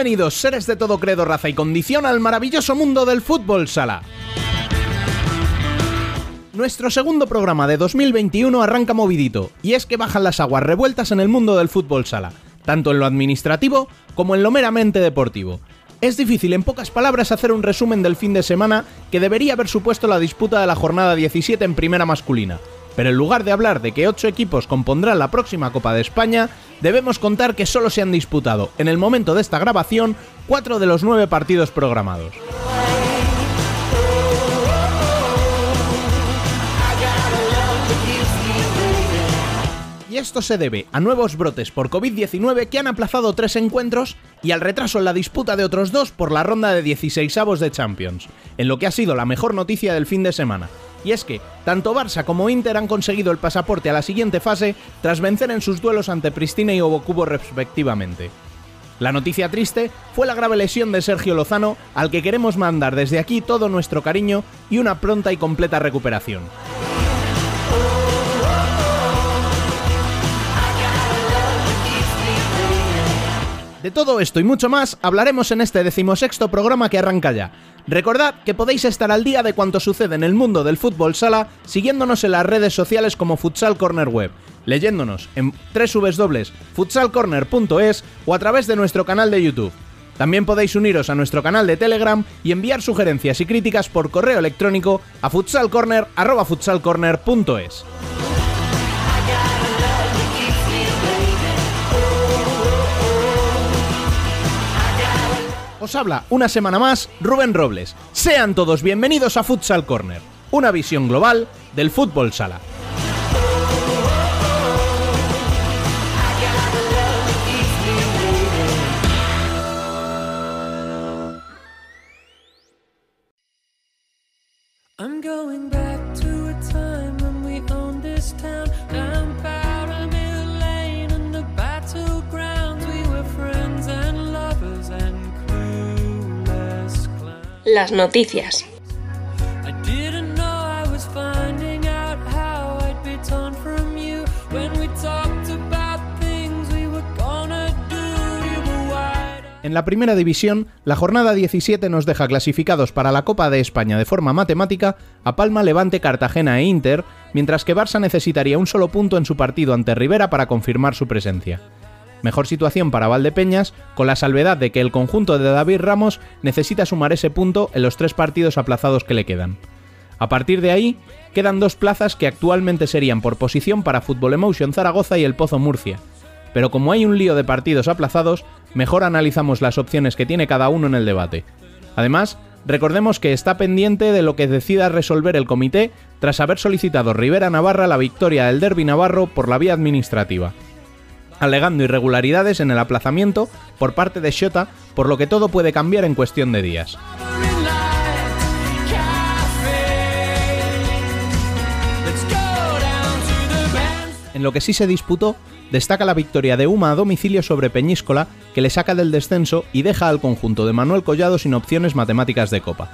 Bienvenidos, seres de todo credo, raza y condición, al maravilloso mundo del fútbol sala. Nuestro segundo programa de 2021 arranca movidito, y es que bajan las aguas revueltas en el mundo del fútbol sala, tanto en lo administrativo como en lo meramente deportivo. Es difícil en pocas palabras hacer un resumen del fin de semana que debería haber supuesto la disputa de la jornada 17 en primera masculina, pero en lugar de hablar de que 8 equipos compondrán la próxima Copa de España, debemos contar que solo se han disputado, en el momento de esta grabación, 4 de los 9 partidos programados. Y esto se debe a nuevos brotes por COVID-19 que han aplazado tres encuentros y al retraso en la disputa de otros dos por la ronda de 16avos de Champions, en lo que ha sido la mejor noticia del fin de semana. Y es que tanto Barça como Inter han conseguido el pasaporte a la siguiente fase tras vencer en sus duelos ante Pristina y Obocubo respectivamente. La noticia triste fue la grave lesión de Sergio Lozano, al que queremos mandar desde aquí todo nuestro cariño y una pronta y completa recuperación. De todo esto y mucho más hablaremos en este decimosexto programa que arranca ya. Recordad que podéis estar al día de cuanto sucede en el mundo del fútbol sala siguiéndonos en las redes sociales como Futsal Corner Web, leyéndonos en www.futsalcorner.es o a través de nuestro canal de YouTube. También podéis uniros a nuestro canal de Telegram y enviar sugerencias y críticas por correo electrónico a futsalcorner.futsalcorner.es. Os habla una semana más Rubén Robles. Sean todos bienvenidos a Futsal Corner, una visión global del fútbol sala. Were wide En la primera división, la jornada 17 nos deja clasificados para la Copa de España de forma matemática a Palma, Levante, Cartagena e Inter, mientras que Barça necesitaría un solo punto en su partido ante Rivera para confirmar su presencia. Mejor situación para Valdepeñas, con la salvedad de que el conjunto de David Ramos necesita sumar ese punto en los tres partidos aplazados que le quedan. A partir de ahí, quedan dos plazas que actualmente serían por posición para Fútbol Emotion Zaragoza y el Pozo Murcia. Pero como hay un lío de partidos aplazados, mejor analizamos las opciones que tiene cada uno en el debate. Además, recordemos que está pendiente de lo que decida resolver el comité tras haber solicitado Rivera Navarra la victoria del Derby Navarro por la vía administrativa alegando irregularidades en el aplazamiento por parte de Shota, por lo que todo puede cambiar en cuestión de días. En lo que sí se disputó, destaca la victoria de Uma a domicilio sobre Peñíscola, que le saca del descenso y deja al conjunto de Manuel Collado sin opciones matemáticas de copa.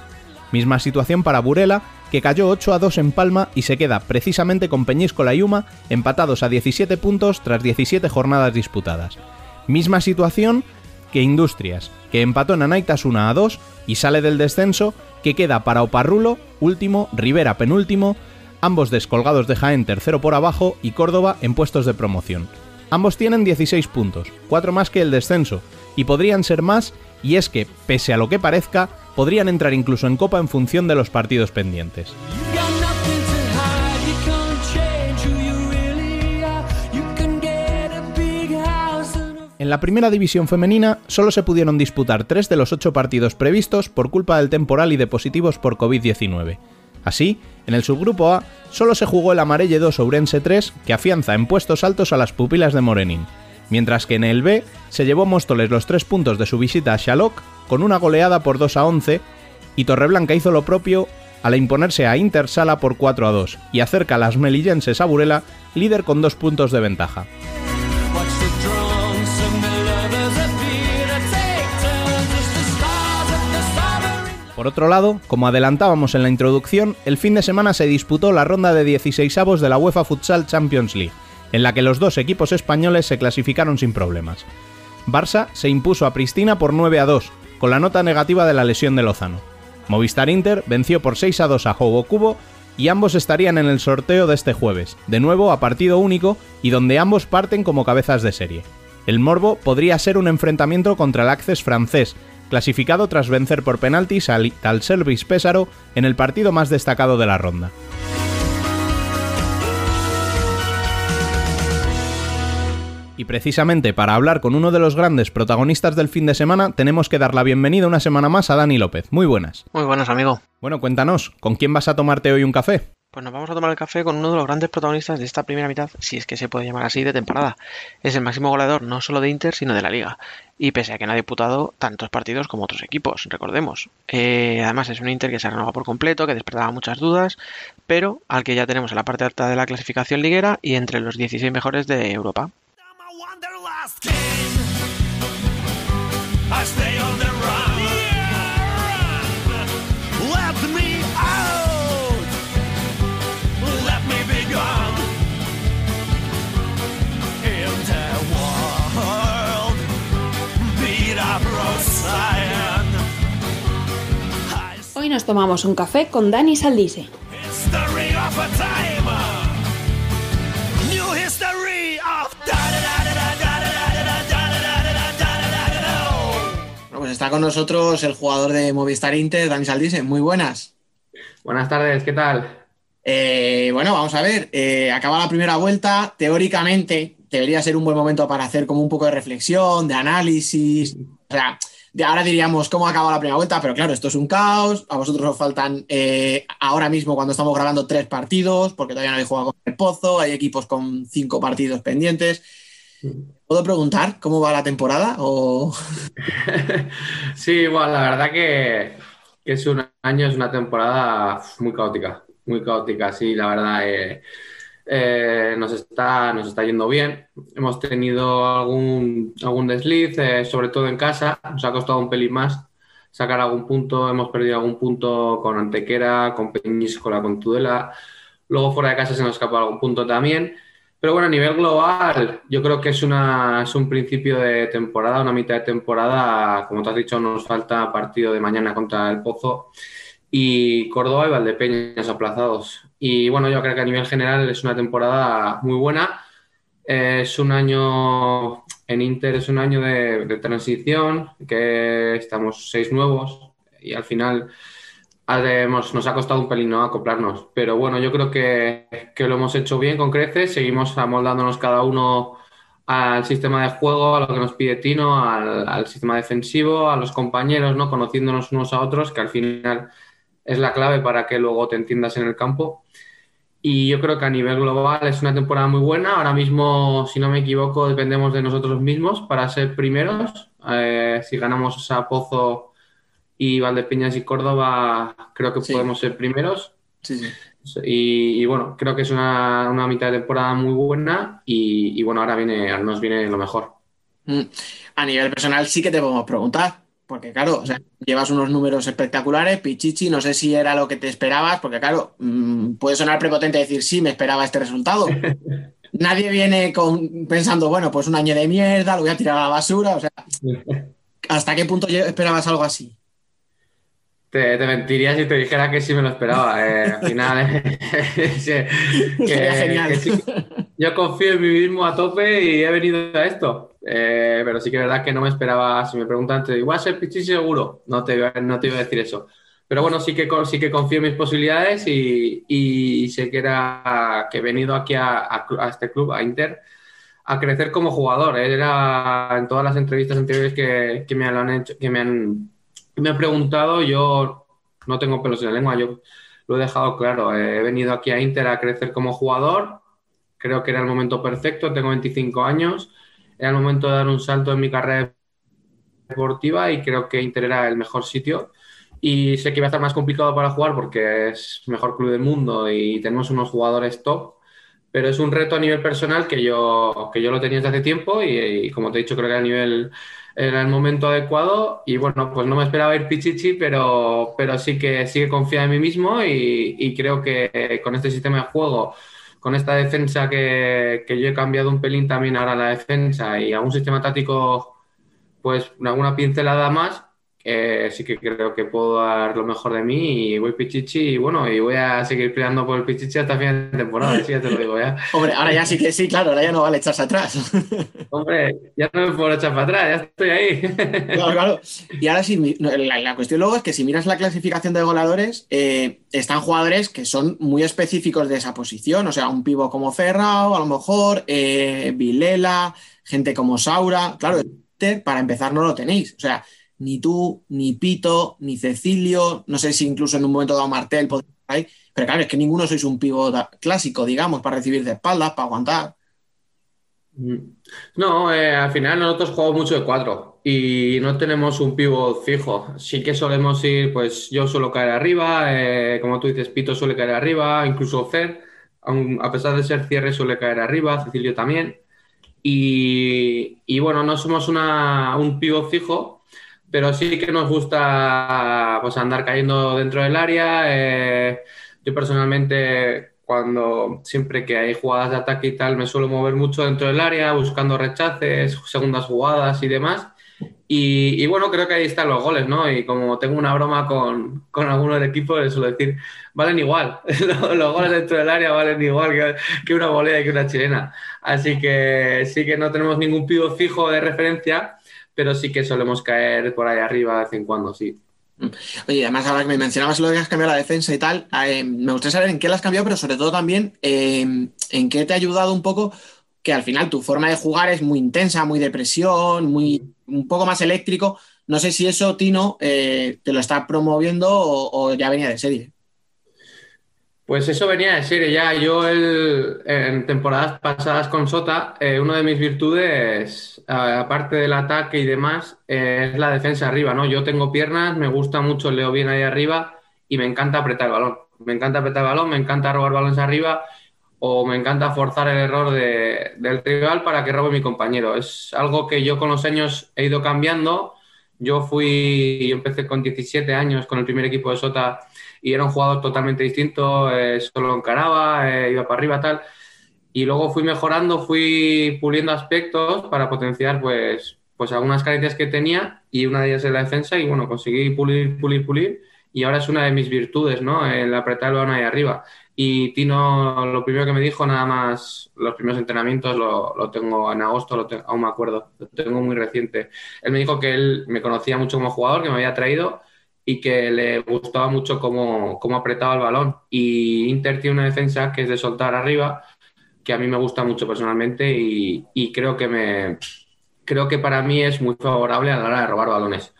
Misma situación para Burela, que cayó 8 a 2 en Palma y se queda precisamente con Peñíscola y Uma empatados a 17 puntos tras 17 jornadas disputadas. Misma situación que Industrias, que empató en Anaitas 1 a 2 y sale del descenso, que queda para Oparrulo, último, Rivera penúltimo, ambos descolgados de Jaén tercero por abajo y Córdoba en puestos de promoción. Ambos tienen 16 puntos, 4 más que el descenso, y podrían ser más, y es que, pese a lo que parezca, podrían entrar incluso en Copa en función de los partidos pendientes. En la primera división femenina solo se pudieron disputar 3 de los 8 partidos previstos por culpa del temporal y de positivos por COVID-19. Así, en el subgrupo A solo se jugó el Amarelle 2 Ourense 3, que afianza en puestos altos a las pupilas de Morenin, mientras que en el B se llevó Móstoles los 3 puntos de su visita a Shalok con una goleada por 2 a 11 y Torreblanca hizo lo propio al imponerse a Intersala por 4 a 2 y acerca a las melillenses a Burela, líder con 2 puntos de ventaja. Por otro lado, como adelantábamos en la introducción, el fin de semana se disputó la ronda de 16avos de la UEFA Futsal Champions League, en la que los dos equipos españoles se clasificaron sin problemas. Barça se impuso a Pristina por 9 a 2, con la nota negativa de la lesión de Lozano. Movistar Inter venció por 6 a 2 a Jogo Cubo y ambos estarían en el sorteo de este jueves, de nuevo a partido único y donde ambos parten como cabezas de serie. El Morbo podría ser un enfrentamiento contra el Access francés, clasificado tras vencer por penaltis al, al Service Pésaro en el partido más destacado de la ronda. Y precisamente para hablar con uno de los grandes protagonistas del fin de semana, tenemos que dar la bienvenida una semana más a Dani López. Muy buenas. Muy buenas, amigo. Bueno, cuéntanos, ¿con quién vas a tomarte hoy un café? Pues nos vamos a tomar el café con uno de los grandes protagonistas de esta primera mitad, si es que se puede llamar así, de temporada. Es el máximo goleador no solo de Inter, sino de la liga. Y pese a que no ha disputado tantos partidos como otros equipos, recordemos. Eh, además es un Inter que se renovado por completo, que despertaba muchas dudas, pero al que ya tenemos en la parte alta de la clasificación liguera y entre los 16 mejores de Europa. Wanderlust king. I stay on the run. Let me out. Let me be gone. In the world, beat up Rosalind. Hoy nos tomamos un café con Dani Saldise. History of a time. Pues está con nosotros el jugador de Movistar Inter, Dani Saldise. Muy buenas. Buenas tardes, ¿qué tal? Eh, bueno, vamos a ver. eh, acaba la primera vuelta. Teóricamente debería ser un buen momento para hacer como un poco de reflexión, de análisis. O sea, de ahora diríamos cómo acaba la primera vuelta, pero claro, esto es un caos. A vosotros os faltan eh, ahora mismo, cuando estamos grabando, tres partidos, porque todavía no habéis jugado con el Pozo. Hay equipos con cinco partidos pendientes. ¿Puedo preguntar cómo va la temporada? O... Sí, bueno, la verdad que, es un año, es una temporada muy caótica, muy caótica, sí, la verdad. eh, eh, nos está, nos está yendo bien. Hemos tenido algún, algún desliz, eh, sobre todo en casa. Nos ha costado un pelín más sacar algún punto. Hemos perdido algún punto con Antequera, con Peñíscola, con Tudela. Luego fuera de casa se nos escapa algún punto también. Pero bueno, a nivel global, yo creo que es, una, es un principio de temporada, una mitad de temporada. Como te has dicho, nos falta partido de mañana contra el Pozo y Córdoba y Valdepeñas aplazados. Y bueno, yo creo que a nivel general es una temporada muy buena. Es un año en Inter, es un año de, de transición, que estamos seis nuevos y al final hemos- nos ha costado un pelín ¿no? acoplarnos. Pero bueno, yo creo que, que lo hemos hecho bien con creces, seguimos amoldándonos cada uno al sistema de juego, a lo que nos pide Tino, al, al sistema defensivo, a los compañeros, ¿no? Conociéndonos unos a otros, que al final es la clave para que luego te entiendas en el campo. Y yo creo que a nivel global es una temporada muy buena. Ahora mismo, si no me equivoco, dependemos de nosotros mismos para ser primeros. Eh, si ganamos a Pozo y Valdepeñas y Córdoba, creo que Sí. podemos ser primeros. Sí, sí. Y, y bueno, creo que es una, una mitad de temporada muy buena y, y bueno, ahora viene, nos viene lo mejor. Mm. A nivel personal sí que te podemos preguntar, porque claro, o sea, llevas unos números espectaculares, Pichichi, no sé si era lo que te esperabas, porque claro, mm, puede sonar prepotente decir sí, me esperaba este resultado. Nadie viene con, pensando, bueno, pues un año de mierda, lo voy a tirar a la basura, o sea, ¿hasta qué punto esperabas algo así? Te, te mentiría si te dijera que sí me lo esperaba. eh, al final, sí, que- Sería genial. que sí. yo confío en mí mismo a tope y he venido a esto. Eh, pero sí que es verdad que no me esperaba. Si me preguntan, te digo, ¿va a ser Pichi seguro? No te, iba- no te iba a decir eso. Pero bueno, sí que, sí que confío en mis posibilidades y, y sé que, era, que he venido aquí a, a cl- a este club, a Inter, a crecer como jugador. eh. Era en todas las entrevistas anteriores que, que me han hecho, que me han, me han preguntado, yo no tengo pelos en la lengua, yo lo he dejado claro. eh, He venido aquí a Inter a crecer como jugador. Creo que era el momento perfecto, tengo 25 años. Era el momento de dar un salto en mi carrera deportiva y creo que Inter era el mejor sitio. Y sé que iba a estar más complicado para jugar porque es mejor club del mundo y tenemos unos jugadores top, pero es un reto a nivel personal que yo, que yo lo tenía desde hace tiempo y, y como te he dicho, creo que a nivel era el momento adecuado y bueno, pues no me esperaba ir Pichichi, pero, pero sí que sí que confía en mí mismo y, creo que con este sistema de juego, con esta defensa que, que yo he cambiado un pelín también ahora la defensa y algún sistema táctico pues alguna pincelada más, eh, sí que creo que puedo dar lo mejor de mí y voy Pichichi y bueno, y voy a seguir peleando por el Pichichi hasta final de temporada, sí, ya te lo digo ya. Hombre, ahora ya sí que sí, claro, ahora ya no vale echarse atrás. Hombre, ya no me puedo echar para atrás, ya estoy ahí. Claro, claro. Y ahora sí, la cuestión luego es que si miras la clasificación de goleadores, eh, están jugadores que son muy específicos de esa posición. O sea, un pivo como Ferrao, a lo mejor, eh, Vilela, gente como Saura. Claro, este, para empezar no lo tenéis. O sea, ni tú, ni Pito, ni Cecilio, no sé si incluso en un momento dado Martel podría ahí. Pero claro, es que ninguno sois un pivo da- clásico, digamos, para recibir de espaldas, para aguantar. No, eh, al final nosotros jugamos mucho de cuatro y no tenemos un pivot fijo. Sí que solemos ir, pues yo suelo caer arriba, eh, como tú dices, Pito suele caer arriba, incluso Fer, a pesar de ser cierre, suele caer arriba, Cecilio también. Y, y bueno, no somos una, un pivot fijo, pero sí que nos gusta pues, andar cayendo dentro del área. eh, yo personalmente, cuando siempre que hay jugadas de ataque y tal, me suelo mover mucho dentro del área, buscando rechaces, segundas jugadas y demás. Y, y bueno, creo que ahí están los goles, ¿no? Y como tengo una broma con, con alguno del equipo, les suelo decir, valen igual. Los, goles dentro del área valen igual que, que una volea y que una chilena. Así que sí que no tenemos ningún pivo fijo de referencia, pero sí que solemos caer por ahí arriba de vez en cuando, sí. Oye, además ahora que me mencionabas lo que has cambiado la defensa y tal, eh, me gustaría saber en qué la has cambiado, pero sobre todo también eh, en qué te ha ayudado un poco que al final tu forma de jugar es muy intensa, muy de presión, muy, un poco más eléctrico. No sé si eso, Tino, eh, te lo está promoviendo o, o ya venía de serie. Pues eso venía de serie ya. Yo en temporadas pasadas con Sota, eh, una de mis virtudes, a- aparte del ataque y demás, es la defensa arriba, ¿no? Yo tengo piernas, me gusta mucho, leo bien ahí arriba y me encanta apretar el balón. Me encanta apretar el balón, me encanta robar balones arriba o me encanta forzar el error de- del rival para que robe mi compañero. Es algo que yo con los años he ido cambiando. Yo fui, yo empecé con 17 años con el primer equipo de Sota y era un jugador totalmente distinto, eh, solo encaraba, eh, iba para arriba, tal. Y luego fui mejorando, fui puliendo aspectos para potenciar pues, pues algunas carencias que tenía y una de ellas es la defensa y bueno, conseguí pulir, pulir, pulir y ahora es una de mis virtudes, ¿no? El apretar el balón ahí arriba. Y Tino, lo primero que me dijo, nada más, los primeros entrenamientos lo, lo tengo en agosto, lo aún me acuerdo, lo tengo muy reciente. Él me dijo que él me conocía mucho como jugador, que me había traído y que le gustaba mucho cómo, cómo apretaba el balón. Y Inter tiene una defensa que es de soltar arriba, que a mí me gusta mucho personalmente y, y creo que me creo que para mí es muy favorable a la hora de robar balones.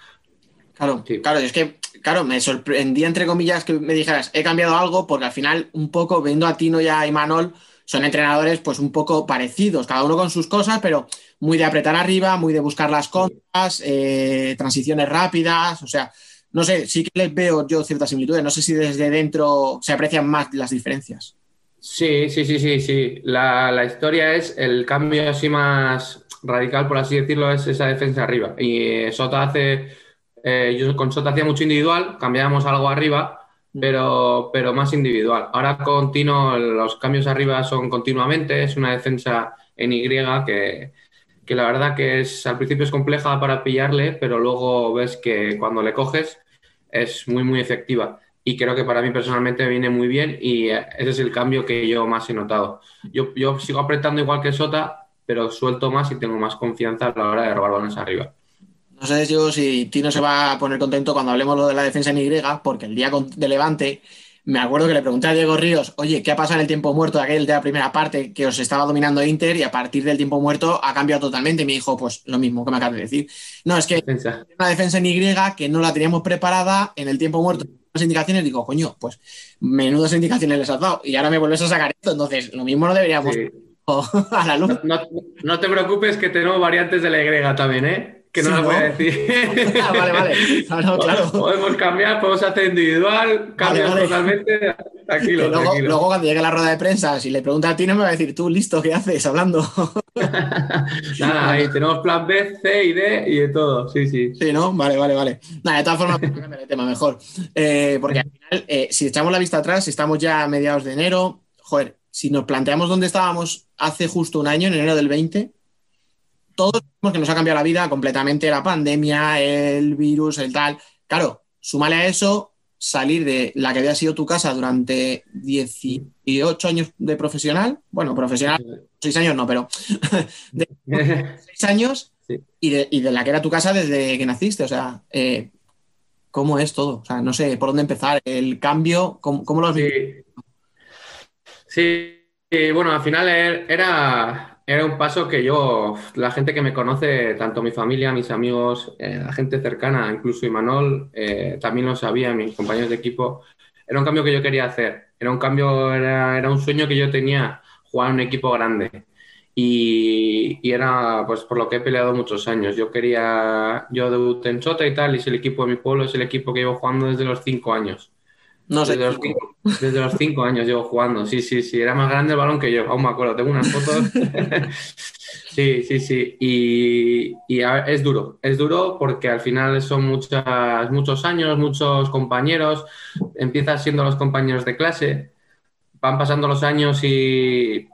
Claro, Sí. claro, es que, claro, me sorprendía, entre comillas, que me dijeras, he cambiado algo, porque al final, un poco, viendo a Tino y a Imanol, son entrenadores, pues un poco parecidos, cada uno con sus cosas, pero muy de apretar arriba, muy de buscar las contras, eh, transiciones rápidas, o sea, no sé, sí que les veo yo ciertas similitudes, no sé si desde dentro se aprecian más las diferencias. Sí, sí, sí, sí, sí. La, la historia es el cambio así más radical, por así decirlo, es esa defensa arriba. Y eh, Sota hace, eh, yo con Sota hacía mucho individual, cambiábamos algo arriba, pero, pero más individual. Ahora con Tino los cambios arriba son continuamente, es una defensa en Y que, que la verdad que es al principio es compleja para pillarle, pero luego ves que cuando le coges es muy, muy efectiva. Y creo que para mí personalmente viene muy bien y eh, ese es el cambio que yo más he notado. Yo, yo sigo apretando igual que Sota, pero suelto más y tengo más confianza a la hora de robar balones arriba. No sé yo si Tino se va a poner contento cuando hablemos lo de la defensa en Y, porque el día de Levante, me acuerdo que le pregunté a Diego Ríos, oye, ¿qué ha pasado en el tiempo muerto de aquel de la primera parte que os estaba dominando Inter y a partir del tiempo muerto ha cambiado totalmente? Y me dijo, pues lo mismo que me acabas de decir. No, es que Defensa. una defensa en Y que no la teníamos preparada en el tiempo muerto. Las indicaciones, digo, coño, pues menudas indicaciones les has dado. Y ahora me vuelves a sacar esto. Entonces, lo mismo no deberíamos Sí. a la luz. No, no te preocupes que tenemos variantes de la Y también, ¿eh? Que no Sí, las voy ¿no? a decir. Ah, vale, vale. No, no, claro. Podemos cambiar, podemos hacer individual, cambias vale. totalmente. Tranquilo, luego, tranquilo. luego cuando llegue la rueda de prensa, si le pregunta a Tino, me va a decir, tú, listo, ¿qué haces hablando? Nada, ahí tenemos plan B, C y D y de todo. Sí, sí. Sí, ¿no? Vale, vale, vale. Nada, de todas formas, vamos a cambiar de tema mejor. Eh, porque al final, eh, si echamos la vista atrás, estamos ya a mediados de enero. Joder, si nos planteamos dónde estábamos hace justo un año, en enero del 20, todos sabemos que nos ha cambiado la vida completamente la pandemia, el virus, el tal. Claro, súmale a eso salir de la que había sido tu casa durante 18 años de profesional, bueno, profesional, 6 años no, pero de 6 años Sí. y, de, y de la que era tu casa desde que naciste, o sea, eh, ¿cómo es todo? O sea, no sé por dónde empezar, el cambio, ¿cómo, cómo lo has vivido? Sí. Sí, y bueno, al final er- era, era un paso que yo, la gente que me conoce, tanto mi familia, mis amigos, eh, la gente cercana, incluso Imanol, eh, también lo sabía, mis compañeros de equipo, era un cambio que yo quería hacer, era un cambio, era, un sueño que yo tenía, jugar en un equipo grande. Y, y era pues por lo que he peleado muchos años. Yo quería, yo debuté en Sota y tal, y es el equipo de mi pueblo, es el equipo que llevo jugando desde los cinco años. No sé. Desde los, cinco, desde los cinco años llevo jugando, sí, sí, sí, era más grande el balón que yo, aún me acuerdo, tengo unas fotos. Sí, sí, sí, y, y a ver, es duro, es duro porque al final son muchas, muchos años, muchos compañeros, empiezas siendo los compañeros de clase, van pasando los años y,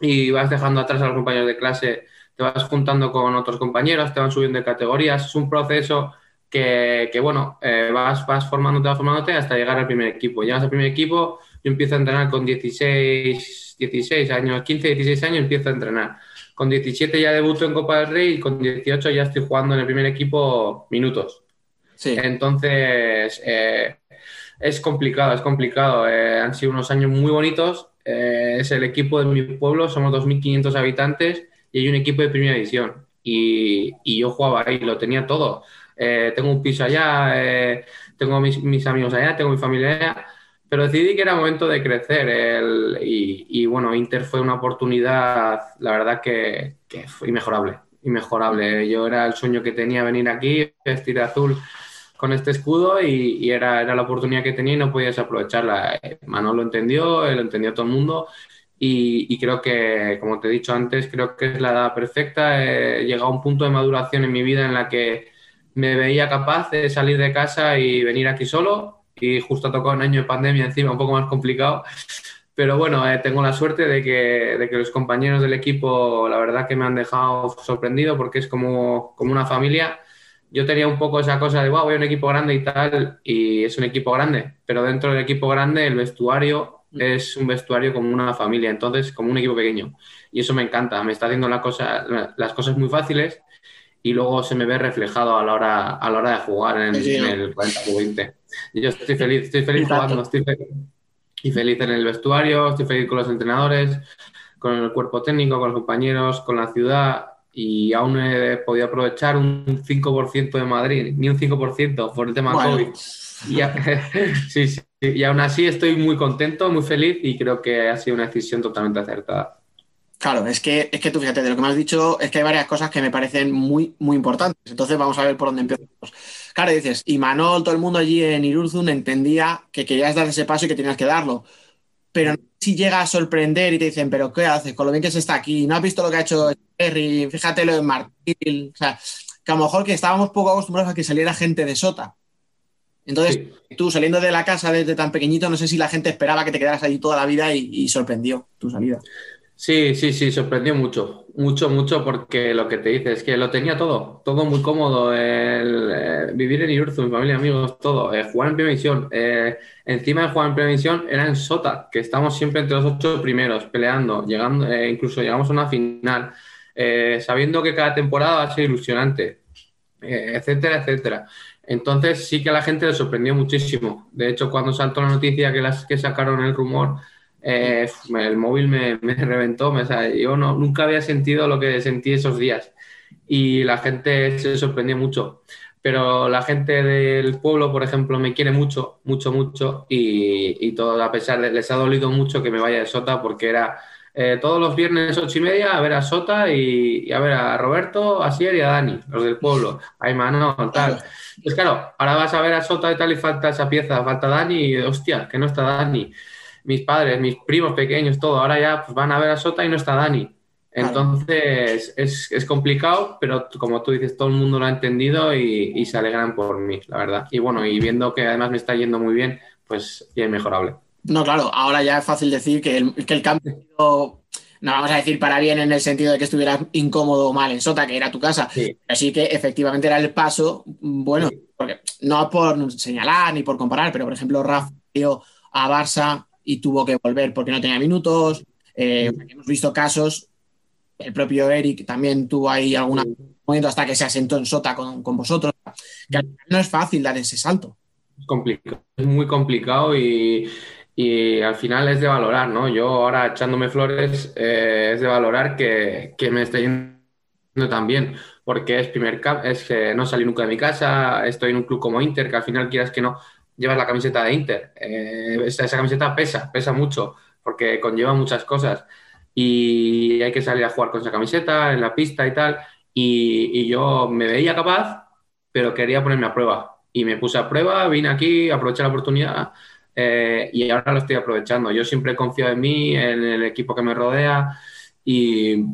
y vas dejando atrás a los compañeros de clase, te vas juntando con otros compañeros, te van subiendo de categorías, es un proceso que, que, bueno, eh, vas, vas formándote, vas formándote hasta llegar al primer equipo. Llegas al primer equipo, yo empiezo a entrenar con 16, 16 años, 15, 16 años empiezo a entrenar. Con 17 ya debuto en Copa del Rey y con 18 ya estoy jugando en el primer equipo minutos. Sí. Entonces, eh, es complicado, es complicado. Eh, han sido unos años muy bonitos. Eh, es el equipo de mi pueblo, somos 2.500 habitantes y hay un equipo de primera división. Y, y yo jugaba ahí, lo tenía todo. Eh, tengo un piso allá, eh, tengo mis, mis, amigos allá, tengo mi familia allá, pero decidí que era momento de crecer el, y, y, bueno, Inter fue una oportunidad, la verdad que, que, fue inmejorable, inmejorable. Yo era el sueño que tenía venir aquí, vestir de azul con este escudo y, y era, era, la oportunidad que tenía y no podía desaprovecharla. Manolo lo entendió, lo entendió todo el mundo y, y, creo que, como te he dicho antes, creo que es la edad perfecta. He llegado a un punto de maduración en mi vida en la que me veía capaz de salir de casa y venir aquí solo. Y justo ha tocado un año de pandemia encima, un poco más complicado. Pero bueno, eh, tengo la suerte de que, de que, los compañeros del equipo, la verdad que me han dejado sorprendido porque es como, como una familia. Yo tenía un poco esa cosa de, wow, voy a un equipo grande y tal, y es un equipo grande, pero dentro del equipo grande el vestuario es un vestuario como una familia, entonces como un equipo pequeño. Y eso me encanta, me está haciendo la cosa, las cosas muy fáciles y luego se me ve reflejado a la hora, a la hora de jugar en, sí, en el 40 20. Y yo estoy feliz, estoy feliz jugando, estoy feliz. Y feliz en el vestuario, estoy feliz con los entrenadores, con el cuerpo técnico, con los compañeros, con la ciudad. Y aún he podido aprovechar un 5% de Madrid, ni un 5% por el tema bueno. COVID. Y, sí, sí, y aún así estoy muy contento, muy feliz y creo que ha sido una decisión totalmente acertada. Claro, es que, es que tú fíjate, de lo que me has dicho es que hay varias cosas que me parecen muy, muy importantes. Entonces vamos a ver por dónde empezamos. Claro, dices, y Manol, todo el mundo allí en Irurzun entendía que querías dar ese paso y que tenías que darlo. Pero si llega a sorprender y te dicen, pero ¿qué haces? Con lo bien que se está aquí, ¿no has visto lo que ha hecho Terry? Fíjate lo de Martín. O sea, que a lo mejor que estábamos poco acostumbrados a que saliera gente de Sota. Entonces, sí. tú saliendo de la casa desde tan pequeñito, no sé si la gente esperaba que te quedaras allí toda la vida y, y sorprendió tu salida. Sí, sí, sí, sorprendió mucho, mucho, mucho, porque lo que te dice es que lo tenía todo, todo muy cómodo, el, eh, vivir en Irurzun, mi familia, amigos, todo, eh, jugar en primera división, eh, encima de jugar en primera división era en Sota, que estamos siempre entre los ocho primeros, peleando, llegando, eh, incluso llegamos a una final, sabiendo que cada temporada va a ser ilusionante, etcétera, etcétera. Entonces sí que a la gente le sorprendió muchísimo. De hecho, cuando saltó la noticia que las que sacaron el rumor, eh, el móvil me, me reventó. Me, o sea, yo no, nunca había sentido lo que sentí esos días y la gente se sorprendió mucho. Pero la gente del pueblo, por ejemplo, me quiere mucho, mucho, mucho y, y a pesar de les ha dolido mucho que me vaya de Sota porque era eh, todos los viernes ocho y media a ver a Sota y, y, a ver a Roberto, a Sier y a Dani, los del pueblo, a Imanol, tal. Pues claro, ahora vas a ver a Sota y tal y falta esa pieza, falta Dani y hostia, que no está Dani mis padres, mis primos pequeños, todo, ahora ya pues, van a ver a Sota y no está Dani. Entonces es, es, complicado, pero como tú dices, todo el mundo lo ha entendido y, y, se alegran por mí, la verdad. Y bueno, y viendo que además me está yendo muy bien, pues ya es mejorable. No, claro, ahora ya es fácil decir que el, que el cambio no vamos a decir para bien en el sentido de que estuvieras incómodo o mal en Sota, que era tu casa. Sí. Así que efectivamente era el paso, mm, bueno, Sí. porque no por señalar ni por comparar, pero por ejemplo, Rafa dio a Barça y tuvo que volver porque no tenía minutos. Eh, hemos visto casos, el propio Eric también tuvo ahí algún momento hasta que se asentó en Sota con, con vosotros. Que final no es fácil dar ese salto. Es complicado, es muy complicado y, y al final es de valorar, ¿no? Yo ahora echándome flores eh, es de valorar que, que me esté yendo tan bien, porque es primer cap, es que no salí nunca de mi casa, estoy en un club como Inter, que al final quieras que no, llevas la camiseta de Inter. Eh, esa, esa camiseta pesa, pesa mucho, porque conlleva muchas cosas y hay que salir a jugar con esa camiseta en la pista y tal, y, y yo me veía capaz, pero quería ponerme a prueba y me puse a prueba, vine aquí, aproveché la oportunidad eh, y ahora lo estoy aprovechando. Yo siempre confío en mí, en el equipo que me rodea y,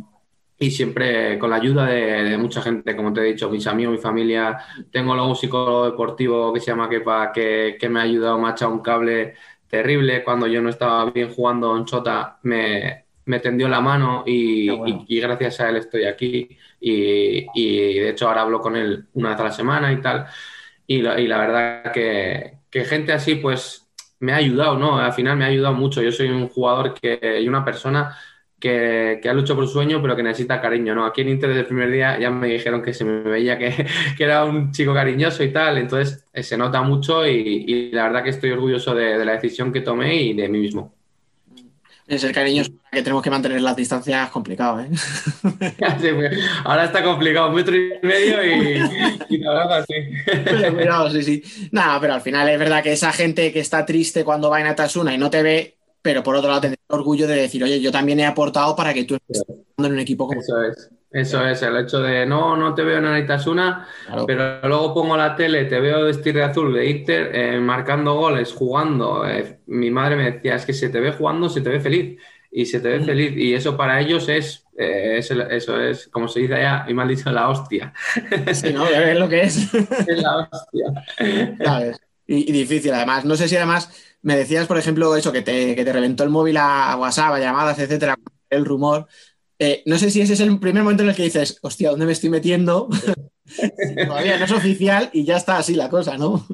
y siempre con la ayuda de, de mucha gente, como te he dicho, mis amigos, mi familia. Tengo luego un psicólogo deportivo que se llama Kepa, que, que me ha ayudado, me ha echado un cable terrible. Cuando yo no estaba bien jugando en Chota, me, me tendió la mano y, bueno. y- y gracias a él estoy aquí. Y, y de hecho ahora hablo con él una vez a la semana y tal. Y la, y la verdad que, que gente así, pues me ha ayudado, ¿no? Al final me ha ayudado mucho. Yo soy un jugador que, y una persona que, que ha luchado por su sueño, pero que necesita cariño, ¿no? Aquí en Inter desde el primer día ya me dijeron que se me veía que, que era un chico cariñoso y tal, entonces eh, se nota mucho y, y la verdad que estoy orgulloso de, de la decisión que tomé y de mí mismo. Es el cariño que tenemos que mantener las distancias es complicado, ¿eh? Pues, Ahora está complicado, un metro y medio y, y la verdad, sí. Pero cuidado, sí, sí. Nada, pero al final es verdad que esa gente que está triste cuando va en Atasuna y no te ve, pero por otro lado tendrá el orgullo de decir, oye, yo también he aportado para que tú estés jugando en un equipo como Eso es, eso es, el hecho de no, no te veo en Anitasuna, Claro. pero luego pongo la tele, te veo vestir de azul de Inter, eh, marcando goles, jugando. eh, mi madre me decía, es que se te ve jugando, se te ve feliz. Y se te ve feliz. Y eso para ellos es, eh, es eso es, como se dice allá, y mal dicho, la hostia. Sí, ¿no? De ver lo que es. Es la hostia. Y difícil, además. No sé si además me decías, por ejemplo, eso, que te, que te reventó el móvil a WhatsApp, a llamadas, etcétera, el rumor. Eh, no sé si ese es el primer momento en el que dices, hostia, ¿dónde me estoy metiendo? Todavía no es oficial y ya está así la cosa, ¿no?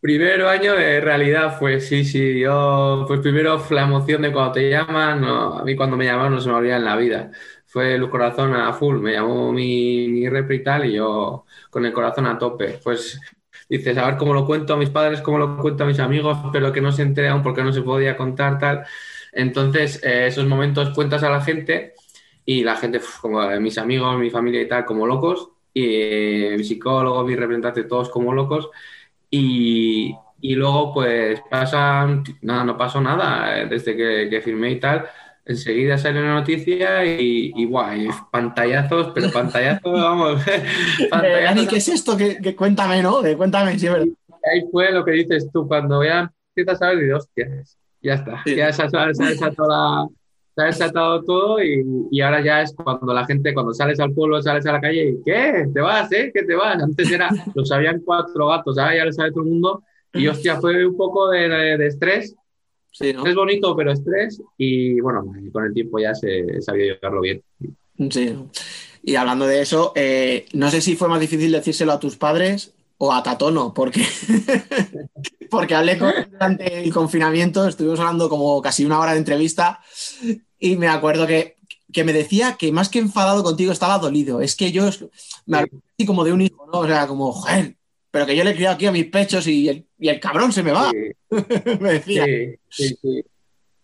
Primero año de realidad fue, sí, sí, yo, pues primero la emoción de cuando te llaman, a mí cuando me llamaron no se me olvida en la vida, fue el corazón a full, me llamó mi, mi repre y yo con el corazón a tope, pues dices, a ver cómo lo cuento a mis padres, cómo lo cuento a mis amigos, pero que no se entere aún porque no se podía contar tal, entonces eh, esos momentos cuentas a la gente y la gente, como mis amigos, mi familia y tal, como locos, y eh, mi psicólogo, mi representante, todos como locos. Y, y luego, pues pasan, nada, no pasó nada eh, desde que, que firmé y tal. Enseguida sale una noticia y, y guay, pantallazos, pero pantallazos, vamos, pantallazos. ¿qué es esto? ¿Ququé, qué- cuéntame, ¿no? De, cuéntame, sí. Ahí fue lo que dices tú, cuando ya empiezas a ver, digo, hostias, ya está, Sí. ya se ha, desatado todo y, y ahora ya es cuando la gente, cuando sales al pueblo, sales a la calle y ¿qué? ¿Te vas, eh? ¿Qué te vas? Antes era, lo sabían cuatro gatos, ahora ya lo sabe todo el mundo y hostia, fue un poco de, de estrés, Sí, ¿no? es bonito, pero estrés y bueno, con el tiempo ya se he sabido llevarlo bien. Sí. Y hablando de eso, eh, no sé si fue más difícil decírselo a tus padres o a Tatono, porque, porque hablé con él durante el confinamiento, estuvimos hablando como casi una hora de entrevista y me acuerdo que, que me decía que más que enfadado contigo estaba dolido. Es que yo me así como de un hijo, ¿no? O sea, como, joder, pero que yo le he criado aquí a mis pechos y el, y el cabrón se me va, Sí. me decía. Sí, sí, sí.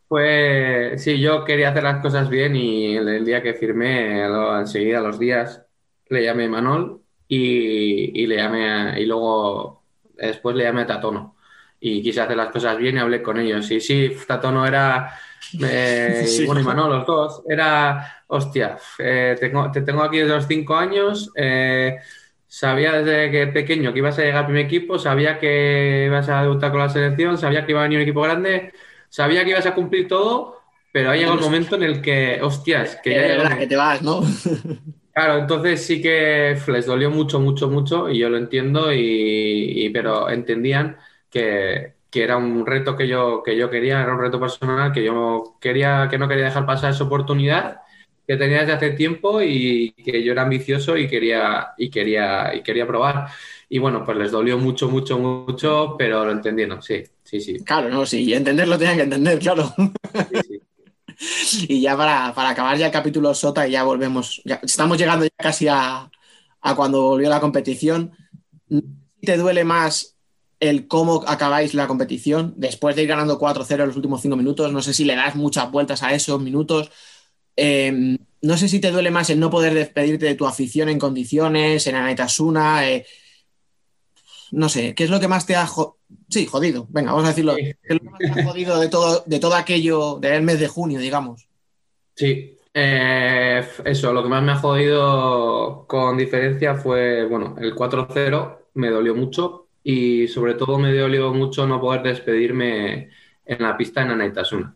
Fue, sí, yo quería hacer las cosas bien y el, el día que firmé, lo- enseguida, los días, le llamé a Manol y, y le llamé a- y luego después le llamé a Tatono y quise hacer las cosas bien y hablé con ellos. Y sí, Tatono era, eh, y Sí. bueno, y Manol, los dos, era, hostia, eh, tengo- te tengo aquí desde los cinco años, eh, Sabía desde que pequeño que ibas a llegar al primer equipo, sabía que ibas a debutar con la selección, sabía que iba a venir un equipo grande, sabía que ibas a cumplir todo, pero ha llegado el momento en el que, hostias, que ya Eh, llegó que te vas, ¿no? Claro, entonces sí que les dolió mucho, mucho, mucho, y yo lo entiendo, y, y- pero entendían que, que era un reto que yo, que yo quería, era un reto personal que yo quería, que no quería dejar pasar esa oportunidad que tenía desde hace tiempo y que yo era ambicioso y quería, y quería, y quería probar. Y bueno, pues les dolió mucho, mucho, mucho, pero lo entendieron, sí, sí, sí. Claro, no, sí, entenderlo tenían que entender, claro. sí, sí. Y ya para, para acabar ya el capítulo Sota, y ya volvemos. ya- estamos llegando ya casi a, a cuando volvió la competición. ¿Te duele más el cómo acabáis la competición después de ir ganando 4-0 en los últimos 5 minutos? No sé si le das muchas vueltas a esos minutos. Eh, no sé si te duele más el no poder despedirte de tu afición en condiciones, en Anaitasuna. eh, no sé, ¿qué es lo que más te ha jo- sí, jodido? Venga, vamos a decirlo. Sí. ¿Qué es lo que más te ha jodido de todo, de todo aquello del mes de junio, digamos? Sí, eh, eso, lo que más me ha jodido con diferencia fue, bueno, el 4-0 me dolió mucho y sobre todo me dolió mucho no poder despedirme en la pista en Anaitasuna.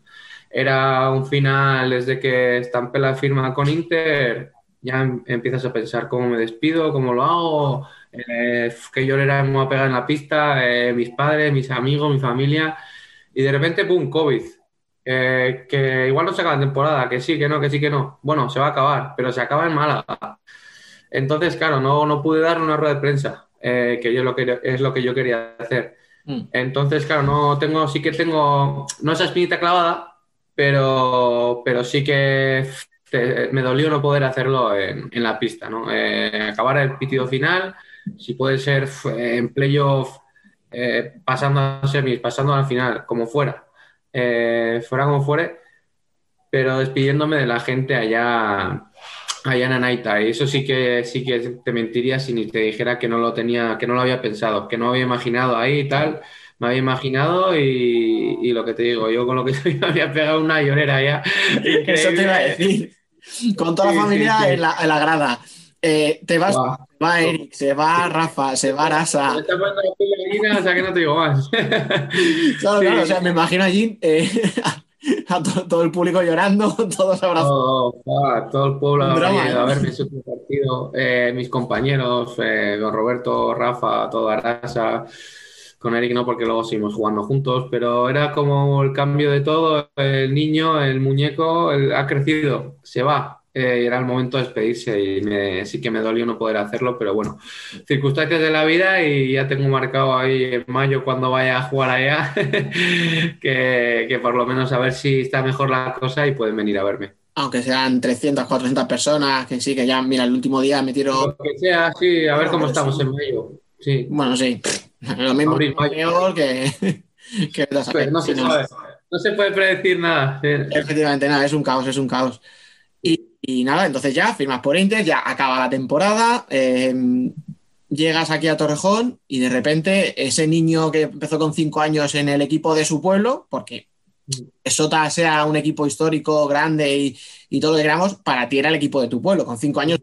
Era un final desde que estampé la firma con Inter, ya em- empiezas a pensar cómo me despido, cómo lo hago, eh, qué llorera me voy a pegar en la pista, eh, mis padres, mis amigos, mi familia, y de repente, ¡pum!, COVID. Eh, que igual no se acaba la temporada, que sí, que no, que sí, que no. Bueno, se va a acabar, pero se acaba en Málaga. Entonces, claro, no, no pude dar una rueda de prensa, eh, que yo lo que, es lo que yo quería hacer. Mm. Entonces, claro, no tengo, sí que tengo, no esa espinita clavada, pero, pero sí que me dolió no poder hacerlo en, en la pista, ¿no? Eh, acabar el pitido final, si puede ser en playoff, eh, pasando a semis, pasando a la final, como fuera, eh, fuera como fuere, pero despidiéndome de la gente allá, allá en Anaita. Y eso sí que sí que te mentiría si ni te dijera que no lo tenía, que no lo había pensado, que no había imaginado ahí y tal. Me había imaginado y, y lo que te digo, yo con lo que soy me había pegado una llorera ya. Eso te iba a decir. Con toda Sí, la sí, familia sí. En, la, en la grada. Eh, te vas, se va Eric, se va Rafa, se va Me Arasa. está poniendo la piel de o sea que no te digo más. Claro, Sí. claro, o sea, me imagino allí eh, a to- todo el público llorando, todos abrazados. Todo, ah, todo el pueblo a verme ese último partido. Eh, mis compañeros, eh, don Roberto, Rafa, todo Arasa, con Eric no, porque luego seguimos jugando juntos, pero era como el cambio de todo. El niño, el muñeco, el- ha crecido, se va. Eh, era el momento de despedirse y me- sí que me dolió no poder hacerlo, pero bueno, circunstancias de la vida y ya tengo marcado ahí en mayo cuando vaya a jugar allá, que, que por lo menos a ver si está mejor la cosa y pueden venir a verme. Aunque sean 300, 400 personas, que sí, que ya, mira, el último día metieron. Lo que sea, sí, a ver cómo estamos en mayo. Sí, Bueno, sí, lo mismo mayo. peor que, que. Pues no se Sí, no. sabe. No se puede predecir nada. Sí. Efectivamente, nada, es un caos, es un caos. Y, y nada, entonces ya firmas por Inter, ya acaba la temporada, eh, llegas aquí a Torrejón y de repente ese niño que empezó con cinco años en el equipo de su pueblo, porque Sota sea un equipo histórico grande y, y todo lo que queramos, para ti era el equipo de tu pueblo, con cinco años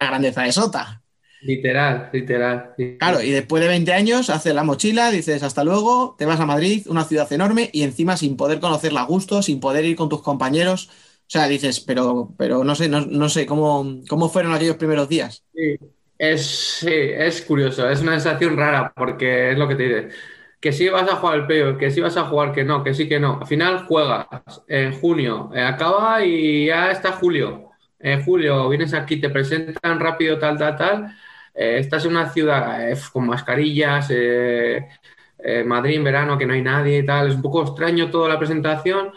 la grandeza de Sota. Literal, literal. Claro, y después de 20 años haces la mochila, dices hasta luego, te vas a Madrid, una ciudad enorme, y encima sin poder conocerla a gusto, sin poder ir con tus compañeros. O sea, dices, pero, pero no sé, no, no sé cómo, cómo fueron aquellos primeros días. Sí, es, sí, es curioso, es una sensación rara porque es lo que te dice. Que sí vas a jugar el playoff, que sí vas a jugar, que no, que sí, que no. Al final juegas en junio, eh, acaba y ya está julio. En julio vienes aquí, te presentan rápido, tal, tal, tal. Eh, estás en una ciudad eh, con mascarillas, eh, eh, Madrid en verano, que no hay nadie y tal. Es un poco extraño toda la presentación.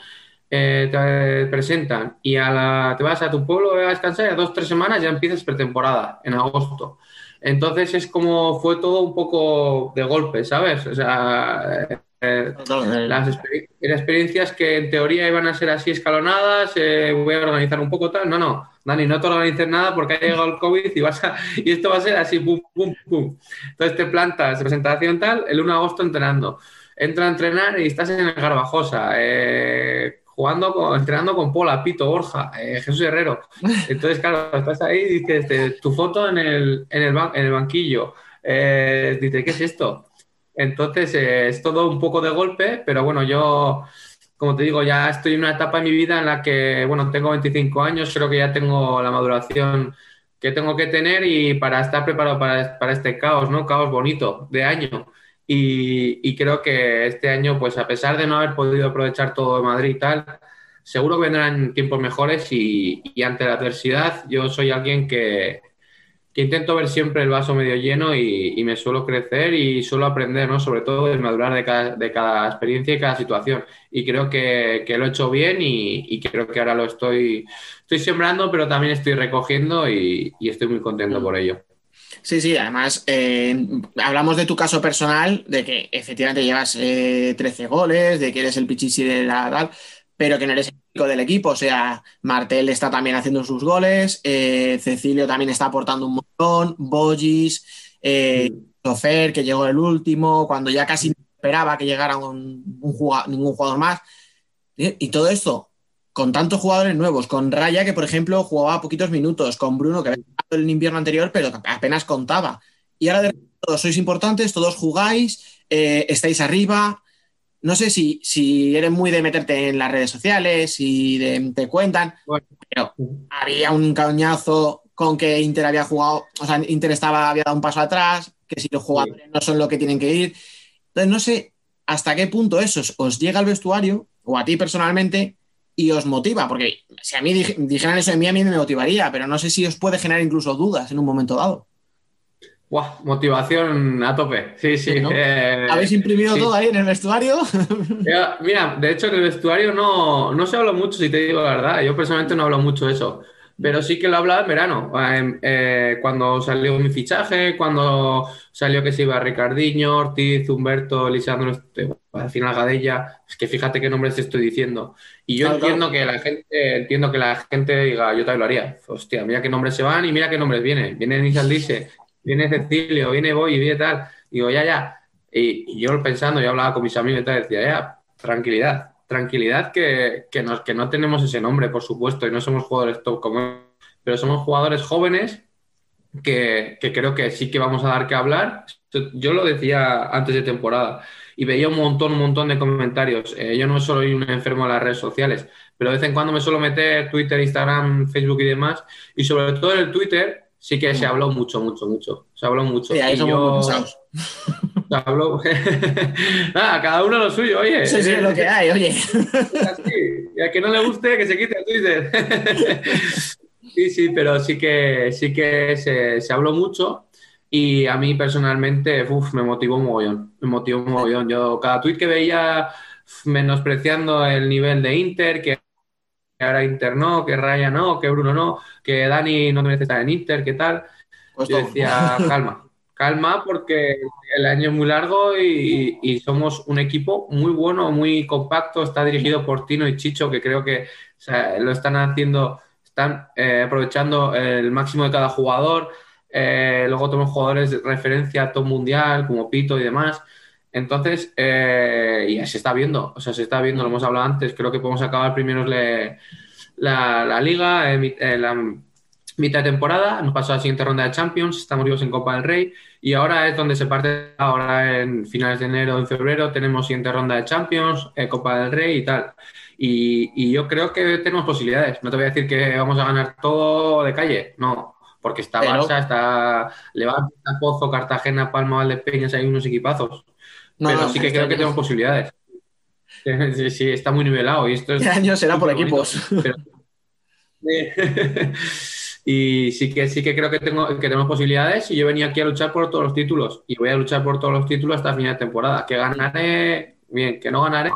Te presentan y te vas a tu pueblo a descansar y a dos, tres semanas ya empiezas pretemporada en agosto. Entonces es como fue todo un poco de golpe, ¿sabes? O sea, eh, las exper- las experiencias que en teoría iban a ser así escalonadas, eh, voy a organizar un poco tal. No, no, Dani, no te organices nada porque ha llegado el COVID y, vas a- y esto va a ser así, pum, pum, pum. Entonces te plantas, presentación tal, el 1 de agosto entrenando. Entra a entrenar y estás en el Garbajosa, eh, jugando, con- entrenando con Pola, Pito, Borja, eh, Jesús Herrero. Entonces, claro, estás ahí y dices, tu foto en el, en el, ban- en el banquillo. Dices, ¿qué es esto? Entonces, eh, es todo un poco de golpe, pero bueno, yo, como te digo, ya estoy en una etapa en mi vida en la que, bueno, tengo 25 años, creo que ya tengo la maduración que tengo que tener y para estar preparado para, para este caos, ¿no? Caos bonito de año. Y, creo que este año, pues a pesar de no haber podido aprovechar todo de Madrid y tal, seguro que vendrán tiempos mejores y, y ante la adversidad yo soy alguien que, que intento ver siempre el vaso medio lleno y, me suelo crecer y suelo aprender, ¿no? Sobre todo de madurar de cada, experiencia y cada situación. Y creo que, que lo he hecho bien y, creo que ahora lo estoy, estoy sembrando, pero también estoy recogiendo y, estoy muy contento por ello. Sí, sí, además eh, hablamos de tu caso personal, de que efectivamente llevas eh, 13 goles, de que eres el pichichi de la tal, pero que no eres el único del equipo. O sea, Martel está también haciendo sus goles, eh, Cecilio también está aportando un montón, Bogis, eh, Sofer, que llegó el último, cuando ya casi no esperaba que llegara un, un jugado- ningún jugador más. Y y todo esto con tantos jugadores nuevos, con Raya, que por ejemplo jugaba poquitos minutos, con Bruno, que había jugado el invierno anterior, pero apenas contaba. Y ahora de repente todos sois importantes, todos jugáis, eh, estáis arriba. No sé si, si eres muy de meterte en las redes sociales y de, te cuentan, Bueno. pero había un cañazo con que Inter había jugado, o sea, Inter estaba, había dado un paso atrás, que si los jugadores no son lo que tienen que ir. Entonces, no sé hasta qué punto eso os- llega al vestuario, o a ti personalmente, y os motiva, porque si a mí dij- dijeran eso de mí, a mí me motivaría, pero no sé si os puede generar incluso dudas en un momento dado. Buah, motivación a tope. Sí, sí. Sí, ¿no? eh, ¿Habéis imprimido sí. todo ahí en el vestuario? Mira, de hecho en el vestuario no, no se habla mucho, si te digo la verdad. Yo personalmente no hablo mucho de eso. Pero sí que lo hablaba en verano, eh, eh, cuando salió mi fichaje, cuando salió que se iba Ricardinho, Ortiz, Humberto, Lisandro, este, al final Gadella. Es que fíjate qué nombres te estoy diciendo. Y yo Claro, claro. entiendo que la gente, entiendo que la gente diga, yo también lo haría. Hostia, mira qué nombres se van y mira qué nombres vienen. Viene Nizaldice, viene Cecilio, viene Boy, viene tal. Digo, ya, ya. Y, yo pensando, yo hablaba con mis amigos y tal, decía, ya, tranquilidad, tranquilidad que, que, nos- que no tenemos ese nombre, por supuesto, y no somos jugadores top como pero somos jugadores jóvenes que, que creo que sí que vamos a dar que hablar. Yo lo decía antes de temporada y veía un montón, un montón de comentarios. Eh, yo no soy un enfermo de las redes sociales, pero de vez en cuando me suelo meter Twitter, Instagram, Facebook y demás, y sobre todo en el Twitter sí que se habló mucho, mucho, mucho. Se habló mucho. Sí, ahí Y yo- se habló. Nada, cada uno lo suyo, oye. Sí, sí, es lo que hay, oye. Así. Y a que no le guste, que se quite el Twitter. Sí, sí, pero sí que, sí que se, se habló mucho y a mí personalmente uf, me motivó un mogollón. Me motivó un mogollón. Yo cada tweet que veía menospreciando el nivel de Inter, que ahora Inter no, que Raya no, que Bruno no, que Dani no merece estar en Inter, que tal. Pues Yo decía, calma, calma, porque el año es muy largo y, y somos un equipo muy bueno, muy compacto. Está dirigido por Tino y Chicho, que creo que o sea, lo están haciendo, están eh, aprovechando el máximo de cada jugador. Eh, luego tenemos jugadores de referencia top mundial, como Pito y demás. Entonces, eh, y se está viendo, o sea, se está viendo, lo hemos hablado antes, creo que podemos acabar primeros le- la, la liga, mi- en la mitad de temporada, pasado a la siguiente ronda de Champions, estamos vivos en Copa del Rey y ahora es donde se parte, ahora en finales de enero, en febrero, tenemos siguiente ronda de Champions, eh, Copa del Rey y tal. Y, y yo creo que tenemos posibilidades. No te voy a decir que vamos a ganar todo de calle, no, porque está Pero- Barça, está Levante, está Pozo, Cartagena, Palma, Valdepeñas, hay unos equipazos. No, Pero no, sí que este creo que tenemos posibilidades. Sí, sí, está muy nivelado y esto es Este año será por equipos. Pero- y sí que sí que creo que tengo que tenemos posibilidades y yo venía aquí a luchar por todos los títulos y voy a luchar por todos los títulos hasta final de temporada. Que ganaré, bien, que no ganaré,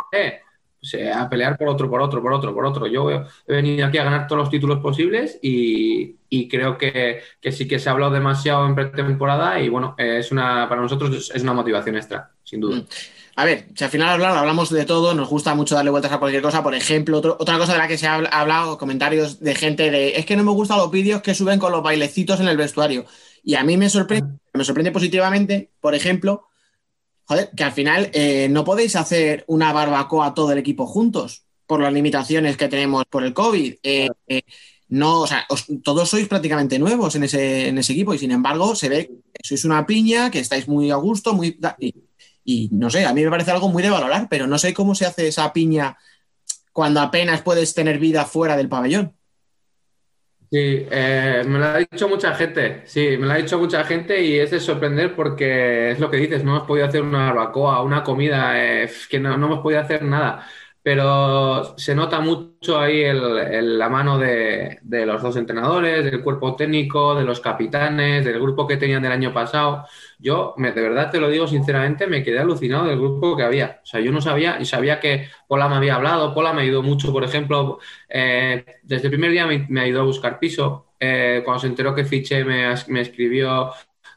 o sea, a pelear por otro, por otro, por otro, por otro. Yo he venido aquí a ganar todos los títulos posibles y, y creo que, que sí que se ha hablado demasiado en pretemporada y bueno, eh, es una para nosotros es- una motivación extra, sin duda. Mm. A ver, si al final hablamos de todo, nos gusta mucho darle vueltas a cualquier cosa. Por ejemplo, otra cosa de la que se ha habl- hablado, comentarios de gente de es que no me gustan los vídeos que suben con los bailecitos en el vestuario. Y a mí me sorprende, me sorprende positivamente, por ejemplo, joder, que al final eh, no podéis hacer una barbacoa todo el equipo juntos por las limitaciones que tenemos por el COVID. Eh, eh, no, o sea, os- todos sois prácticamente nuevos en ese, en ese equipo y sin embargo se ve que sois una piña, que estáis muy a gusto, muy y, y no sé, a mí me parece algo muy de valorar, pero no sé cómo se hace esa piña cuando apenas puedes tener vida fuera del pabellón. Sí, eh, me lo ha dicho mucha gente, sí, me lo ha dicho mucha gente y es de sorprender porque es lo que dices, no hemos podido hacer una barbacoa, una comida, eh, que no, no hemos podido hacer nada, pero se nota mucho ahí el- el- la mano de, de los dos entrenadores, del cuerpo técnico, de los capitanes, del grupo que tenían del año pasado. Yo, me- de verdad te lo digo sinceramente, me quedé alucinado del grupo que había. O sea, yo no sabía, y sabía que Pola me había hablado, Pola me ayudó mucho, por ejemplo, eh, desde el primer día me, me ayudó a buscar piso. Eh, cuando se enteró que fiché, me, me escribió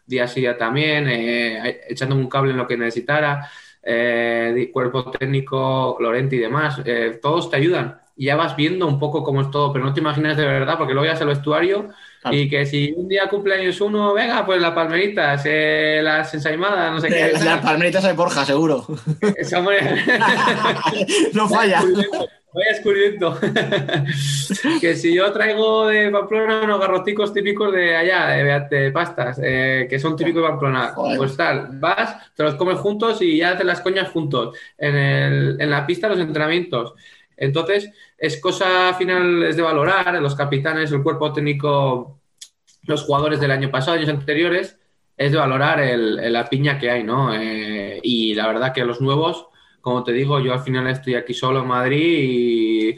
día sí día también, eh, echándome un cable en lo que necesitara. Eh, cuerpo técnico, Lorente y demás, eh, todos te ayudan. Y ya vas viendo un poco cómo es todo, pero no te imaginas de verdad, porque luego ya al vestuario Claro. y que si un día cumpleaños uno, venga, pues las palmeritas, eh, las ensaimadas, no sé qué. Las palmeritas de Borja, seguro. No falla. Vaya escurriendo. que si yo traigo de Pamplona unos garroticos típicos de allá, de, de pastas, eh, que son típicos de Pamplona, Joder. pues tal, vas, te los comes juntos y ya haces las coñas juntos, en, el- en la pista, los entrenamientos. Entonces, es cosa al final es de valorar, los capitanes, el cuerpo técnico, los jugadores del año pasado, años anteriores, es de valorar el- el- la piña que hay, ¿no? Eh, y la verdad que los nuevos, como te digo, yo al final estoy aquí solo en Madrid y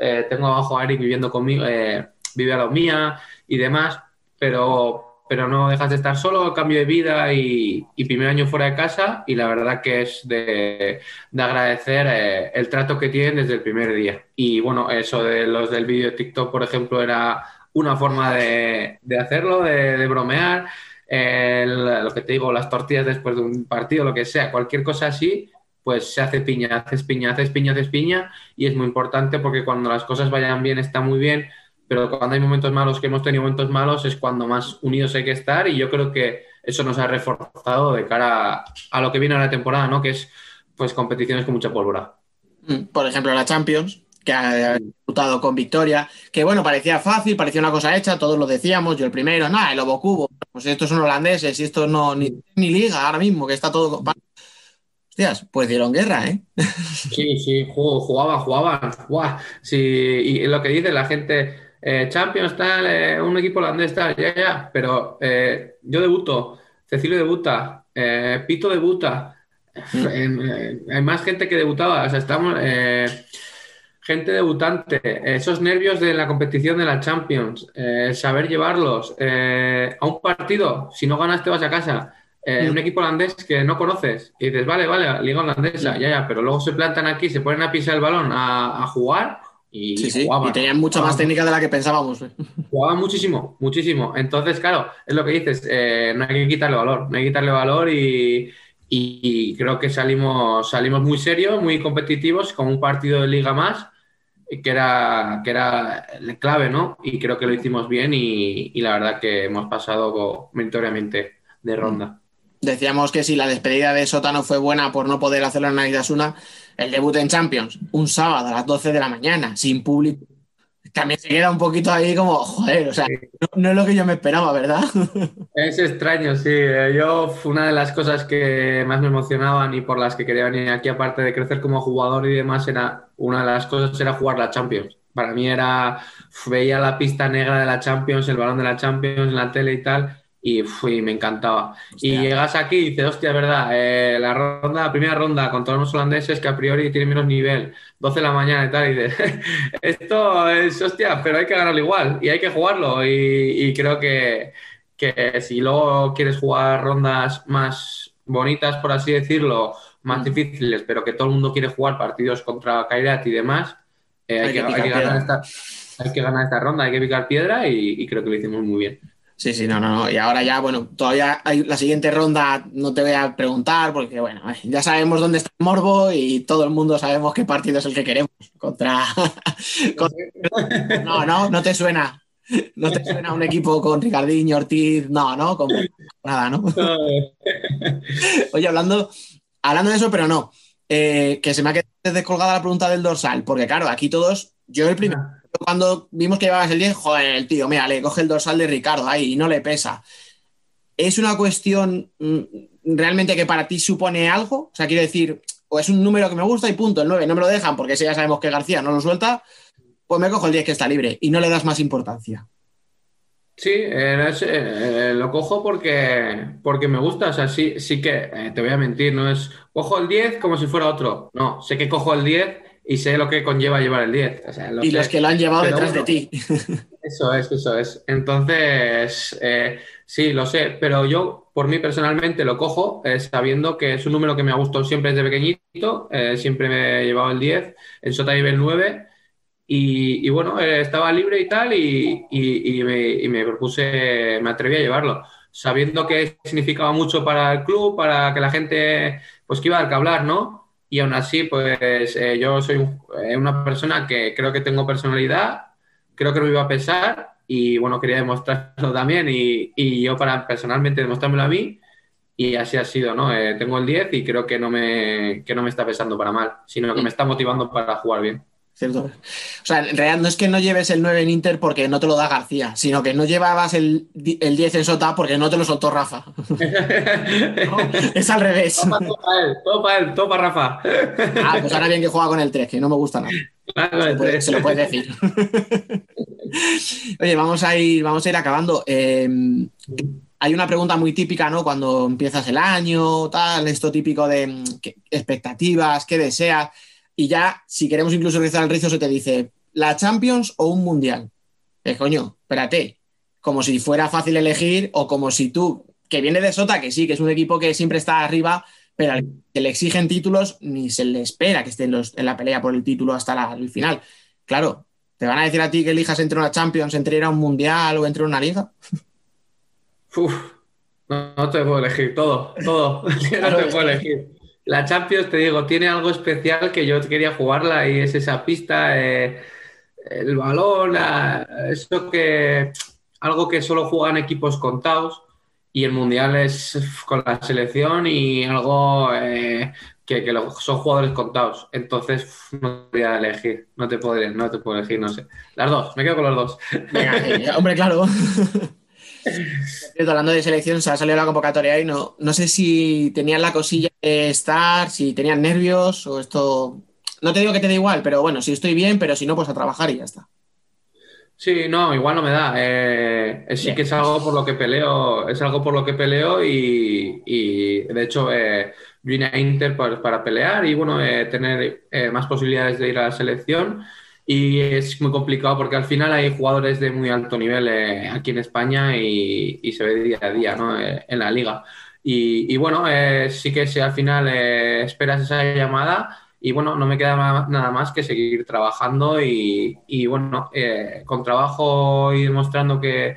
eh, tengo abajo a Eric viviendo conmigo, eh, vive a la mía y demás, pero, pero no dejas de estar solo, cambio de vida y, y primer año fuera de casa y la verdad que es de, de agradecer eh, el trato que tienen desde el primer día. Y bueno, eso de los del vídeo de TikTok, por ejemplo, era una forma de, de hacerlo, de, de bromear. El- lo que te digo, las tortillas después de un partido, lo que sea, cualquier cosa así, pues se hace piña, haces piña, haces piña, haces piña, y es muy importante porque cuando las cosas vayan bien está muy bien, pero cuando hay momentos malos, que hemos tenido momentos malos, es cuando más unidos hay que estar, y yo creo que eso nos ha reforzado de cara a, lo que viene a la temporada, ¿no? Que es pues competiciones con mucha pólvora. Mm, Por ejemplo, la Champions, que ha disputado con victoria, que bueno, parecía fácil, parecía una cosa hecha, todos lo decíamos, yo el primero, nada, el Lobo Cubo, pues estos son holandeses y estos no, ni, ni liga ahora mismo, que está todo... Hostias, pues dieron guerra, ¿eh? Sí, sí, ju- jugaban. Buah, sí, y lo que dice la gente, eh, Champions tal, eh, un equipo holandés tal, ya, ya, pero eh, yo debuto, Cecilio debuta, eh, Pito debuta, eh, hay más gente que debutaba, o sea, estamos, gente debutante, esos nervios de la competición de la Champions, saber llevarlos a un partido, si no ganas te vas a casa. Eh, Mm. un equipo holandés que no conoces y dices, vale, vale, liga holandesa, ya, ya, pero luego se plantan aquí, se ponen a pisar el balón a, a jugar y Sí, sí, jugaban. y tenían mucha más técnica de la que pensábamos. ¿eh? Jugaban muchísimo, muchísimo. Entonces, claro, es lo que dices, eh, no hay que quitarle valor, no hay que quitarle valor y, y creo que salimos, salimos muy serios, muy competitivos, con un partido de liga más, que era, que era la clave, ¿no? Y creo que lo hicimos bien y, y la verdad que hemos pasado meritoriamente de ronda. Decíamos que si la despedida de Sótano fue buena por no poder hacerlo en Navidasuna, el debut en Champions, un sábado a las 12 de la mañana, sin público, también se queda un poquito ahí como, joder, o sea, no, no es lo que yo me esperaba, ¿verdad? Es extraño, sí. Eh, Yo una de las cosas que más me emocionaban y por las que quería venir aquí, aparte de crecer como jugador y demás, era una de las cosas era jugar la Champions. Para mí era, veía la pista negra de la Champions, el balón de la Champions en la tele y tal, y, fui, me encantaba. Y Hostia. llegas aquí y dices, hostia, es verdad, eh, la ronda, la primera ronda contra unos holandeses que a priori tienen menos nivel, 12 de la mañana y tal, y dices, esto es, hostia, pero hay que ganarlo igual y hay que jugarlo. Y, y creo que, que si luego quieres jugar rondas más bonitas, por así decirlo, más Mm. difíciles, pero que todo el mundo quiere jugar partidos contra Kairat y demás, eh, hay, Hay que, que hay que ganar esta, hay que ganar esta ronda, hay que picar piedra y, y creo que lo hicimos muy bien. Sí, sí, no, no, no. Y ahora ya, bueno, todavía hay la siguiente ronda, no te voy a preguntar, porque bueno, eh, ya sabemos dónde está el morbo y todo el mundo sabemos qué partido es el que queremos. Contra. contra- No, no, no te suena. No te suena un equipo con Ricardinho, Ortiz, no, no, con nada, ¿no? Oye, hablando, hablando de eso, pero no, eh, que se me ha quedado descolgada la pregunta del dorsal, porque claro, aquí todos, yo el primero, cuando vimos que llevabas el 10, joder, el tío, mira, le coge el dorsal de Ricardo ahí y no le pesa. ¿Es una cuestión mm, realmente que para ti supone algo? O sea, quiero decir, o es un número que me gusta y punto, el 9 no me lo dejan porque ese ya sabemos que García no lo suelta, pues me cojo el 10 que está libre y no le das más importancia. Sí, eh, eh, eh, lo cojo porque, porque me gusta. O sea, sí, sí que te voy a mentir, no es cojo el 10 como si fuera otro. No, sé que cojo el 10 y sé lo que conlleva llevar el 10. O sea, lo Y sé. los que lo han llevado detrás de bueno, ti. Eso es, eso es. Entonces, eh, sí, lo sé, pero yo por mí personalmente lo cojo eh, sabiendo que es un número que me ha gustado siempre desde pequeñito, eh, siempre me he llevado el 10, en Sota nivel 9 y, y bueno, eh, estaba libre y tal y, y- y me, y me propuse, me atreví a llevarlo, sabiendo que significaba mucho para el club, para que la gente, pues que iba a que hablar, ¿no? Y aún así, pues eh, yo soy un- eh, una persona que creo que tengo personalidad, creo que no me iba a pesar y bueno, quería demostrarlo también y, y yo para personalmente demostrármelo a mí y así ha sido, ¿no? Eh, tengo el 10 y creo que no me, que no me está pesando para mal, sino que me está motivando para jugar bien. ¿Cierto? O sea, en realidad no es que no lleves el 9 en Inter porque no te lo da García, sino que no llevabas el, el 10 en Sota porque no te lo soltó Rafa. No, es al revés. Todo para él, todo para él, todo para Rafa. Ah, pues ahora bien que juega con el 3, que no me gusta nada. Claro, Se lo puede- se lo puedes decir. Oye, vamos a ir, vamos a ir acabando. Eh, hay una pregunta muy típica, ¿no? Cuando empiezas el año, tal, esto típico de mm, ¿qué expectativas, qué deseas. Y ya, si queremos incluso rizar el rizo, se te dice, ¿la Champions o un Mundial? Eh, coño, espérate. Como si fuera fácil elegir o como si tú, que viene de Sota, que sí, que es un equipo que siempre está arriba, pero al que le exigen títulos ni se le espera que esté en, los- en la pelea por el título hasta la- el final. Claro, ¿te van a decir a ti que elijas entre una Champions, entre ir a un Mundial o entre una liga? Uf, no, no te puedo elegir todo, todo. no te puedo elegir. La Champions, te digo, tiene algo especial que yo quería jugarla y es esa pista, eh, el balón, la- eso que algo que solo juegan equipos contados y el Mundial es con la selección y algo eh, que, que lo- son jugadores contados. Entonces, no te voy a elegir, no te podré, no te puedo elegir, no sé. Las dos, me quedo con las dos. Venga, eh, hombre, claro. Hablando de selección, se ha salido la convocatoria y no, no sé si tenían la cosilla de estar, si tenían nervios o esto. No te digo que te da igual, pero bueno, si estoy bien, pero si no, pues a trabajar y ya está. Sí, no, igual no me da. Eh, sí que es algo por lo que peleo, es algo por lo que peleo y, y, de hecho eh, vine a Inter para, para pelear y bueno, eh, tener eh, más posibilidades de ir a la selección y es muy complicado porque al final hay jugadores de muy alto nivel eh, aquí en España y, y se ve día a día, ¿no? Eh, en la liga. Y, bueno, eh, sí que si al final eh, esperas esa llamada y bueno, no me queda nada más que seguir trabajando y, bueno, eh, con trabajo y demostrando que,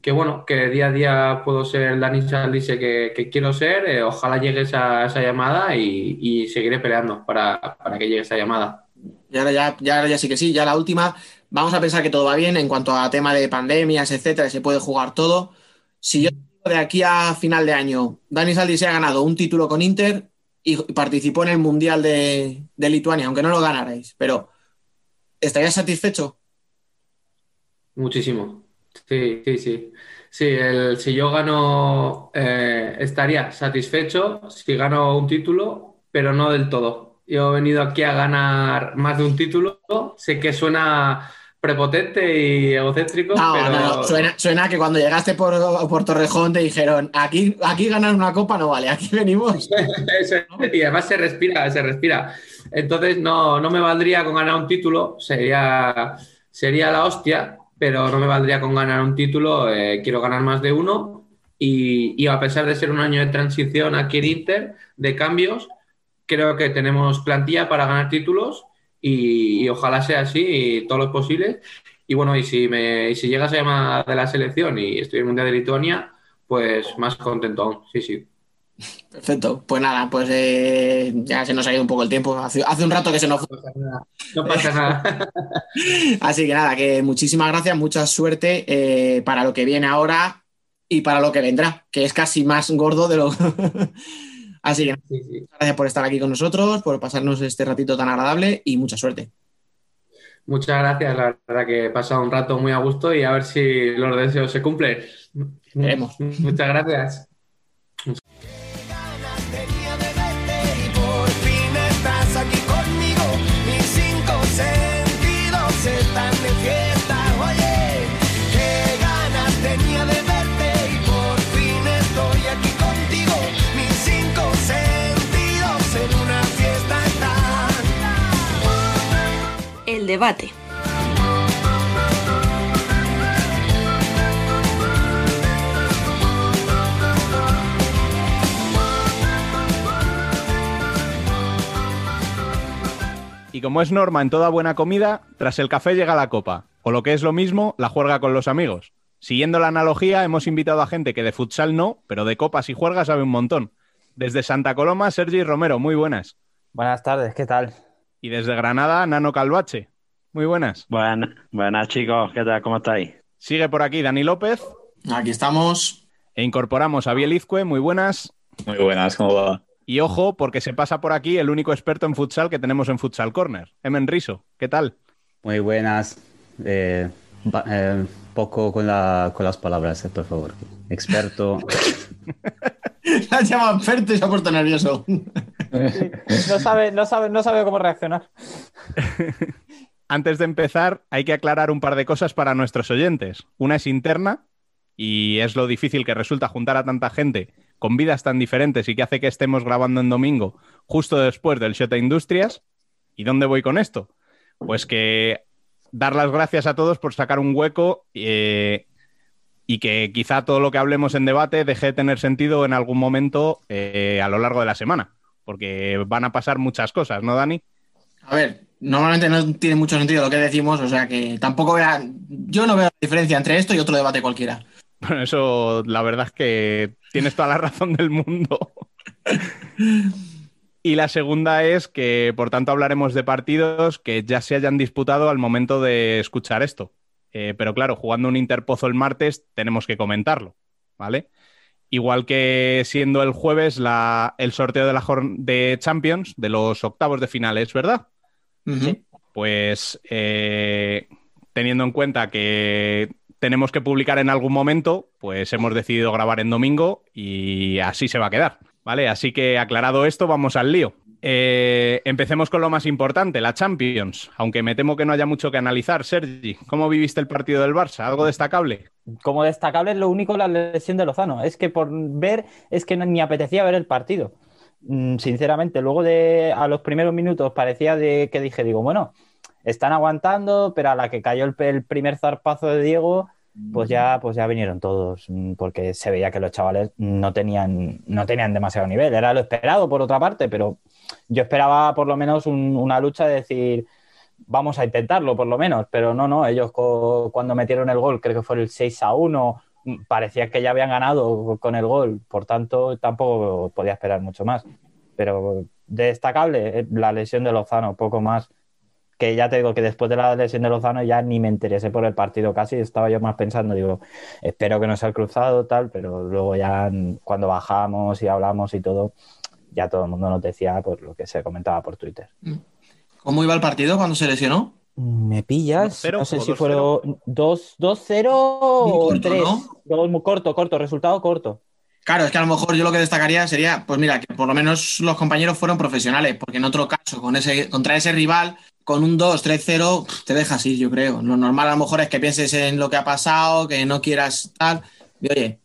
que bueno, que día a día puedo ser el Dani que, que quiero ser, ojalá llegue esa, llamada y, y seguiré peleando para, para que llegue esa llamada. Y ahora ya, sí que sí, ya la última. Vamos a pensar que todo va bien en cuanto a tema de pandemias, etcétera, se puede jugar todo. Si yo de aquí a final de año, Dani Saldi se ha ganado un título con Inter y participó en el Mundial de, de Lituania, aunque no lo ganarais, pero ¿estarías satisfecho? Muchísimo. Sí, sí, sí. Sí, el, si yo gano, eh, estaría satisfecho si gano un título, pero no del todo. Yo he venido aquí a ganar más de un título. Sé que suena prepotente y egocéntrico, No, pero no, no. Suena, suena que cuando llegaste por, por Torrejón te dijeron, aquí, aquí ganar una copa no vale, aquí venimos. Y además se respira, se respira. Entonces no, no me valdría con ganar un título, sería, sería la hostia, pero no me valdría con ganar un título, eh, quiero ganar más de uno y, y a pesar de ser un año de transición aquí en Inter, de cambios, creo que tenemos plantilla para ganar títulos y, y ojalá sea así y todo lo posible. Y bueno, y si, me, y si llega esa llamada de la selección y estoy en el Mundial de Lituania, pues más contento aún, sí, sí. Perfecto. Pues nada, pues eh, ya se nos ha ido un poco el tiempo. Hace, hace un rato que se nos fue. No pasa nada. No pasa nada. Así que nada, que muchísimas gracias, mucha suerte eh, para lo que viene ahora y para lo que vendrá, que es casi más gordo de lo. Así que Sí, sí. gracias por estar aquí con nosotros, por pasarnos este ratito tan agradable y mucha suerte. Muchas gracias, la verdad que he pasado un rato muy a gusto y a ver si los deseos se cumplen. Veremos. Muchas gracias. Debate. Y como es norma en toda buena comida, tras el café llega la copa, o lo que es lo mismo, la juerga con los amigos. Siguiendo la analogía, hemos invitado a gente que de futsal no, pero de copas y juergas sabe un montón. Desde Santa Coloma, Sergi Romero, muy buenas. Buenas tardes, ¿qué tal? Y desde Granada, Nano Calvache, muy buenas. Buenas, buenas chicos, ¿qué tal? ¿Cómo estáis? Sigue por aquí Dani López Aquí estamos. e incorporamos a Biel Izcue, muy buenas. Muy buenas, ¿cómo va? Y ojo, porque se pasa por aquí el único experto en futsal que tenemos en Futsal Corner, Emen Riso. ¿Qué tal? Muy buenas. Eh, eh, poco con, la- con las palabras, eh, por favor. Experto. La has llamado experto y se ha puesto nervioso. No sabe, no sabe, no sabe cómo reaccionar. Antes de empezar, hay que aclarar un par de cosas para nuestros oyentes. Una es interna y es lo difícil que resulta juntar a tanta gente con vidas tan diferentes y que hace que estemos grabando en domingo justo después del Shota Industrias. ¿Y dónde voy con esto? Pues que dar las gracias a todos por sacar un hueco eh, y que quizá todo lo que hablemos en debate deje de tener sentido en algún momento eh, a lo largo de la semana, porque van a pasar muchas cosas, ¿no, Dani? A ver, normalmente no tiene mucho sentido lo que decimos, o sea que tampoco vea. Yo no veo la diferencia entre esto y otro debate cualquiera. Bueno, eso la verdad es que tienes toda la razón del mundo. Y la segunda es que, por tanto, hablaremos de partidos que ya se hayan disputado al momento de escuchar esto. Eh, pero claro, jugando un Interpozo el martes, tenemos que comentarlo, ¿vale? Igual que siendo el jueves la- el sorteo de la de Champions, de los octavos de finales, ¿verdad? Pues eh, teniendo en cuenta que tenemos que publicar en algún momento, pues hemos decidido grabar en domingo y así se va a quedar, ¿vale? Así que aclarado esto, vamos al lío. Eh, empecemos con lo más importante, la Champions, aunque me temo que no haya mucho que analizar. Sergi, ¿cómo viviste el partido del Barça? ¿Algo destacable? Como destacable es lo único la lesión de Lozano. Es que por ver, es que ni apetecía ver el partido. Mm, Sinceramente, luego de a los primeros minutos parecía de que dije, digo, bueno, están aguantando, pero a la que cayó el, el primer zarpazo de Diego, pues ya, pues ya vinieron todos, mm, porque se veía que los chavales no tenían, no tenían demasiado nivel. Era lo esperado por otra parte, pero yo esperaba por lo menos un- una lucha de decir, vamos a intentarlo por lo menos, pero no, no, ellos cuando metieron el gol, creo que fue el 6 a 1, mm, parecía que ya habían ganado con el gol, por tanto tampoco podía esperar mucho más. Pero destacable eh, la lesión de Lozano, poco más. Que ya te digo que después de la lesión de Lozano ya ni me interesé por el partido casi, estaba yo más pensando, digo, espero que no sea el cruzado, tal, pero luego ya cuando bajamos y hablamos y todo, ya todo el mundo nos decía por lo que se comentaba por Twitter. ¿Cómo iba el partido cuando se lesionó? Me pillas, 2-0 no sé o si 2-0. fueron 2 2-0 o corto, 3. ¿no? Corto, corto, resultado corto. Claro, es que a lo mejor yo lo que destacaría sería, pues mira, que por lo menos los compañeros fueron profesionales, porque en otro caso, con ese, contra ese rival, con un 2-3-0, pf, te dejas ir, yo creo. Lo normal a lo mejor es que pienses en lo que ha pasado, que no quieras tal. Y oye,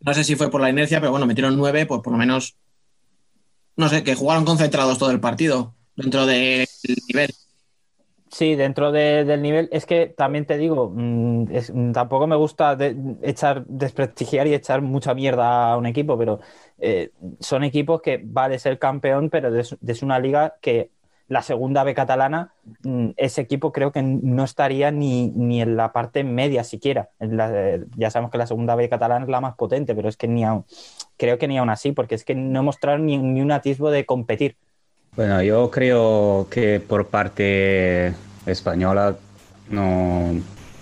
no sé si fue por la inercia, pero bueno, metieron nueve, pues por lo menos, no sé, que jugaron concentrados todo el partido, dentro del nivel. Sí, dentro de- del nivel, es que también te digo, mm, mm, tampoco me gusta echar, desprestigiar y echar mucha mierda a un equipo, pero eh, son equipos que vale ser campeón, pero es, una liga que la segunda B catalana, mm, ese equipo creo que no estaría ni, ni en la parte media siquiera. Eh, ya sabemos que la segunda B catalana es la más potente, pero es que ni aún, creo que ni aún así, porque es que no mostraron ni, ni un atisbo de competir. Bueno, yo creo que por parte española no,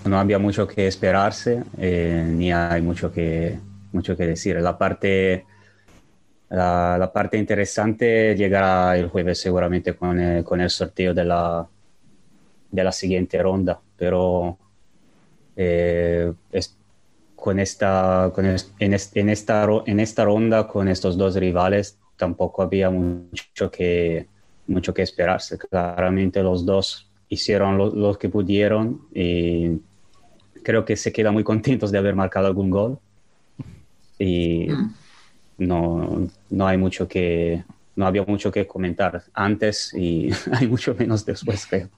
no había mucho que esperarse, eh, ni hay mucho que, mucho que decir. La parte, la, la parte interesante llegará el jueves seguramente con el, con el sorteo de la, de la siguiente ronda, pero eh, es- con esta, con es- en, es- en esta, en esta ronda con estos dos rivales tampoco había mucho que, mucho que esperarse. Claramente los dos hicieron lo, que pudieron y creo que se quedan muy contentos de haber marcado algún gol. Y no, no hay mucho que, no había mucho que comentar antes y hay mucho menos después, creo.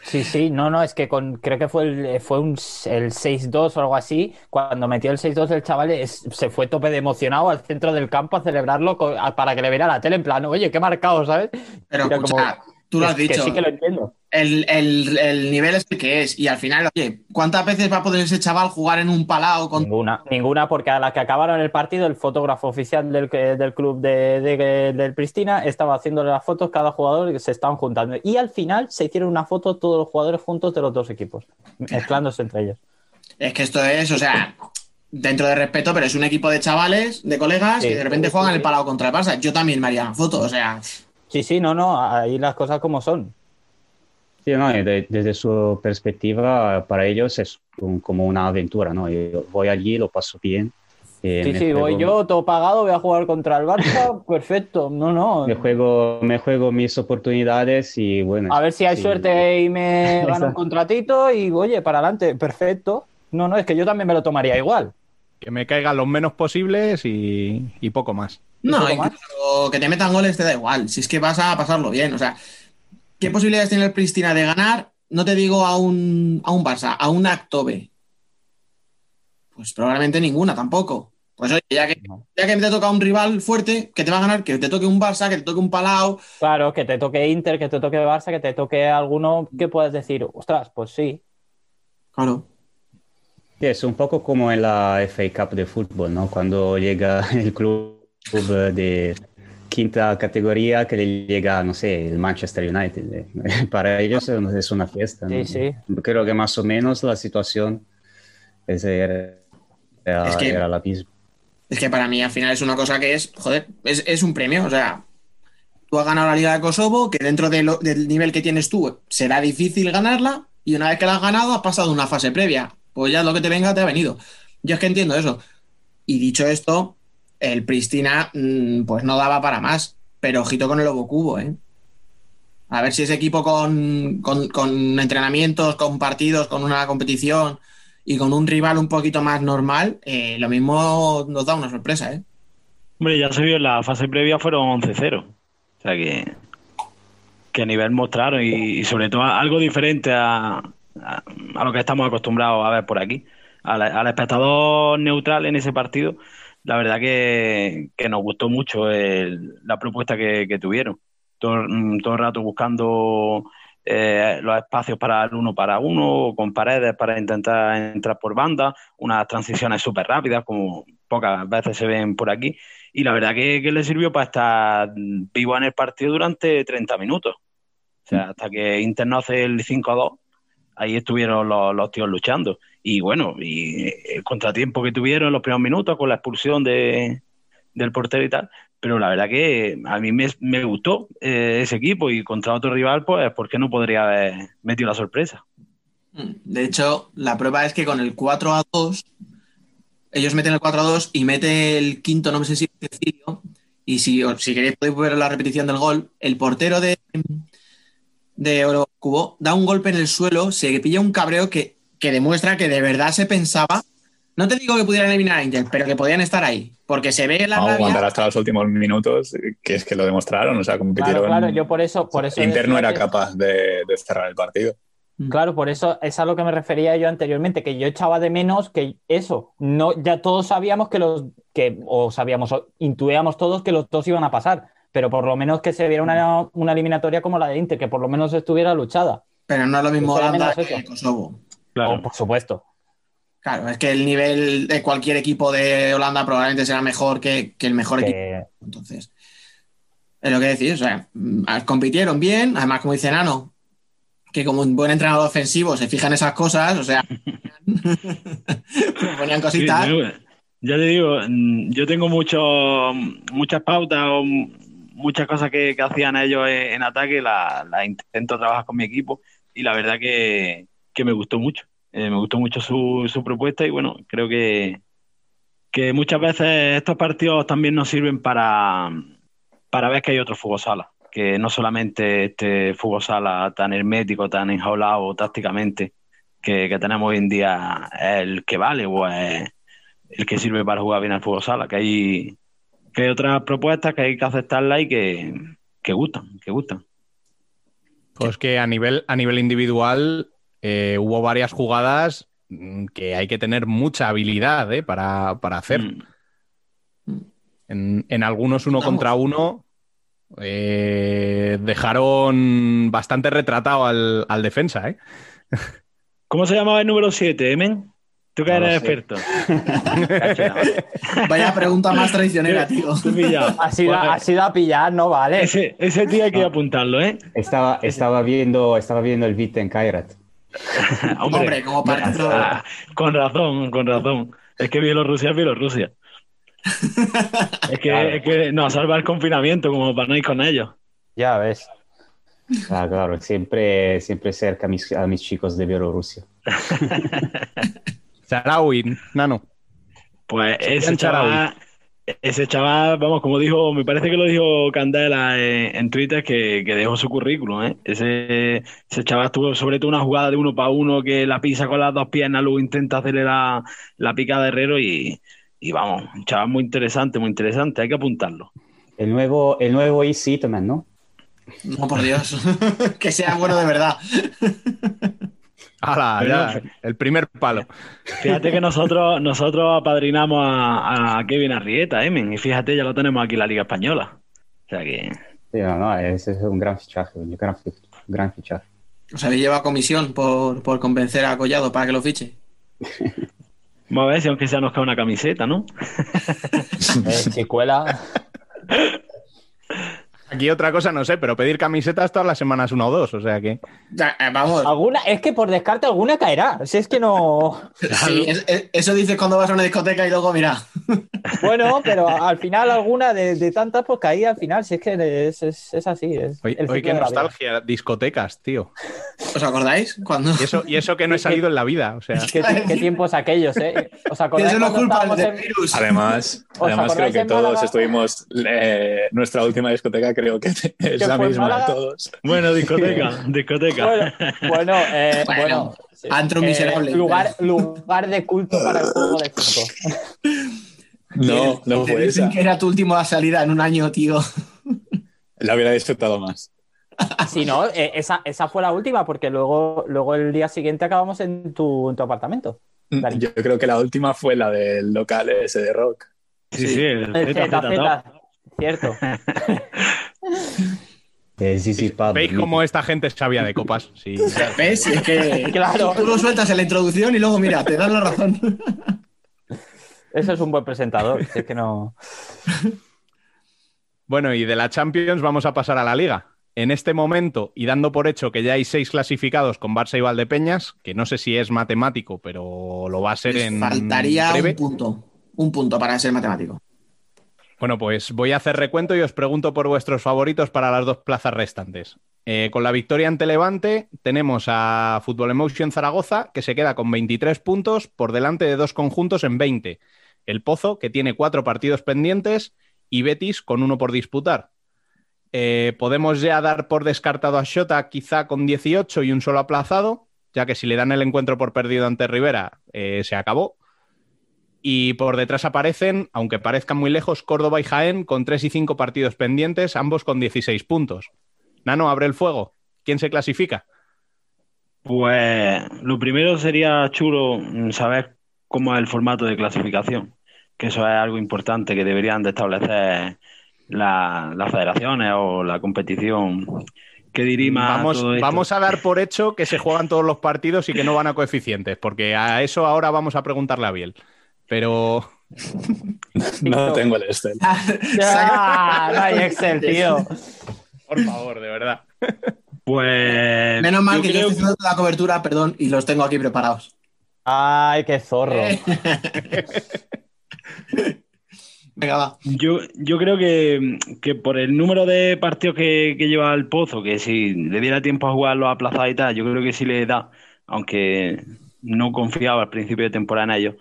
Sí, sí, no, no, es que con, creo que fue el, fue un, el 6-2 o algo así. Cuando metió el 6-2, el chaval es- se fue tope de emocionado al centro del campo a celebrarlo a- para que le viera la tele. En plan, oye, qué marcado, ¿sabes? Pero escucha, tú lo has que dicho. sí que lo entiendo. El, el- el nivel es el que es. Y al final, oye, ¿cuántas veces va a poder ese chaval jugar en un palao con Ninguna, ninguna, porque a la que acabaron el partido, el fotógrafo oficial del, que- del club de, de- del Pristina estaba haciéndole las fotos cada jugador y se estaban juntando. Y al final se hicieron una foto todos los jugadores juntos de los dos equipos, mezclándose entre ellos. Es que esto es, o sea, dentro de respeto, pero es un equipo de chavales, de colegas, Sí, que de repente juegan sí. el palao contra el Barça. Yo también me haría una foto, o sea, Sí, sí, no, no, ahí las cosas como son. Sí, no, y de- desde su perspectiva, para ellos es un- como una aventura, ¿no? Yo voy allí, lo paso bien. eh, Sí, sí, voy yo, todo pagado, voy a jugar contra el Barça, perfecto. No, no. Me juego, me juego mis oportunidades y bueno. A ver si hay sí. suerte y me gano un contratito y oye, para adelante, perfecto. No, no, es que yo también me lo tomaría igual. Que me caigan los menos posibles y, y poco más. No, incluso que te metan goles te da igual. Si es que vas a pasarlo bien, o sea, ¿qué posibilidades tiene el Pristina de ganar? No te digo a un, a un Barça, a un Actobe. Pues probablemente ninguna tampoco. Pues oye, ya que, ya que te toca un rival fuerte, que te va a ganar, que te toque un Barça, que te toque un Palau, Claro, que te toque Inter, que te toque Barça, que te toque alguno que puedes decir, ostras, pues sí. claro. Sí, es un poco como en la FA Cup de fútbol, ¿no? Cuando llega el club de quinta categoría que le llega, no sé, el Manchester United. eh. Para ellos es una fiesta. ¿no? Sí, sí. Creo que más o menos la situación es- era, era- Es que- era la misma. Es que para mí al final es una cosa que es, joder, es, es un premio. O sea, tú has ganado la Liga de Kosovo, que dentro de lo- del nivel que tienes tú será difícil ganarla, y una vez que la has ganado has pasado una fase previa. Pues ya lo que te venga te ha venido. Yo es que entiendo eso. Y dicho esto, el Pristina mm, pues no daba para más. Pero ojito con el Lobo Cubo, ¿eh? A ver si ese equipo con, con- entrenamientos, con partidos, con una competición y con un rival un poquito más normal, eh, lo mismo nos da una sorpresa, ¿eh? Hombre, ya se vio en la fase previa fueron 11-0. O sea que, que nivel mostraron y, sobre todo algo diferente a, a, a lo que estamos acostumbrados a ver por aquí. Al espectador neutral en ese partido, la verdad que, nos gustó mucho la propuesta que, tuvieron. Todo, mm, todo el rato buscando eh, los espacios para el uno para uno, con paredes para intentar entrar por banda, unas transiciones súper rápidas, como pocas veces se ven por aquí. Y la verdad que, que le sirvió para estar vivo en el partido durante 30 minutos. O sea, hasta que Inter no hace el 5-2, ahí estuvieron los, los tíos luchando. Y bueno, y el contratiempo que tuvieron en los primeros minutos con la expulsión de, del portero y tal. Pero la verdad que a mí me, me gustó eh, ese equipo y contra otro rival, pues, ¿por qué no podría haber metido la sorpresa? De hecho, la prueba es que con el 4 a 2, ellos meten el 4 a 2 y mete el quinto, no sé si Cecilio. Y si, si queréis podéis ver la repetición del gol, el portero de, de Oro Cubo da un golpe en el suelo, se pilla un cabreo que, que demuestra que de verdad se pensaba. No te digo que pudieran eliminar a Inter, pero que podían estar ahí. Porque se ve la Vamos a rabia. aguantar hasta los últimos minutos, que es que lo demostraron, o sea, Claro, compitieron. claro, yo por eso, por eso Inter no era que- capaz de, de cerrar el partido. Claro, por eso es a lo que me refería yo anteriormente, que yo echaba de menos que eso, no, ya todos sabíamos que los, que, o sabíamos, o intuíamos todos que los dos iban a pasar, pero por lo menos que se viera una, una eliminatoria como la de Inter, que por lo menos estuviera luchada. Pero no es lo mismo Holanda que eso. Kosovo. Oh, por supuesto. Claro, es que el nivel de cualquier equipo de Holanda probablemente será mejor que, que el mejor equipo. Que- Entonces, es lo que decís, o sea, mm, compitieron bien, además, como dice Nano, que como un buen entrenador ofensivo se fija en esas cosas, o sea, ponían cositas. Sí, ya te digo, mm, yo tengo mucho, muchas pautas o muchas cosas que, que hacían ellos en, en ataque, las las intento trabajar con mi equipo y la verdad que, que me gustó mucho. Eh, me gustó mucho su, su propuesta y bueno, creo que, que muchas veces estos partidos también nos sirven para, para ver que hay otro fútbol sala, que no solamente este fútbol sala tan hermético, tan enjaulado tácticamente que, que tenemos hoy en día es el que vale o es el que sirve para jugar bien al fútbol sala, que hay, que otras propuestas que hay que aceptarlas y que, que gustan, que gustan. Pues que a nivel, a nivel individual eh, hubo varias jugadas mm, que hay que tener mucha habilidad eh, para, para hacer. Mm. En, en algunos uno Vamos. contra uno eh, dejaron bastante retratado al, al defensa. ¿eh? ¿Cómo se llamaba el número 7, Emen? Tú que No eres experto. Vaya pregunta más traicionera, tío. Te he pillado. Ha sido, Bueno, ha sido a pillar, no vale. ese, ese tío hay que apuntarlo, ¿eh? Estaba, estaba, viendo, estaba viendo el beat en Kairat. Hombre, como partido. Ah, con razón, con razón. Es que Bielorrusia es Bielorrusia. Es que, Claro. es que nos salva el confinamiento como para no ir con ellos. Ya ves. Ah, claro, siempre, siempre cerca a mis, a mis chicos de Bielorrusia. Sarawi, Nano. Pues ese chaval, ese chaval, vamos, como dijo, me parece que lo dijo Candela en, en Twitter, que, que dejó su currículum, ¿eh? Ese, ese chaval tuvo sobre todo una jugada de uno para uno que la pisa con las dos piernas, luego intenta hacerle la, la pica de Herrero y, y vamos, un chaval muy interesante, muy interesante, hay que apuntarlo. El nuevo, el nuevo Easy también, ¿no? No, por Dios. que sea bueno de verdad. ¡Hala! Pero ya! El primer palo. Fíjate que nosotros, nosotros apadrinamos a, a Kevin Arrieta, ¿eh? men? Y fíjate, ya lo tenemos aquí en la Liga Española. O sea que... Sí, no, no, ese es un gran fichaje, un gran, fi- gran fichaje. Os habéis llevado a comisión por, por convencer a Collado para que lo fiche. Vamos a ver si aunque sea nos cae una camiseta, ¿no? Eh, chicuela. Aquí otra cosa no sé, pero pedir camisetas todas las semanas una o dos, o sea que... Eh, Vamos. Alguna, es que por descarte alguna caerá. Si es que no. Sí, es- es- eso dices cuando vas a una discoteca y luego, mira. Bueno, pero al final alguna de, de tantas, pues caía al final. Si es que es, es- es así. Ciclo qué nostalgia, discotecas, tío. ¿Os acordáis? Cuando. Y eso, y eso que no he salido en la vida, o sea... ¿Qué, qué tiempos aquellos, ¿eh? ¿Os acordáis eso no culpa del en- virus. Además, ¿Os además creo que todos Málaga? estuvimos. eh, nuestra última discoteca creo que es ¿Que la misma de todos. Bueno, discoteca, discoteca. Bueno, bueno, eh, Bueno, bueno, sí. antro miserable. lugar, lugar de culto para el juego de cinco. No, no Te fue dicen esa. que era tu última salida en un año, tío. La hubiera disfrutado más. Si no, eh, esa, esa fue la última, porque luego, luego el día siguiente acabamos en tu, en tu apartamento. Dani. Yo creo que la última fue la del local ese de rock. Sí, sí, el El top. cierto. Eh, sí, sí, Pablo. ¿Veis cómo esta gente sabía de copas? Sí. ¿Ves? Es que Claro. tú lo sueltas en la introducción y luego, mira, te dan la razón. Eso es un buen presentador. es que no. Bueno, y de la Champions vamos a pasar a la Liga. En este momento, y dando por hecho que ya hay seis clasificados con Barça y Valdepeñas, que no sé si es matemático, pero lo va a ser Les en faltaría breve. un punto. Un punto para ser matemático. Bueno, pues voy a hacer recuento y os pregunto por vuestros favoritos para las dos plazas restantes. Eh, con la victoria ante Levante tenemos a Fútbol Emotion Zaragoza, que se queda con 23 puntos por delante de dos conjuntos en 20. El Pozo, que tiene cuatro partidos pendientes, y Betis con uno por disputar. Eh, podemos ya dar por descartado a Shota quizá con 18 y un solo aplazado, ya que si le dan el encuentro por perdido ante Rivera, eh, se acabó. Y por detrás aparecen, aunque parezcan muy lejos, Córdoba y Jaén con 3 y 5 partidos pendientes, ambos con 16 puntos. Nano, abre el fuego. ¿Quién se clasifica? Pues lo primero sería chulo saber cómo es el formato de clasificación, que eso es algo importante que deberían de establecer la- las federaciones o la competición que dirima Vamos, todo esto. vamos a dar por hecho que se juegan todos los partidos y que no van a coeficientes, porque a eso ahora vamos a preguntarle a Biel. Pero No tengo el Excel. Ah, no hay Excel, tío. por favor, de verdad. Pues Menos mal yo que yo creo estoy haciendo la cobertura, perdón, y los tengo aquí preparados. Ay, qué zorro. Venga, va. Yo, yo creo que, que por el número de partidos que, que lleva el Pozo, que si le diera tiempo a jugarlo aplazado y tal, yo creo que sí le da, aunque no confiaba al principio de temporada en ello.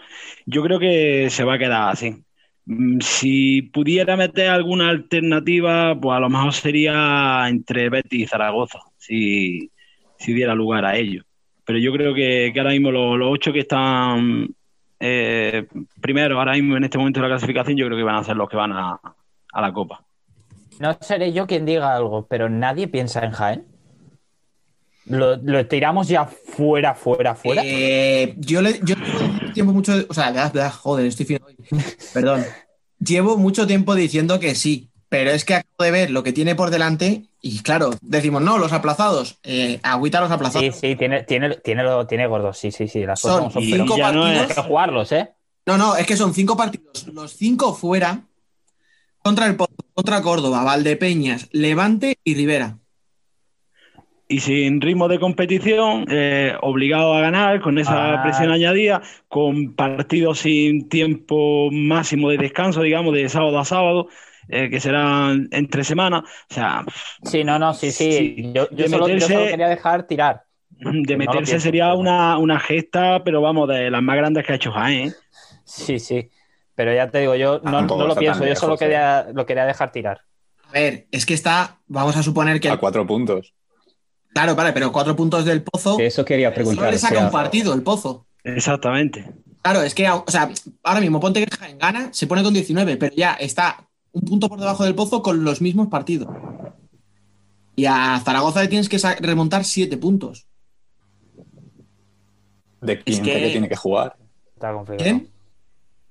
Yo creo que se va a quedar así. Mm, Si pudiera meter alguna alternativa, pues a lo mejor sería entre Betis y Zaragoza, si, si diera lugar a ello. Pero yo creo que, que ahora mismo los, los ocho que están eh, primero, ahora mismo en este momento de la clasificación, yo creo que van a ser los que van a, a la Copa. No seré yo quien diga algo, pero nadie piensa en Jaén. ¿Lo, lo tiramos ya fuera, fuera, fuera? Eh, yo, le, yo llevo tiempo mucho, o sea, joder, estoy fino hoy. Perdón. Llevo mucho tiempo diciendo que sí, pero es que acabo de ver lo que tiene por delante y claro, decimos, no, los aplazados, eh, agüita los aplazados. Sí, sí, tiene, tiene, tiene, lo- tiene gordos, sí, sí, sí. Las Son cosas como cinco pero ya no partidos. hay que jugarlos, ¿eh? No, no, es que son cinco partidos, los cinco fuera contra el contra Córdoba, Valdepeñas, Levante y Rivera. Y sin ritmo de competición, eh, obligado a ganar con esa Ah. presión añadida, con partidos sin tiempo máximo de descanso, digamos, de sábado a sábado, eh, que serán entre semanas. O sea, Sí, no, no, sí, sí. Sí, Yo, yo de solo, yo meterse- solo quería dejar tirar. de No meterse pienso, sería pero- una, una gesta, pero vamos, de las más grandes que ha hecho Jaén. ¿eh? Sí, sí. Pero ya te digo, yo no, lo pienso, yo solo lejos, eh. quería, lo quería dejar tirar. A ver, es que está, vamos a suponer que, A cuatro puntos. Claro, vale, pero cuatro puntos del Pozo, Eso quería solo preguntar. o saca sea, un partido el Pozo. Exactamente. Claro, es que, o sea, ahora mismo ponte que Jaén gana, se pone con 19, pero ya está un punto por debajo del Pozo con los mismos partidos. Y a Zaragoza le tienes que remontar 7 puntos. De 15 que- que... tiene que jugar. Está. ¿Quién?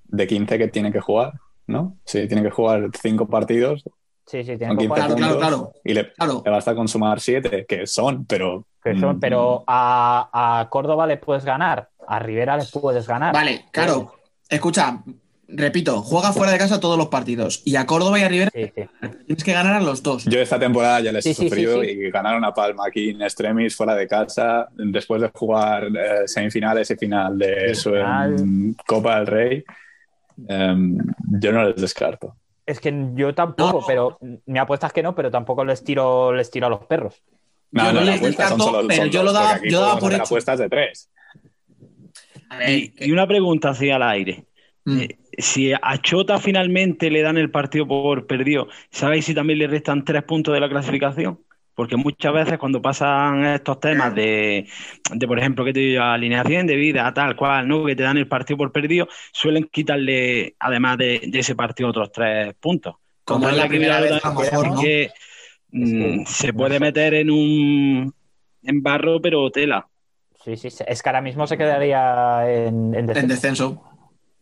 De 15 que tiene que jugar, ¿no? Sí, tiene que jugar cinco partidos Sí, sí, tiene que 15 jugar. Claro, claro, claro. Y le, Claro. le basta con sumar 7, que son, pero. Que son- mm, pero a, a Córdoba le puedes ganar, a Rivera le puedes ganar. Vale, claro. Escucha, repito, juega fuera de casa todos los partidos. Y a Córdoba y a Rivera Sí, sí. tienes que ganar a los dos. Yo esta temporada ya les Sí, he sí, sí, sufrido sí. y ganaron a Palma aquí en extremis, fuera de casa, después de jugar eh, semifinales y final de Sí, eso en Copa del Rey. em, yo no les descarto. Es que yo tampoco, No. pero me apuestas que no, pero tampoco les tiro, les tiro a los perros. No, Yo no, les solo pero son yo dos, lo daba- yo daba por hecho. apuestas de tres. Y, y una pregunta así al aire. mm. Eh, si a Chota finalmente le dan el partido por perdido, ¿sabéis si también le restan tres puntos de la clasificación? Porque muchas veces cuando pasan estos temas de, de, por ejemplo, que te digo, alineación de vida, tal cual, ¿no? Que te dan el partido por perdido, suelen quitarle, además de, de ese partido, otros tres puntos. Como es la primera vez, a lo también, mejor, ¿no? que, mm, se puede meter en un en barro, pero tela. Sí, sí, es que ahora mismo se quedaría en, en en descenso.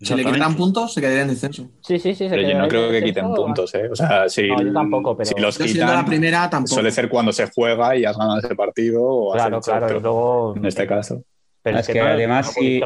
Si le quitan puntos, se quedaría en descenso. Sí, sí, sí. se Pero yo no creo que quiten puntos, ¿eh? O sea, si, No, yo tampoco, pero- si los Yo la primera, tampoco. suele ser cuando se juega y has ganado ese partido o has Claro, hecho claro, otro, luego. en este caso. Pero es que no- además, no si,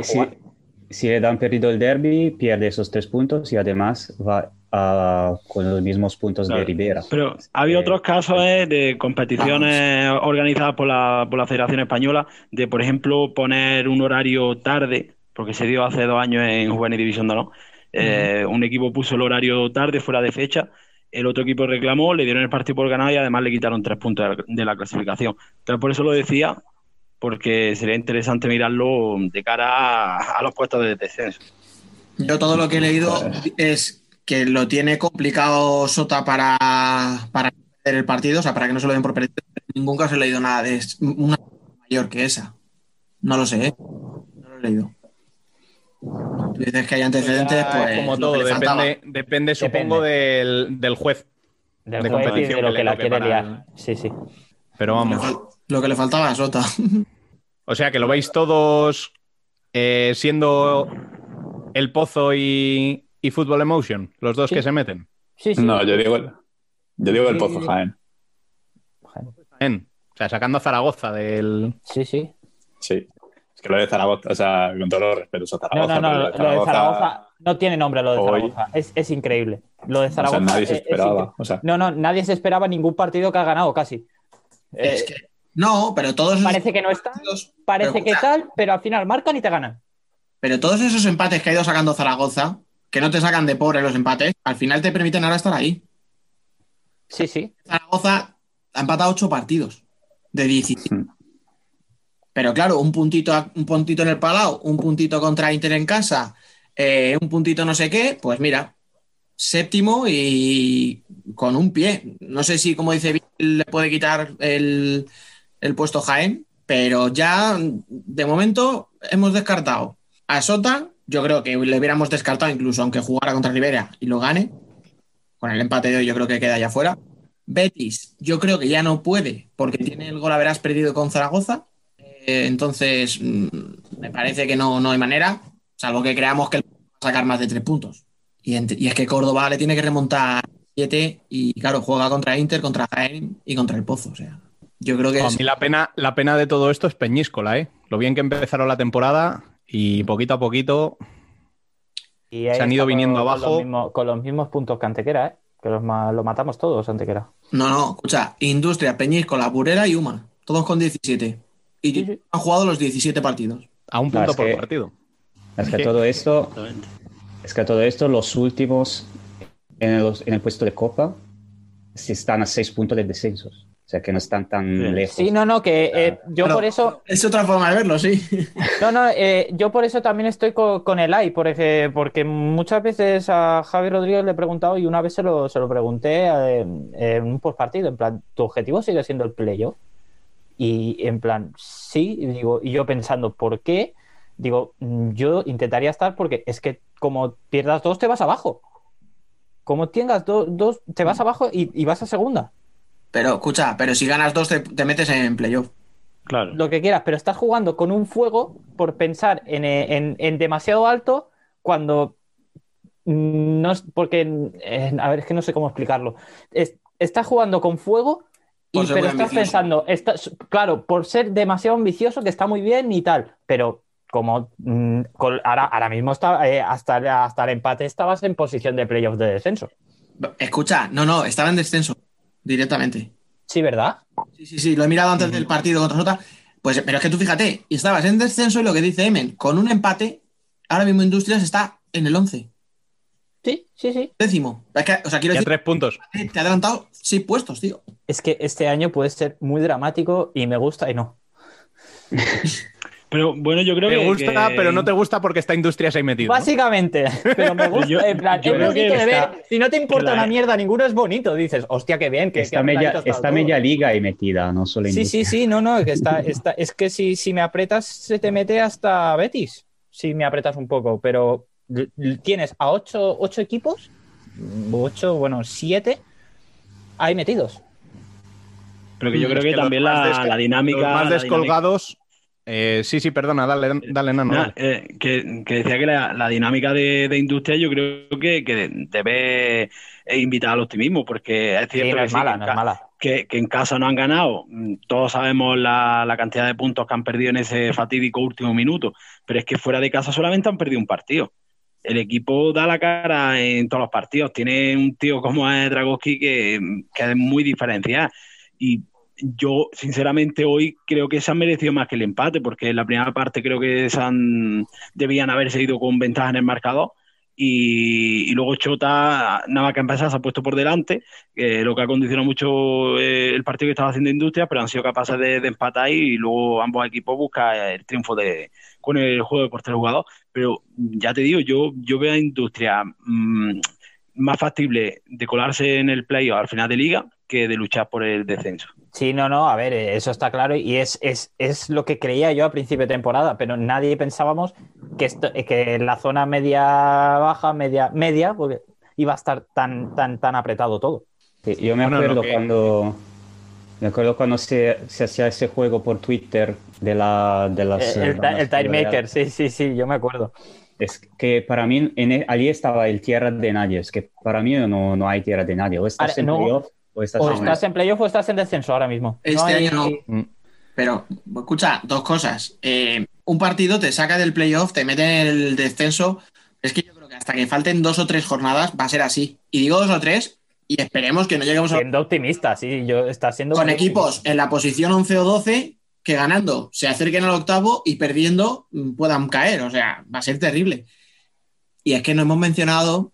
si, le dan perdido el derby, pierde esos tres puntos y además va a- con los mismos puntos de. Rivera. Pero había Eh, otros casos eh, de competiciones organizadas por la, por la Federación Española, de por ejemplo poner un horario tarde, porque se dio hace dos años en Juvenil División de Honor. Eh, Un equipo puso el horario tarde, fuera de fecha. El otro equipo reclamó, le dieron el partido por ganado y además le quitaron tres puntos de la, de la clasificación. Entonces, por eso lo decía, porque sería interesante mirarlo de cara a, a los puestos de descenso. Yo todo lo que he leído es que lo tiene complicado Sota para, para perder el partido, o sea, para que no se lo den por perdido. En ningún caso he leído nada de una mayor que esa. No lo sé, ¿eh? no lo he leído. Tú dices que hay antecedentes, Ya pues. es como todo, depende, depende supongo del, del juez. Del de juez y competición de lo que la quiere para liar. Sí, sí. Pero vamos. Lo que le faltaba a Sota. O sea que lo veis todos eh, siendo el Pozo y, y Football Emotion, los dos Sí. que se meten. Sí, sí. No, yo digo el, yo digo el Sí, Pozo. Jaén. En, o sea, sacando a Zaragoza del. Sí, sí. Sí. Que lo de Zaragoza, o sea, con todos los respetos a No, Zaragoza. no, no. pero Lo de Zaragoza no tiene nombre, lo de Hoy- Zaragoza. Es, es increíble. Lo de o sea, Zaragoza. nadie se es- es esperaba. incre- o sea, No, no, nadie se esperaba ningún partido que ha ganado casi. Eh, Es que. No, pero todos parece que no está, partidos- parece pero, que tal, pero al final marcan y te ganan. Pero todos esos empates que ha ido sacando Zaragoza, que no te sacan de pobre los empates, al final te permiten ahora estar ahí. Sí, sí. Zaragoza ha empatado ocho partidos de 17. Pero claro, un puntito, un puntito en el Palau, un puntito contra Inter en casa, eh, un puntito no sé qué, pues mira, séptimo y con un pie. No sé si, como dice Bill, le puede quitar el, el puesto Jaén, pero ya de momento hemos descartado a Sota. Yo creo que le hubiéramos descartado incluso aunque jugara contra Rivera y lo gane. Con el empate de hoy yo creo que queda ya fuera. Betis, yo creo que ya no puede porque tiene el gol a verás perdido con Zaragoza. Eh, entonces, mm, me parece que no, no hay manera, salvo que creamos que va a sacar más de tres puntos. Y, y es que Córdoba le tiene que remontar siete y, claro, juega contra Inter, contra Jaén y contra el Pozo. O sea, yo creo que A es- mí la pena, la pena de todo esto es Peñíscola, ¿eh? Lo bien que empezaron la temporada y poquito a poquito Y Se han ido viniendo con- con abajo. los mismos- Con los mismos puntos que Antequera, ¿eh? Que los ma- lo matamos todos, Antequera. No, no, escucha, Industria, Peñíscola, Burela y Uma, todos con 17. Y han jugado los 17 partidos. a un punto por que- partido. Es que todo esto, es que todo esto, los últimos en el, en el puesto de Copa, sí están a seis puntos de descensos. O sea que no están tan lejos. Sí, no, no, que eh, yo Pero por eso. Es otra forma de verlo, sí. No, no, eh, yo por eso también estoy co- con, el AI, porque, porque muchas veces a Javi Rodríguez le he preguntado y una vez se lo, se lo pregunté eh, en un postpartido, en plan, ¿tu objetivo sigue siendo el playoff? Y en plan, sí, y digo, y yo pensando, ¿por qué? Digo, mm, yo intentaría estar porque es que como pierdas dos, te vas abajo. Como tengas do- dos, te vas abajo y, y vas a segunda. Pero escucha, pero si ganas dos te, te metes en playoff. Claro. lo que quieras, pero estás jugando con un fuego por pensar en, eh, en- en demasiado alto cuando no es porque eh, a ver es que no sé cómo explicarlo Es- estás jugando con fuego y pero estás ambicioso. pensando estás, claro por ser demasiado ambicioso que está muy bien y tal pero como mm, con- ahora, ahora mismo está eh, hasta, hasta el empate estabas en posición de playoff de descenso Escucha, no, no, estaba en descenso directamente. sí verdad Sí, sí, sí, lo he mirado antes del partido contra Sota. Pues, pero es que tú fíjate, y estabas en descenso y lo que dice Emen, con un empate, ahora mismo Industrias está en el 11. Sí sí sí Décimo. Es que, o sea, quiero Ya decir, tres puntos. te ha adelantado seis puestos, tío. es que este año puede ser muy dramático y me gusta y no Pero bueno, yo creo que. gusta, que- pero no te gusta porque está Industrias ahí metido. ¿no? Básicamente, pero me gusta. Yo- en plan, yo es creo bonito que de está- ver. Si no te importa que la- una mierda, ninguno es bonito. Dices, hostia, qué bien. Que, Está media, está media liga ahí metida, no solo Sí, sí, sí, no, no, que está, está, es que si, si me apretas, se te mete hasta Betis. Si me apretas un poco, pero tienes a ocho, ocho equipos, ocho, bueno, siete, ahí metidos. Pero que yo Mm, creo que, que también la, la dinámica. Los más descolgados. eh, sí, sí, perdona, dale, dale, Nano. Dale. eh, que, que decía que la, la dinámica de, de industria yo creo que, que debe eh, invitar al optimismo, porque es cierto Sí, no que, es sí, mala, que no es mala. que- que en casa no han ganado. Mm, Todos sabemos la, la cantidad de puntos que han perdido en ese fatídico último minuto, pero es que fuera de casa solamente han perdido un partido. El equipo da la cara en todos los partidos. Tiene un tío como es Dragowski que, que es muy diferencial. Y yo, sinceramente, hoy creo que se han merecido más que el empate, porque en la primera parte creo que se han, debían haberse ido con ventaja en el marcador. Y, luego Chota, nada más que empezar, se ha puesto por delante, lo que ha condicionado mucho eh, el partido que estaba haciendo Industria, pero han sido capaces de, de empatar y luego ambos equipos buscan el triunfo de, con el juego de portero jugador. Pero ya te digo, yo, yo veo a Industria mm, más factible de colarse en el playoff al final de liga que de luchar por el descenso. Sí, no, no, a ver, eh, eso está claro y es, es, es lo que creía yo a principio de temporada, pero nadie pensábamos que, esto, que la zona media baja, media, media, porque iba a estar tan, tan, tan apretado todo. Sí, yo me Bueno, acuerdo lo que- cuando me acuerdo cuando se, se hacía ese juego por Twitter de la de las Eh, el, el maker, sí, sí, sí, yo me acuerdo. Es que para mí en e- allí estaba el tierra de nadie. Es que para mí no, no hay tierra de nadie. O estás Ahora, en no. playoff o estás, O en- estás en playoff o estás en descenso ahora mismo. Este hay- año no. Pero, escucha, dos cosas. Eh, un partido te saca del playoff, te mete en el descenso. Es que yo creo que hasta que falten dos o tres jornadas va a ser así. Y digo dos o tres, y esperemos que no lleguemos a Siendo optimista, sí, yo está siendo con equipos en la posición 11 o 12 que ganando se acerquen al octavo y perdiendo mm, puedan caer. O sea, va a ser terrible. Y es que no hemos mencionado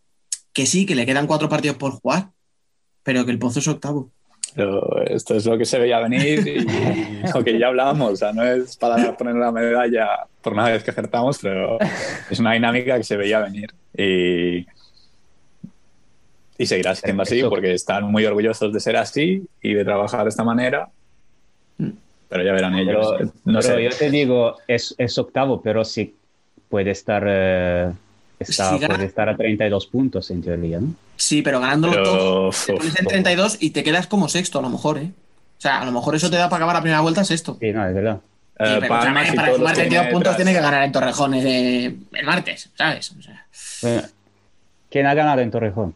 que sí, que le quedan cuatro partidos por jugar, pero que el Pozo es octavo. Pero esto es lo que se veía venir y lo que ya hablábamos. O sea, no es para poner la medalla por una vez que acertamos, pero es una dinámica que se veía venir. Y, y seguirá siendo así porque están muy orgullosos de ser así y de trabajar de esta manera. Pero ya verán ellos. Pero, no pero sé. yo te digo, es, es octavo, pero sí puede estar, eh, está, puede estar a 32 puntos en teoría, ¿no? Sí, pero ganándolo Pero, todo, te pones en 32 y te quedas como sexto, a lo mejor, ¿eh? O sea, a lo mejor eso te da para acabar la primera vuelta sexto. Sí, no, es verdad. Sí, pero escúchame, para sumar 32 puntos tienes que ganar en Torrejones eh, el martes, ¿sabes? O sea, Bueno, ¿Quién ha ganado en Torrejón?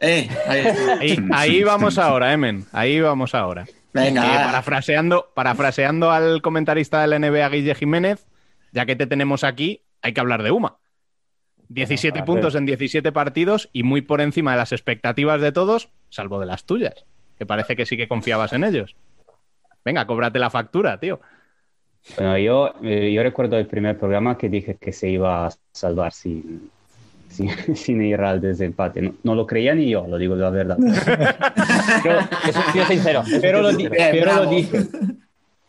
eh, ahí está. Ahí, ahí vamos ahora, Emen. Ahí vamos ahora. Venga, parafraseando, parafraseando al comentarista del NBA, Guille Jiménez, ya que te tenemos aquí, hay que hablar de UMA. 17 a puntos ver. en 17 partidos y muy por encima de las expectativas de todos, salvo de las tuyas, que parece que sí que confiabas en ellos. Venga, cóbrate la factura, tío. Bueno, yo, eh, yo recuerdo el primer programa que dije que se iba a salvar sin, sin, sin ir al desempate. No, no lo creía ni yo, lo digo la verdad. Yo, eso soy sincero. eso Pero, lo, soy di- sincero. pero lo dije.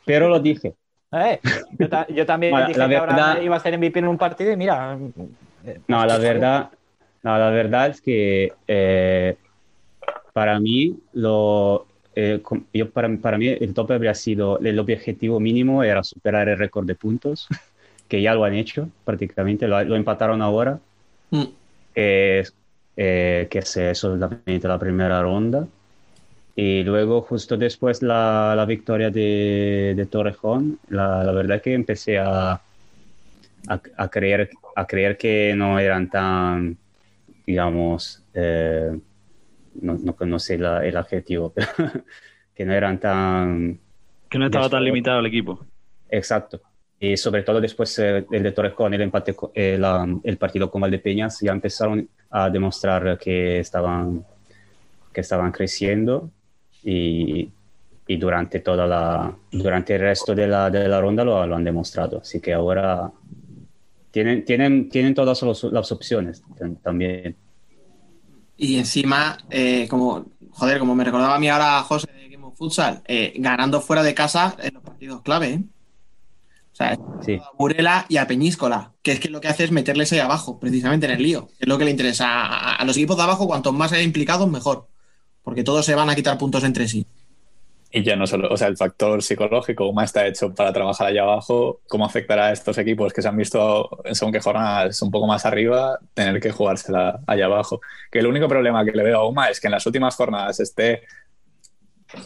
Pero lo dije. Eh, yo, ta- yo también Bueno, dije la que ahora iba a ser MVP en un partido y mira. No, la verdad, no, la verdad es que eh, para mí, lo, eh, yo, para, para mí el tope habría sido, el objetivo mínimo era superar el récord de puntos, que ya lo han hecho prácticamente, lo, lo empataron ahora, Mm. eh, que es solamente la primera ronda. Y luego, justo después la, la victoria de, de Torrejón, la, la verdad que empecé a, a, a creer, a creer que no eran tan, digamos, eh, no, no, no sé la- el adjetivo, pero que no eran tan... Que no estaba tan limitado el equipo. Exacto. Y sobre todo después eh, el de Torrejón, el empate, eh, la- el partido con Valdepeñas, ya empezaron a demostrar que estaban, que estaban creciendo y, y durante, toda la, durante el resto de la, de la ronda lo, lo han demostrado. Así que ahora tienen, tienen, tienen todas los- las opciones tam- también. Y encima, eh, como, joder, como me recordaba a mí ahora José de Game of Futsal, eh, ganando fuera de casa en los partidos clave, ¿eh? O sea, Sí. a Burela y a Peñíscola, que es que lo que hace es meterles ahí abajo, precisamente en el lío. Es lo que le interesa a, a los equipos de abajo, cuanto más haya implicados, mejor. Porque todos se van a quitar puntos entre sí. Y ya no solo, o sea, el factor psicológico, cómo está hecho para trabajar allá abajo, cómo afectará a estos equipos que se han visto en según qué jornadas un poco más arriba, tener que jugársela allá abajo. Que el único problema que le veo a UMA es que en las últimas jornadas esté,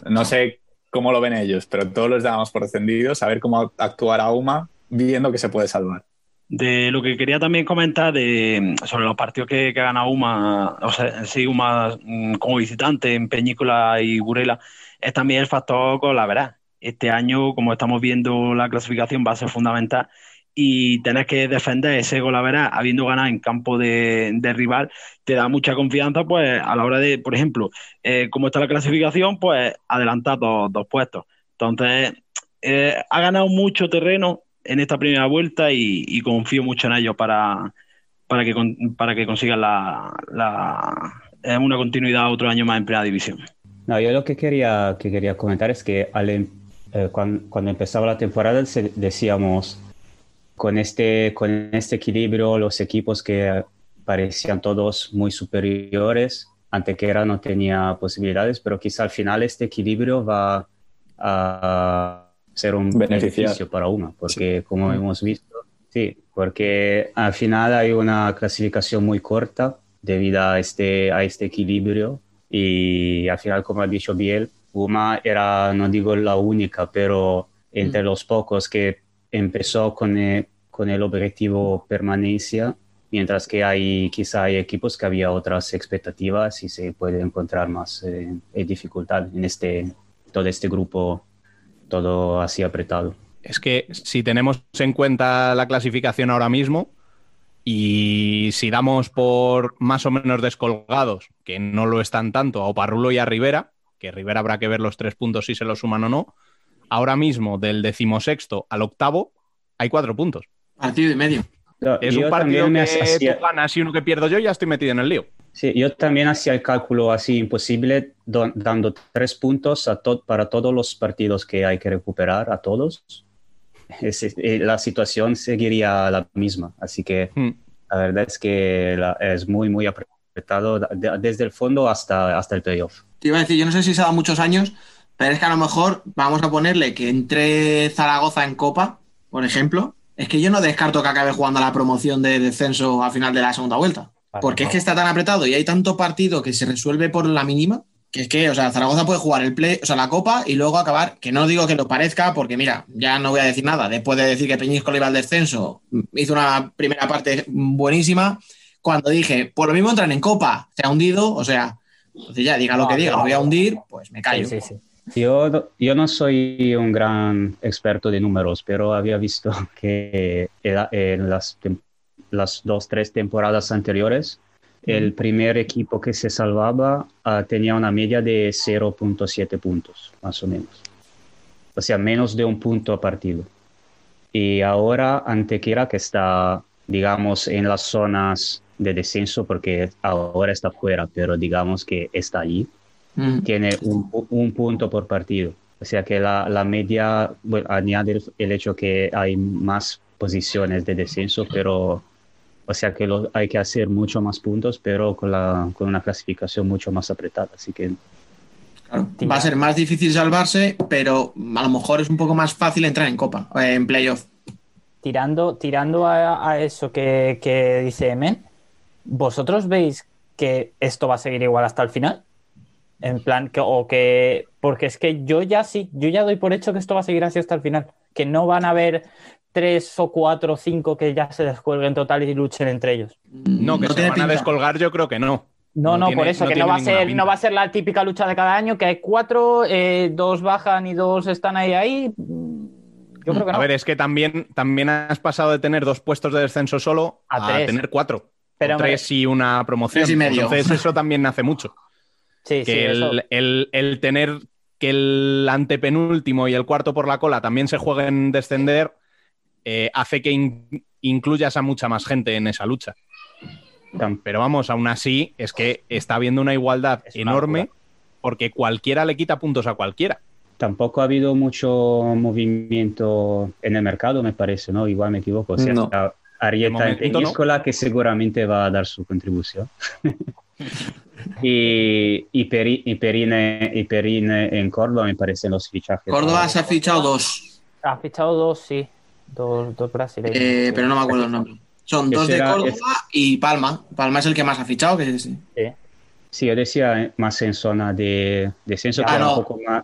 no sé cómo lo ven ellos, pero todos los damos por descendidos, saber cómo actuar a UMA viendo que se puede salvar. De lo que quería también comentar de, sobre los partidos que, que ha ganado UMA, o sea, sí, UMA mm, como visitante en Peñícola y Burela, es también el factor con la verdad. Este año, como estamos viendo, la clasificación va a ser fundamental y tener que defender ese gol a verás, habiendo ganado en campo de, de rival, te da mucha confianza, pues a la hora de, por ejemplo, eh, como está la clasificación, pues adelantar dos, dos puestos. Entonces, eh, ha ganado mucho terreno en esta primera vuelta y, y confío mucho en ellos para, para, que, para que consigan la, la- eh, una continuidad otro año más en primera división. No, yo lo que quería, que quería comentar es que al em- eh, cuan- cuando, empezaba la temporada decíamos, con este, con este equilibrio, los equipos que parecían todos muy superiores, Antequera no tenía posibilidades, pero quizá al final este equilibrio va a ser un Beneficiar. beneficio para UMA, porque como hemos visto, sí, porque al final hay una clasificación muy corta debido a este, a este equilibrio y al final, como ha dicho Biel, UMA era, no digo la única, pero entre los pocos que empezó con el, con el objetivo permanencia, mientras que hay quizá hay equipos que había otras expectativas y se puede encontrar más eh, dificultad en este, todo este grupo, todo así apretado. Es que si tenemos en cuenta la clasificación ahora mismo y si damos por más o menos descolgados, que no lo están tanto, a Oparrulo y a Rivera, que Rivera habrá que ver los tres puntos si se los suman o no, ahora mismo del decimosexto al octavo hay cuatro puntos. Partido y medio. Es Yo un partido que me hacía- tú ganas y uno que pierdo yo ya estoy metido en el lío. Sí, yo también hacía el cálculo así imposible, do- dando tres puntos a to- para todos los partidos que hay que recuperar, a todos. Es- eh, la situación seguiría la misma, así que Hmm. la verdad es que la- es muy, muy apretado de- desde el fondo hasta, hasta el playoff. Te iba a decir, yo no sé si se ha dado muchos años, pero es que a lo mejor vamos a ponerle que entre Zaragoza en Copa, por ejemplo, es que yo no descarto que acabe jugando a la promoción de descenso a final de la segunda vuelta. Porque es que está tan apretado y hay tanto partido que se resuelve por la mínima, que es que, o sea, Zaragoza puede jugar el play, o sea, la copa y luego acabar, que no digo que lo parezca, porque mira, ya no voy a decir nada. Después de decir que Peñíscola iba al descenso, hizo una primera parte buenísima. Cuando dije, por lo mismo entran en copa, se ha hundido, o sea, entonces ya diga lo que diga, lo voy a hundir, pues me callo. Sí, sí, sí. Yo, yo no soy un gran experto de números, pero había visto que en las, tem- las dos, tres temporadas anteriores, el primer equipo que se salvaba ah, tenía una media de 0.7 puntos, más o menos. O sea, menos de un punto a partido. Y ahora Antequera, que está, digamos, en las zonas de descenso, porque ahora está fuera, pero digamos que está allí Mm. tiene un, un punto por partido. O sea que la, la media bueno, añade el hecho que hay más posiciones de descenso, pero o sea que lo- hay que hacer mucho más puntos, pero con, la, con una clasificación mucho más apretada. Así que Claro, Va a ser más difícil salvarse, pero a lo mejor es un poco más fácil entrar en copa, eh, en playoff. Tirando, tirando a, a eso que, que dice Emen, ¿vosotros veis que esto va a seguir igual hasta el final? En plan, que, o que. Porque es que yo ya sí, yo ya doy por hecho que esto va a seguir así hasta el final. Que no van a haber tres o cuatro o cinco que ya se descuelguen total y luchen entre ellos. No, que No se tiene van a descolgar, yo creo que no. No, no, tiene- por eso, que tiene no va, a ser, pinta. no va a ser la típica lucha de cada año, que hay cuatro, eh, dos bajan y dos están ahí ahí. Mm, Yo creo que no. A ver, es que también, también has pasado de tener dos puestos de descenso solo A a, tres. tener cuatro. Pero, o tres y una promoción. Tres y medio. Entonces eso también hace mucho. sí, sí, que eso. el, el- el tener que el antepenúltimo y el cuarto por la cola también se jueguen descender eh, hace que in- incluyas a mucha más gente en esa lucha. Pero vamos, aún así es que está habiendo una igualdad Es enorme porque cualquiera le quita puntos a cualquiera. tampoco ha habido mucho movimiento en el mercado, me parece, ¿no? Igual me equivoco. O sea, No. está Arieta en no. Peñíscola, que seguramente va a dar su contribución. y, y, Peri- y Perine, y Perine en Córdoba me parecen los fichajes. Córdoba se ha fichado dos, Ha fichado dos, sí. Dos, dos brasileños. eh, pero no me acuerdo el nombre. Son dos de era- Córdoba y Palma. Palma es el que más ha fichado, que es- Sí. Sí, yo decía eh, más en zona de descenso, Ah, que era un poco más,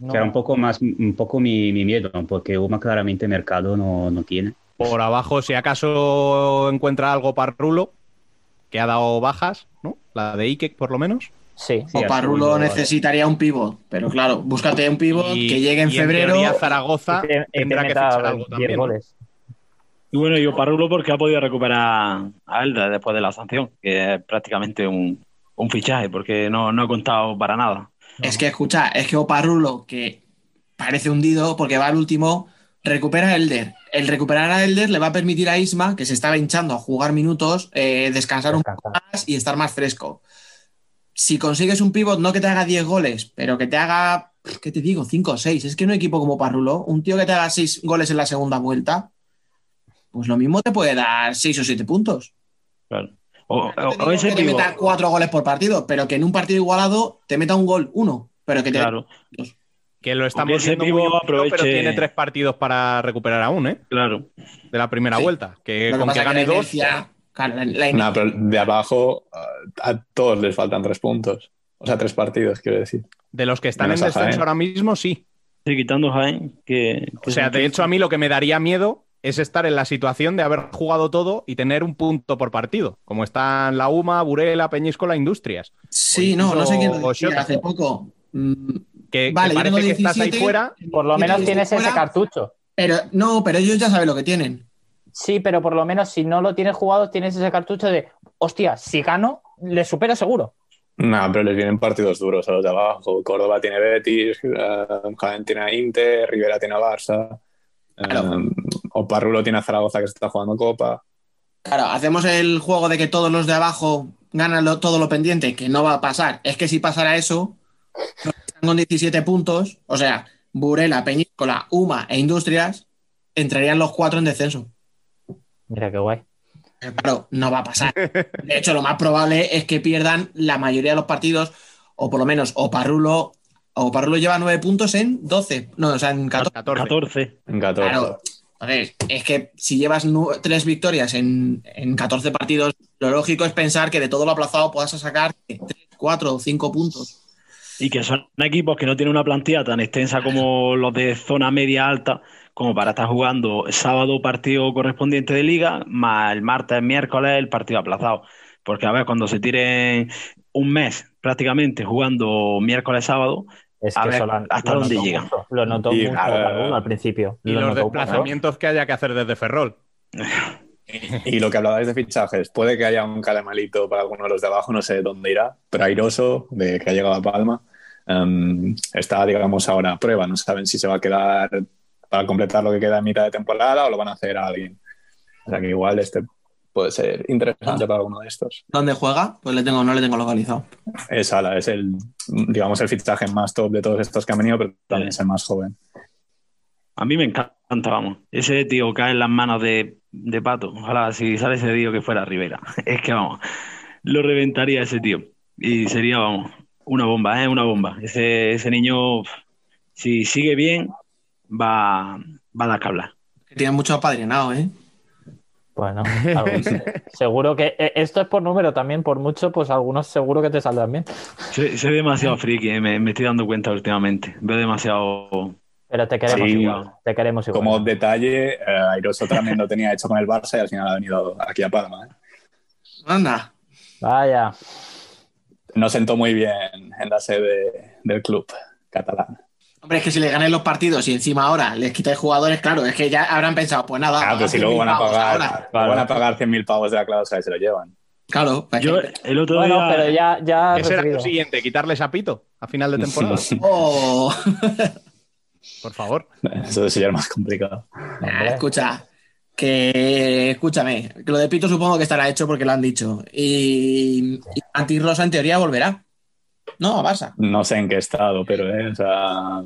No. que era un poco más, un poco mi, mi miedo, porque UMA claramente mercado no, no tiene. Por abajo, si acaso encuentra algo Parrulo, que ha dado bajas, ¿no? La de Ike, por lo menos. Sí. O necesitaría un pivot, pero claro, búscate un pivot Y- que llegue en y febrero. teoría Zaragoza Y te- y te tendrá que fichar algo 10 también. ¿no? goles. Y bueno, y Oparrulo porque ha podido recuperar a Elda después de la sanción, que es prácticamente un, un fichaje, porque no, no ha contado para nada. Es que escucha, es que Oparrulo, que parece hundido porque va al último, recupera a Elder. El recuperar a Elder le va a permitir a Isma, que se estaba hinchando a jugar minutos, eh, descansar un poco más y estar más fresco. Si consigues un pivot, no que te haga 10 goles, pero que te haga, ¿qué te digo? 5 o 6. Es que un equipo como Parrulo, un tío que te haga 6 goles en la segunda vuelta, pues lo mismo te puede dar 6 o 7 puntos. Claro. O, No te o- digo o ese que te meta 4 goles por partido, pero que en un partido igualado te meta un gol, uno, pero que te Claro, Que lo estamos viendo muy pero tiene tres partidos para recuperar aún, ¿eh? claro. De la primera Sí. vuelta. Que Lo con que gane dos. inercia- claro, la- la No, pero de abajo a, a todos les faltan tres puntos. O sea, tres partidos, quiero decir. De los que están Menos en descenso Jaén. ahora mismo, sí. Sí, quitando Jaén, que, que O sea, de hecho, a mí lo que me daría miedo es estar en la situación de haber jugado todo y tener un punto por partido, como están la UMA, Burela, Peñíscola, Industrias. Sí, no, no sé quién lo decía hace poco. Mm, Que, Vale, que yo parece tengo que estás ahí 17. fuera. Por lo Yo menos tienes ese cartucho. Pero no, pero ellos ya saben lo que tienen. Sí, pero por lo menos si no lo tienes jugado, tienes ese cartucho de, hostia, si gano, le supero seguro. No, pero les vienen partidos duros a los de abajo. Córdoba tiene Betis, eh, Jaén tiene a Inter, Rivera tiene a Barça. Claro. eh, Oparrulo tiene a Zaragoza que se está jugando Copa. Claro, hacemos el juego de que todos los de abajo ganan lo- todo lo pendiente, que no va a pasar. Es que si pasara eso, están con 17 puntos, o sea, Burela, Peñíscola, Uma e Industrias, entrarían los cuatro en descenso. Mira qué guay. Pero claro, no va a pasar. De hecho, lo más probable es que pierdan la mayoría de los partidos, o por lo menos Oparrulo, Oparrulo lleva 9 puntos en 12, no, o sea, en 14. 14. 14. En 14. Claro, Entonces, es que si llevas tres victorias en, en 14 partidos, lo lógico es pensar que de todo lo aplazado puedas sacar 3, 4 o 5 puntos. Y que son equipos que no tienen una plantilla tan extensa como los de zona media alta, como para estar jugando sábado partido correspondiente de liga, más el martes, miércoles el partido aplazado. Porque a ver, cuando se tiren un mes prácticamente jugando miércoles, sábado, Es a que ver eso lo, hasta lo dónde mucho, Lo notó Y, mucho al principio. Y Lo los desplazamientos que haya que hacer desde Ferrol. Y lo que hablabais de fichajes, puede que haya un caramelito para alguno de los de abajo, no sé dónde irá, pero Airoso, de que ha llegado a Palma, em, está, digamos, ahora a prueba. No saben si se va a quedar para completar lo que queda en mitad de temporada o lo van a hacer a alguien. O sea que igual este puede ser interesante para alguno de estos. ¿Dónde juega? Pues le tengo, no le tengo localizado. Es Ala, es el, digamos, el fichaje más top de todos estos que han venido, pero también es el más joven. A mí me encanta, vamos. Ese tío cae en las manos de, de Pato. Ojalá si sale ese tío que fuera Rivera. Es que vamos, lo reventaría ese tío. Y sería, vamos, una bomba, ¿eh? Una bomba. Ese, ese niño, si sigue bien, va, va a dar que hablar. Que tiene mucho apadrinado, ¿eh? Bueno, seguro que eh, esto es por número también, por mucho, pues algunos seguro que te saldrán bien. Soy, soy demasiado friki, ¿eh? me, me estoy dando cuenta últimamente. Veo demasiado. Pero te queremos Sí, igual. Te queremos igual. Como detalle, eh, Airoso también lo tenía hecho con el Barça y al final ha venido aquí a Palma. ¿eh? Anda. Vaya. No sentó muy bien en la sede del club catalán. Hombre, es que si le ganáis los partidos y encima ahora les quitáis jugadores, claro, es que ya habrán pensado, pues nada. Ah, pues si luego 100.000 van a pagar, van a pagar 100.000 pavos de la cláusula y se lo llevan. Claro, pues Yo el otro Bueno, día. pero ya, ya Ese era lo siguiente, quitarles a Pito a final de temporada. Oh. Por favor. Eso sería lo más complicado. Escucha, que escúchame, que lo de Pito supongo que estará hecho porque lo han dicho. Y, y Antirrosa en teoría volverá. No, a Barça. No sé en qué estado, pero, eh, o sea,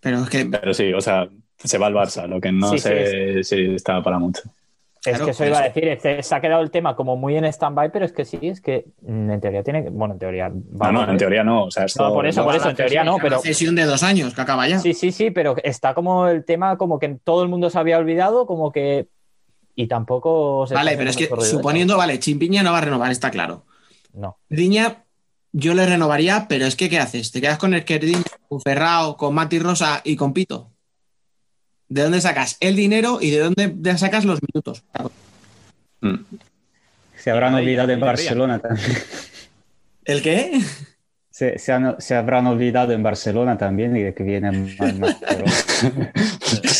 Pero es que pero sí, o sea, se va al Barça, lo que no Sí, sé si está para mucho. Es Claro, que eso iba a decir, este- se ha quedado el tema como muy en stand-by, pero es que sí, es que mm, en teoría tiene que. Bueno, en teoría. No, no, en teoría no. O sea, esto, No, por eso, por eso, en teoría no, pero. una cesión de dos años que acaba ya. Sí, sí, sí, pero está como el tema como que todo el mundo se había olvidado, como que. Y tampoco se Vale, pero es que suponiendo, vale, Chimpiña no va a renovar, está claro. No. Diña, yo le renovaría, pero es que ¿qué haces? ¿Te quedas con Esquerdiña, con Ferrao, con Mati Rosa y con Pito? ¿De dónde sacas el dinero y de dónde de- sacas los minutos? Mm. Se habrán olvidado en Barcelona también. ¿El qué? Se, se han- se habrán olvidado en Barcelona también y de que viene más, más pero-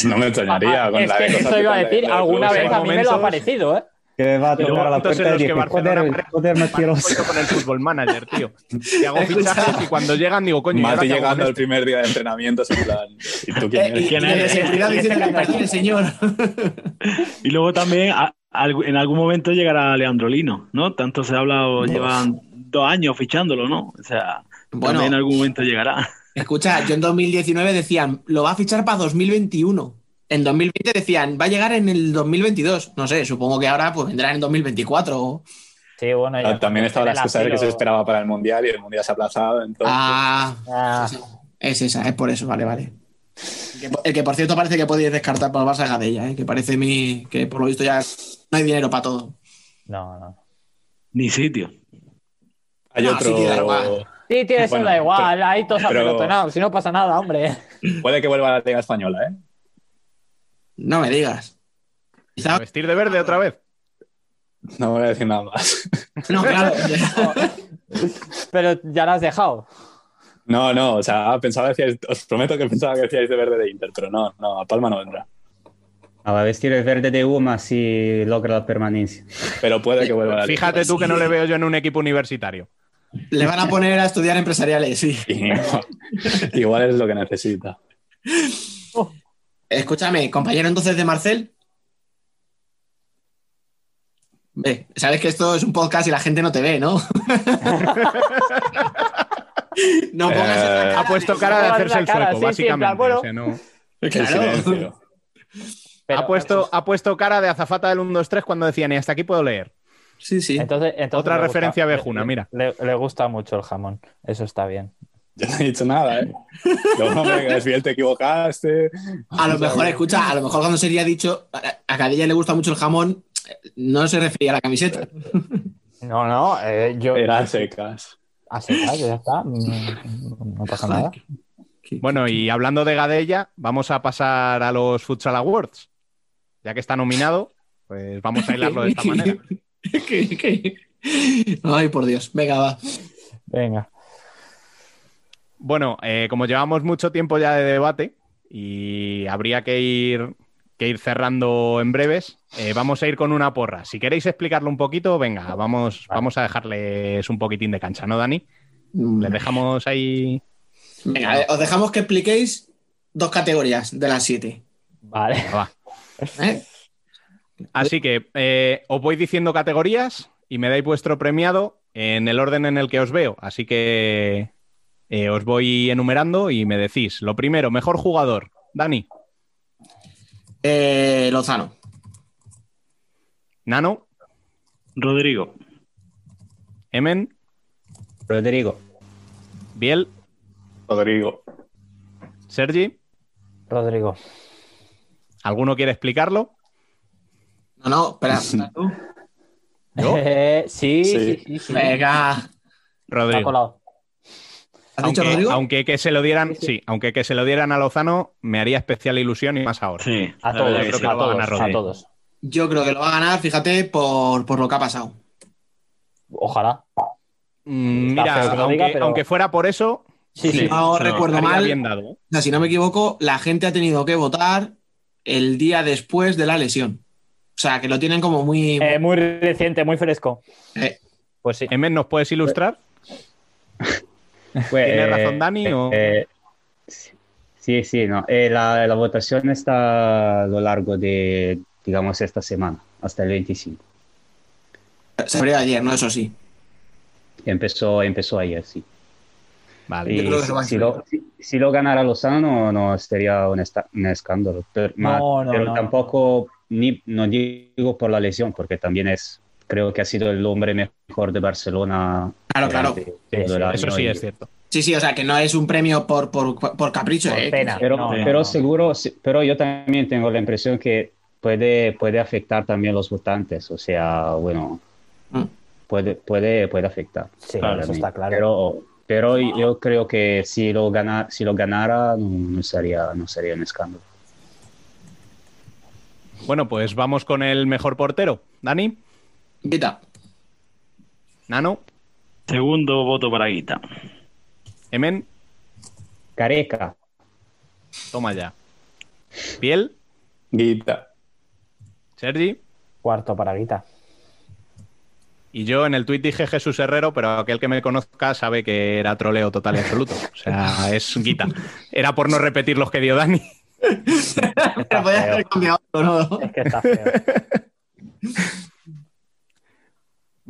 no me extrañaría. Ah, con es la que de eso iba a decir, alguna vez a mí me lo ha parecido, ¿eh? Que va a tocar a la puerta y los que Barcelona joder, mentiroso. Estoy con el fútbol manager, tío. Que hago fichajes y cuando llegan digo, coño, ¿y ahora Mati llegando el primer día de entrenamiento, en plan, ¿y tú quién Eh, eres? ¿Quién de el señor. Y luego también en algún momento llegará Leandro Lino, ¿no? Tanto se ha hablado, llevan dos años fichándolo, ¿no? O sea, Bueno. también en algún momento llegará. Escucha, yo en 2019 decían, lo va a fichar para 2021. En 2020 decían, va a llegar en el 2022. No sé, supongo que ahora pues vendrá en 2024. Sí, bueno. ya Ah, También estaba la excusa de que se esperaba para el Mundial y el Mundial se ha aplazado. Entonces, Ah, Ah, es esa, es por eso, vale, vale. El que, el que, por cierto parece que podéis descartar por el Barça Gadella, ¿eh? que parece mi, que por lo visto ya no hay dinero para todo. no, no. Ni sitio. hay no, otro. sí, da igual. Sí, tío, eso Bueno, da igual, pero- ahí todos pero- apelotonados, si no pasa nada, hombre. Puede que vuelva a la Liga Española, ¿eh? No me digas. Quizá- ¿A vestir de verde otra vez? No voy a decir nada más. no, claro. Pero ya lo has dejado. No, no, o sea, pensaba que decíais, os prometo que pensaba que decíais de verde de Inter, pero no, no, a Palma no vendrá. A la vestir el verde de Uma si logra la permanencia. Pero puede que vuelva la. Fíjate tú que no le veo yo en un equipo universitario. Le van a poner a estudiar empresariales, sí. Igual, igual es lo que necesita. Escúchame, compañero entonces de Marcel. Ve, sabes que esto es un podcast y la gente no te ve, ¿no? no pongas esa Eh, cara Ha puesto de- cara de hacerse el cara, sueco, sí, sí, básicamente. bueno. o sea, no- Qué Claro. silencio. Pero- ha, puesto, ha puesto cara de azafata del 1, 2, 3 cuando decía, ni hasta aquí puedo leer. Sí, sí. Entonces, entonces Otra le gusta- referencia le- mira. Le, le gusta mucho el jamón, eso está bien. Yo no he dicho nada, ¿eh? No, hombre, Gasbiel, te equivocaste. A lo mejor, escucha, a lo mejor cuando sería dicho, a a Cadilla le gusta mucho el jamón, no se refería a la camiseta. No, no, eh, yo. Era secas. A secas, ya está. No, no pasa nada. Bueno, y hablando de Gadella, vamos a pasar a los Futsal Awards. Ya que está nominado, pues vamos a hilarlo de esta manera. ¿Qué- qué? Ay, por Dios. Venga, va. Venga. Bueno, eh, como llevamos mucho tiempo ya de debate y habría que ir, que ir cerrando en breves, eh, vamos a ir con una porra. Si queréis explicarlo un poquito, venga, vamos, vamos a dejarles un poquitín de cancha, ¿no, Dani? Les dejamos ahí. Venga, eh, os dejamos que expliquéis dos categorías de las siete. Vale. Va. ¿eh? Así que eh, os voy diciendo categorías y me dais vuestro premiado en el orden en el que os veo. Así que eh, os voy enumerando y me decís. Lo primero, mejor jugador. Dani, Eh, Lozano. Nano, Rodrigo. Emen, Rodrigo. Biel, Rodrigo. Sergi. Rodrigo. ¿Alguno quiere explicarlo? No, no, espera. tú. ¿Yo? Eh, sí, sí, Sí. sí. sí. Venga. Está Rodrigo. Colado. ¿Has dicho Aunque, Rodrigo? aunque que se lo dieran, sí, aunque que se lo dieran a Lozano, me haría especial ilusión y más ahora. Sí. A todos, que creo que a lo va a todos, ganar a todos. Yo creo que lo va a ganar, fíjate, por, por lo que ha pasado. Ojalá. Mm, Mira, aunque, diga, pero- aunque fuera por eso, Sí, Si sí. no recuerdo mal, bien dado. ¿eh? o sea, si no me equivoco, la gente ha tenido que votar el día después de la lesión. O sea, que lo tienen como muy... Eh, muy reciente, muy fresco. Eh. Pues sí. Emen, ¿nos puedes ilustrar? Pues, ¿Tiene eh, razón Dani o...? eh, sí, sí, no. Eh, la, la votación está a lo largo de, digamos, esta semana, hasta el 25. Se abrió ayer, ¿no? Eso sí. Empezó, empezó ayer, sí. Vale. Yo creo que se va a si, lo, si, si lo ganara Lozano, no, no sería un, esta- un escándalo. Pero, ma- No, no, pero no. tampoco, ni, no digo por la lesión, porque también es, creo que ha sido el hombre mejor de Barcelona. Claro, claro. Sí, sí, Eso sí y- es cierto. Sí, sí, o sea, que no es un premio por, por, por capricho, Por ¿eh? pena. Pero, No, pero no. seguro, sí, pero yo también tengo la impresión que puede, puede afectar también los votantes. O sea, bueno, Mm. puede, puede, puede afectar. Sí, claramente. eso está claro. Pero, pero yo creo que si lo, gana, si lo ganara, no, no sería, no sería un escándalo. Bueno, pues vamos con el mejor portero. Dani, Quita. Nano, Segundo voto para Guita. Emen, Careca, toma ya. Piel, Guita. Sergi. Cuarto para Guita. Y yo en el tuit dije Jesús Herrero, pero aquel que me conozca sabe que era troleo total y absoluto. O sea, es guita. Era por no repetir los que dio Dani. Pero podía haber cambiado ¿no? Es que está feo.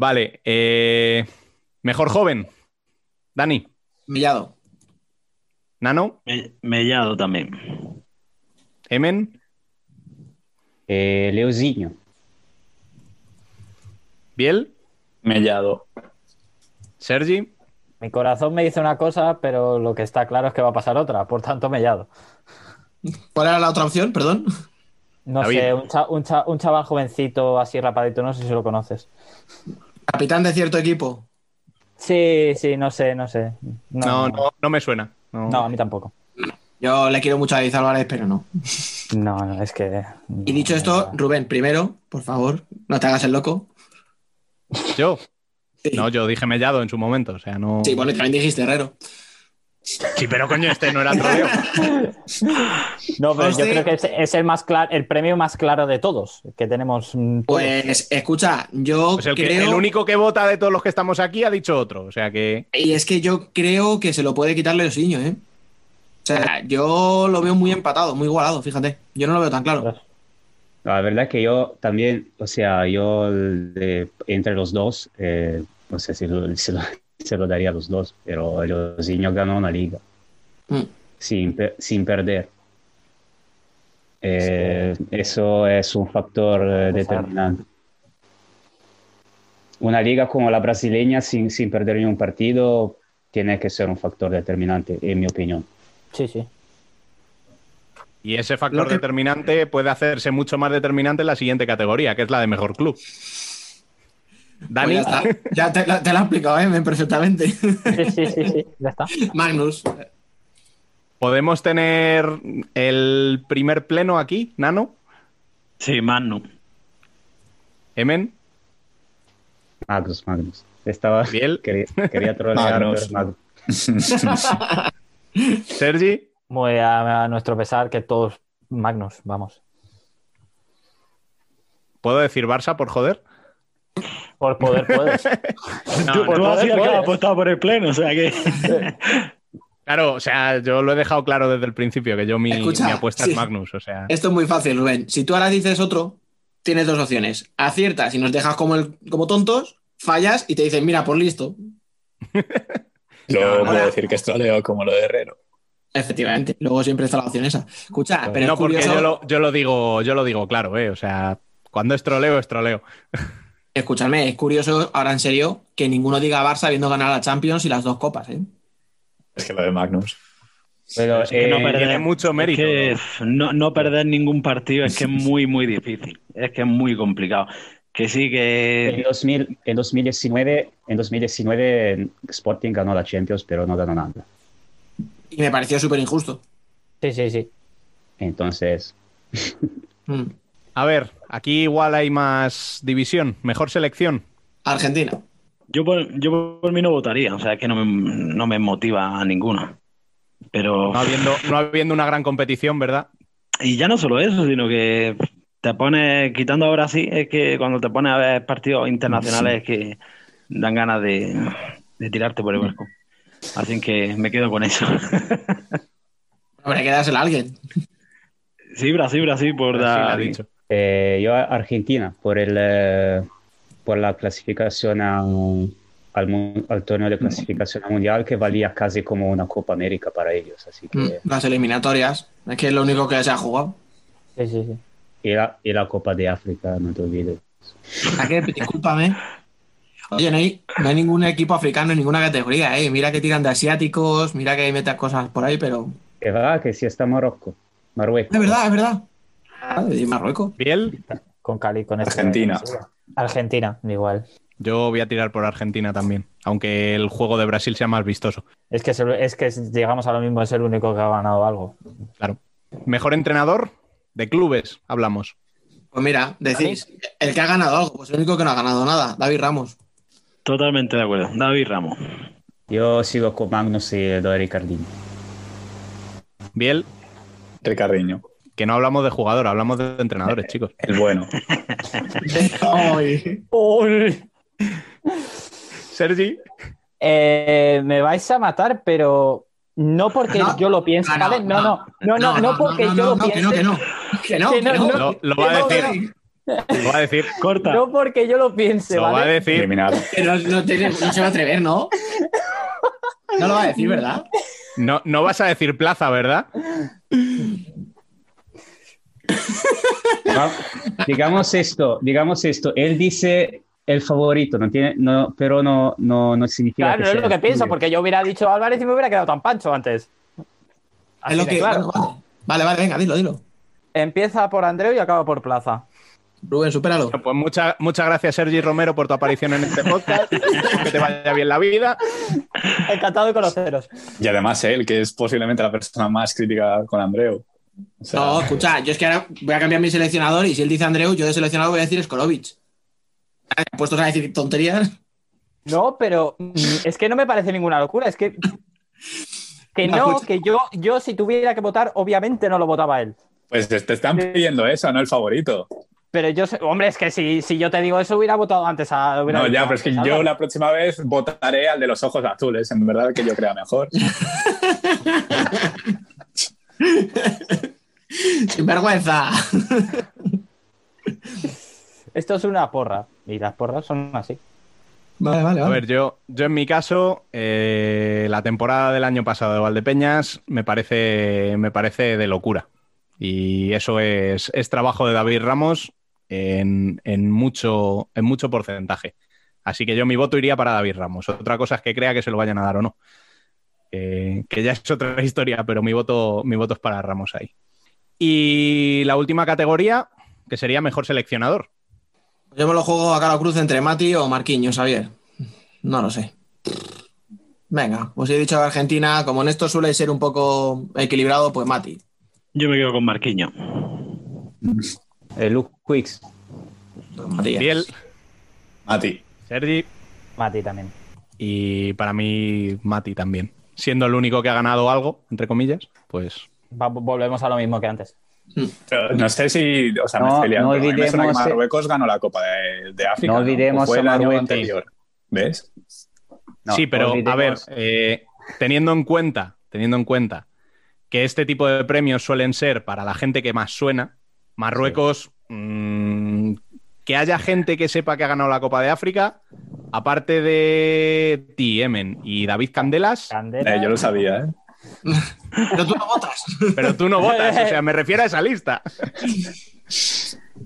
Vale. eh, mejor joven. Dani. Millado. Nano. Me- Mellado también. Emen. eh, Leozinho, Biel. Mellado. Sergi. Mi corazón me dice una cosa, pero lo que está claro es que va a pasar otra. Por tanto, mellado. ¿Cuál era la otra opción? Perdón. No David. sé, un, cha- un cha- un chaval jovencito así rapadito, no sé si lo conoces. Capitán de cierto equipo. Sí, sí, no sé, no sé. No, no, no me suena. No. No, a mí tampoco. Yo le quiero mucho a David Álvarez, pero no. No, no, es que. Y dicho esto, Rubén, primero, por favor, no te hagas el loco. Yo. Sí, No, yo dije mellado en su momento. O sea, no. sí bueno, y también dijiste Herrero. Sí, pero coño, este no era troleo. No, pero yo creo que es, es el más claro, el premio más claro de todos que tenemos. mm, todos. Pues escucha, yo Pues el, que- creo. el único que vota de todos los que estamos aquí ha dicho otro. O sea que. Y es que yo creo que se lo puede quitar Leosinho, ¿eh? O sea, yo lo veo muy empatado, muy igualado, fíjate. Yo no lo veo tan claro. La verdad que yo también, o sea, yo de- entre los dos, eh, no sé si lo, si lo- se lo daría a los dos, pero Leozinho ganó una liga Mm. sin, sin perder. Eh, Eso es un factor eh, determinante. Una liga como la brasileña sin, sin perder ni un partido, tiene que ser un factor determinante, en mi opinión. Sí, sí. Y ese factor que- determinante puede hacerse mucho más determinante en la siguiente categoría, que es la de mejor club. Dani, Pues ya está. Ya te, la- te lo he explicado, ¿eh? perfectamente. Sí, sí, sí, sí, ya está. Magnus. ¿podemos tener el primer pleno aquí, Nano? Sí, Magnum. Emen, Magnus, Magnus. Estaba, Biel, quería, quería trolear, Magnus. Sergi, Muy a, a nuestro pesar que todos Magnus, vamos. ¿puedo decir Barça por joder? Por poder puedes. No, Tú, no. tú has sido apostado por el pleno, o sea que. Claro, o sea, yo lo he dejado claro desde el principio, que yo mi, Escucha, mi apuesta sí. es Magnus, o sea... Esto es muy fácil, Rubén. Si tú ahora dices otro, tienes dos opciones. Aciertas y nos dejas como, el- como tontos, fallas y te dicen, mira, por listo. Yo Ahora- puedo decir que es troleo como lo de Herrero. Efectivamente. Luego siempre está la opción esa. Escucha, pero no, es porque yo lo, yo lo digo, yo lo digo claro, eh. O sea, cuando es troleo, es troleo. Escúchame, es curioso, ahora en serio, que ninguno diga Barça habiendo ganado la Champions y las dos copas, ¿eh? Es que lo de Magnus. Pero, Es que no eh, perder- tiene mucho es mérito. que, no, no perder ningún partido es que es muy, muy difícil. Es que es muy complicado. Que sí, en, que. 2000 en 2019, en 2019 Sporting ganó la Champions, pero no ganó nada. Y me pareció súper injusto. Sí, sí, sí. Entonces, Mm. A ver, aquí igual hay más división, mejor selección. Argentina. Yo por, yo por mí no votaría, o sea, es que no me, no me motiva a ninguna. Pero. No habiendo, no habiendo una gran competición, ¿verdad? Y ya no solo eso, sino que te pones, quitando ahora sí, es que cuando te pones a ver partidos internacionales es que dan ganas de, de tirarte por el barco. Así que me quedo con eso. Habrá que dársela a alguien. Sí, Brasil, Brasil, por Así lo ha dar. dicho. Eh, yo a Argentina, por, el, eh, por la clasificación a- al, al torneo de clasificación al mundial, que valía casi como una Copa América para ellos. Así que, Mm. Las eliminatorias. Es que es lo único que se ha jugado. Sí, sí, sí. y, la, y la Copa de África, no te olvides. ¿A qué? Discúlpame. Oye, no hay, no hay ningún equipo africano en ninguna categoría, ¿eh? Mira que tiran de asiáticos, mira que hay metas cosas por ahí, pero... Que va, que sí está Marruecos. Marruecos. Es verdad, es verdad. Ah, de Marruecos. Biel, Con Cali, con este- Argentina. Argentina, igual. yo voy a tirar por Argentina también, aunque el juego de Brasil sea más vistoso. Es que, es el- es que llegamos a lo mismo, es el único que ha ganado algo. Claro. Mejor entrenador de clubes, hablamos. Pues mira, decís, el que ha ganado algo, pues el único que no ha ganado nada, David Ramos. Totalmente de acuerdo. David Ramos. Yo sigo con Magnus y doy Ricardinho. Biel, Ricardiño. Que no hablamos de jugador, hablamos de entrenadores, chicos. El bueno. Ay. Sergi, Eh, me vais a matar, pero no porque No, yo lo piense, no, ¿vale? No, no, no, no, no, porque no, yo no, lo no, piense. Que no, que no. Que no, Que que no, no. no. lo, lo va a decir, lo va a decir, Corta. No porque yo lo piense, lo va a ¿vale? decir. Eliminado. Que no, no te- no se va a atrever, ¿no? No lo va a decir, ¿verdad? No, no vas a decir plaza, ¿verdad? Va- digamos esto, digamos esto. Él dice el favorito, no tiene, no, pero no, no, no significa Claro, no es lo que pienso, porque yo hubiera dicho Álvarez y me hubiera quedado tan pancho antes. Así Es lo que. claro. Vale, vale, vale, venga, dilo, dilo. Empieza por Andreu y acaba por Plaza. Rubén, supéralo. Pues mucha- muchas gracias, Sergi Romero, por tu aparición en este podcast. que te vaya bien la vida. Encantado de conoceros. Y además él, que es posiblemente la persona más crítica con Andreu. O sea, No, escucha, yo es que ahora voy a cambiar mi seleccionador y si él dice Andreu, yo de seleccionador voy a decir Skorovic. Puestos a decir tonterías. No, pero mm, es que no me parece ninguna locura. Es que. Que No, que yo, yo si tuviera que votar, obviamente no lo votaba a él. Pues te están pidiendo eso, no el favorito. Pero yo, sé- hombre, es que si, si yo te digo eso, hubiera votado antes a. No, ya, pero es que yo la próxima vez votaré al de los ojos azules, en verdad que yo crea mejor. Sin vergüenza. Esto es una porra. Y las porras son así. Vale, vale, A vale. ver, yo, yo en mi caso, eh, la temporada del año pasado de Valdepeñas me parece, me parece de locura. Y eso es, es trabajo de David Ramos en, en mucho, en mucho porcentaje. Así que yo mi voto iría para David Ramos. Otra cosa es que crea que se lo vayan a dar o no. Eh, que ya es otra historia, pero mi voto, mi voto es para Ramos ahí. Y la última categoría, que sería mejor seleccionador. Yo me lo juego a cara cruz entre Mati o Marquinhos, Javier. No lo sé. Venga, pues he dicho Argentina, como en esto suele ser un poco equilibrado, pues Mati. Yo me quedo con Marquinhos. Eh, Luke Quicks. Matías. Biel, Mati. Sergi Mati también. y para mí Mati también. Siendo el único que ha ganado algo, entre comillas, pues Va- volvemos a lo mismo que antes. Pero No sé si, o sea, me No, estoy liando, no me que olvidemos, eh, Marruecos ganó la Copa de, de África. No olvidemos ¿O fue el año anterior. ¿Ves? No, sí, pero a ver, eh, teniendo en cuenta, teniendo en cuenta que este tipo de premios suelen ser para la gente que más suena, Marruecos, mm, que haya gente que sepa que ha ganado la Copa de África, aparte de ti, Emen y David Candelas, Candela. Eh, yo lo sabía, ¿eh? Pero tú no votas. pero tú no votas, o sea, me refiero a esa lista.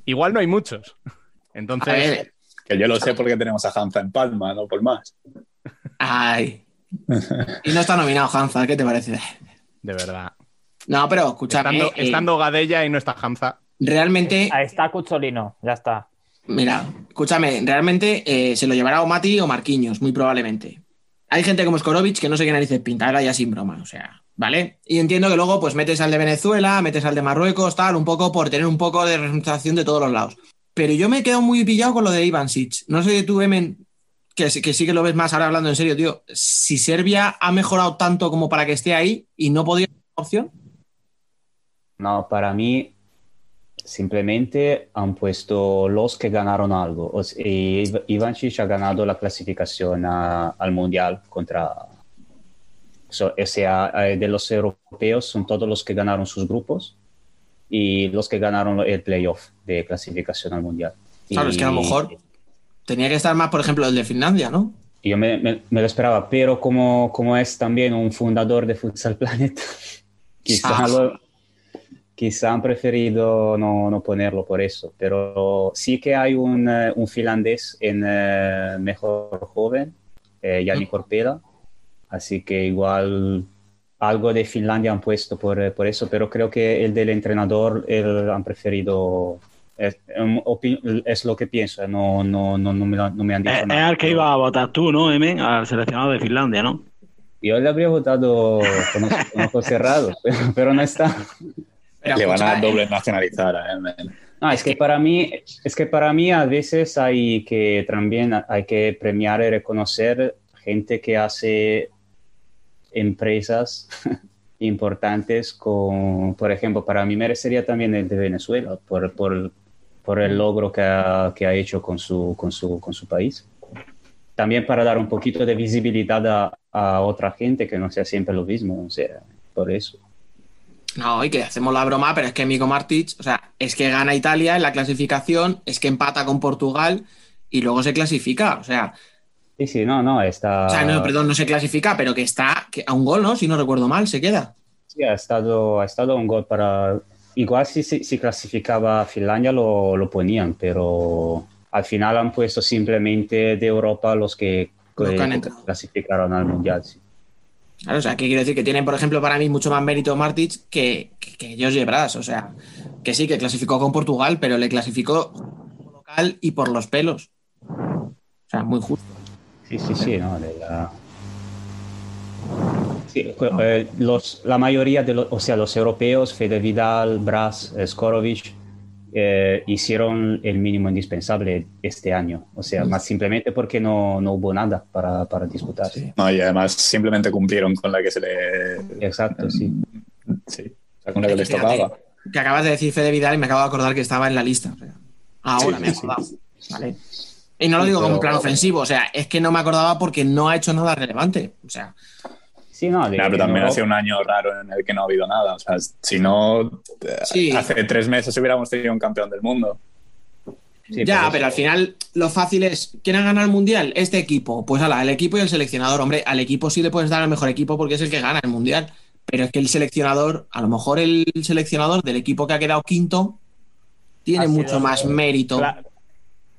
Igual no hay muchos. A Entonces, ver, Que yo lo sé porque tenemos a Hanza en Palma, no por más. ay. Y no está nominado Hanza, ¿qué te parece? de verdad. No, pero escúchame. Estando, eh, estando Gadella y no está Hamza. realmente, Ahí está Cucholino, ya está. Mira, escúchame, realmente eh, se lo llevará o Mati o Marquinhos, muy probablemente. Hay gente como Skorovic que no sé qué narices pinta, ahora ya sin broma, o sea, ¿vale? Y entiendo que luego pues metes al de Venezuela, metes al de Marruecos, tal, un poco por tener un poco de representación de todos los lados. Pero yo me he quedado muy pillado con lo de Ivansic. No sé tú, Emen, que, que sí que lo ves más ahora hablando en serio, tío. Si Serbia ha mejorado tanto como para que esté ahí y no podría ser una opción. No, para mí simplemente han puesto los que ganaron algo. O sea, y ha ganado la clasificación a- al Mundial contra... so- o sea, eh, de los europeos son todos los que ganaron sus grupos y los que ganaron el playoff de clasificación al Mundial. Claro, es que a lo Y- mejor tenía que estar más, por ejemplo, el de Finlandia, ¿no? Yo me, me- me lo esperaba, pero como, como es también un fundador de Futsal Planet, quizá, Ah. lo- quizá han preferido no, no ponerlo por eso. Pero sí que hay un, eh, un finlandés en eh, Mejor Joven, eh, Jani Corpela, así que igual algo de Finlandia han puesto por, eh, por eso, pero creo que el del entrenador el, han preferido... Es, em, es lo que pienso, no, no, no, no me, lo- no me han dicho Es, es nada. al que iba a votar tú, ¿no, Emen? Al seleccionado de Finlandia, ¿no? Yo le habría votado con con ojos cerrados, pero, pero no está. Pero, Le van a escucha, doble nacionalizar a él. No, es que para mí, es que para mí a veces hay que también hay que premiar y reconocer gente que hace empresas importantes con, por ejemplo, para mí merecería también el de Venezuela por, por, por el logro que ha, que ha hecho con su, con, su, con su país. También para dar un poquito de visibilidad a, a otra gente que no sea siempre lo mismo, o sea, por eso. No, y que hacemos la broma, pero es que Mico Martic, o sea, es que gana Italia en la clasificación, es que empata con Portugal y luego se clasifica. O sea, Sí, sí, no, no, está... o sea, no, perdón, no se clasifica, pero que está que a un gol, ¿no? Si no recuerdo mal, se queda. Sí, ha estado, ha estado un gol para... Igual si, si, si clasificaba a Finlandia lo, lo ponían, pero al final han puesto simplemente de Europa los que, Los que clasificaron al Mundial. sí. Claro, o sea, que quiero decir que tienen, por ejemplo, para mí mucho más mérito Martic que, que, que Jorge Bras. O sea, que sí, que clasificó con Portugal, pero le clasificó por local y por los pelos. O sea, muy justo. Sí, sí, sí, no, de la... Sí, eh, los, la mayoría de los, o sea, los europeos, Fede Vidal, Bras, Skorovic, eh, hicieron el mínimo indispensable este año. O sea, más simplemente porque no, no hubo nada para, para disputar. No, y además simplemente cumplieron con la que se le. Exacto, sí. Sí, o sea, con la que les tocaba. Que acabas de decir Fede Vidal y me acabo de acordar que estaba en la lista. O sea, ahora Sí, me he sí, acordado. Vale. Y no lo digo como un plan ofensivo, o sea, es que no me acordaba porque no ha hecho nada relevante. O sea, Sí, no, de- Nah, pero también no- ha sido un año raro en el que no ha habido nada. O sea, si no, eh, Sí. hace tres meses hubiéramos tenido un campeón del mundo. sí, ya, pero al final lo fácil es, ¿quién ha ganado el mundial? Este equipo. Pues ala, el equipo y el seleccionador. Hombre, al equipo sí le puedes dar el mejor equipo porque es el que gana el mundial. Pero es que el seleccionador, a lo mejor el seleccionador del equipo que ha quedado quinto tiene mucho más mérito.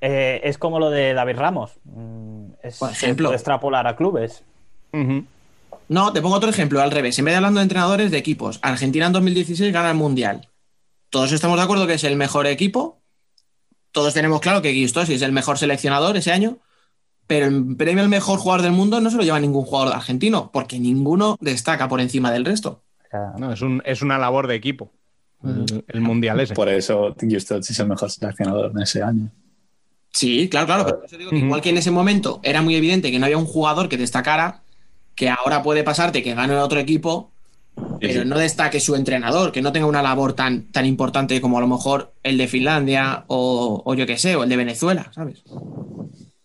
Eh, es como lo de David Ramos. Mm, Es, Por se ejemplo. puede extrapolar a clubes. No, te pongo otro ejemplo al revés. En vez de hablando de entrenadores de equipos, Argentina en 2016 gana el Mundial. Todos estamos de acuerdo que es el mejor equipo. Todos tenemos claro que Guistosi es el mejor seleccionador ese año. Pero el premio al mejor jugador del mundo no se lo lleva ningún jugador argentino, porque ninguno destaca por encima del resto. No, es, un- es una labor de equipo. El, el mundial ese. Por eso Justos es el mejor seleccionador en ese año. Sí, claro, claro. Pero eso digo que igual que en ese momento era muy evidente que no había un jugador que destacara, que ahora puede pasarte que gane otro equipo, pero no destaque su entrenador, que no tenga una labor tan, tan importante como a lo mejor el de Finlandia o, o yo qué sé, o el de Venezuela, ¿sabes?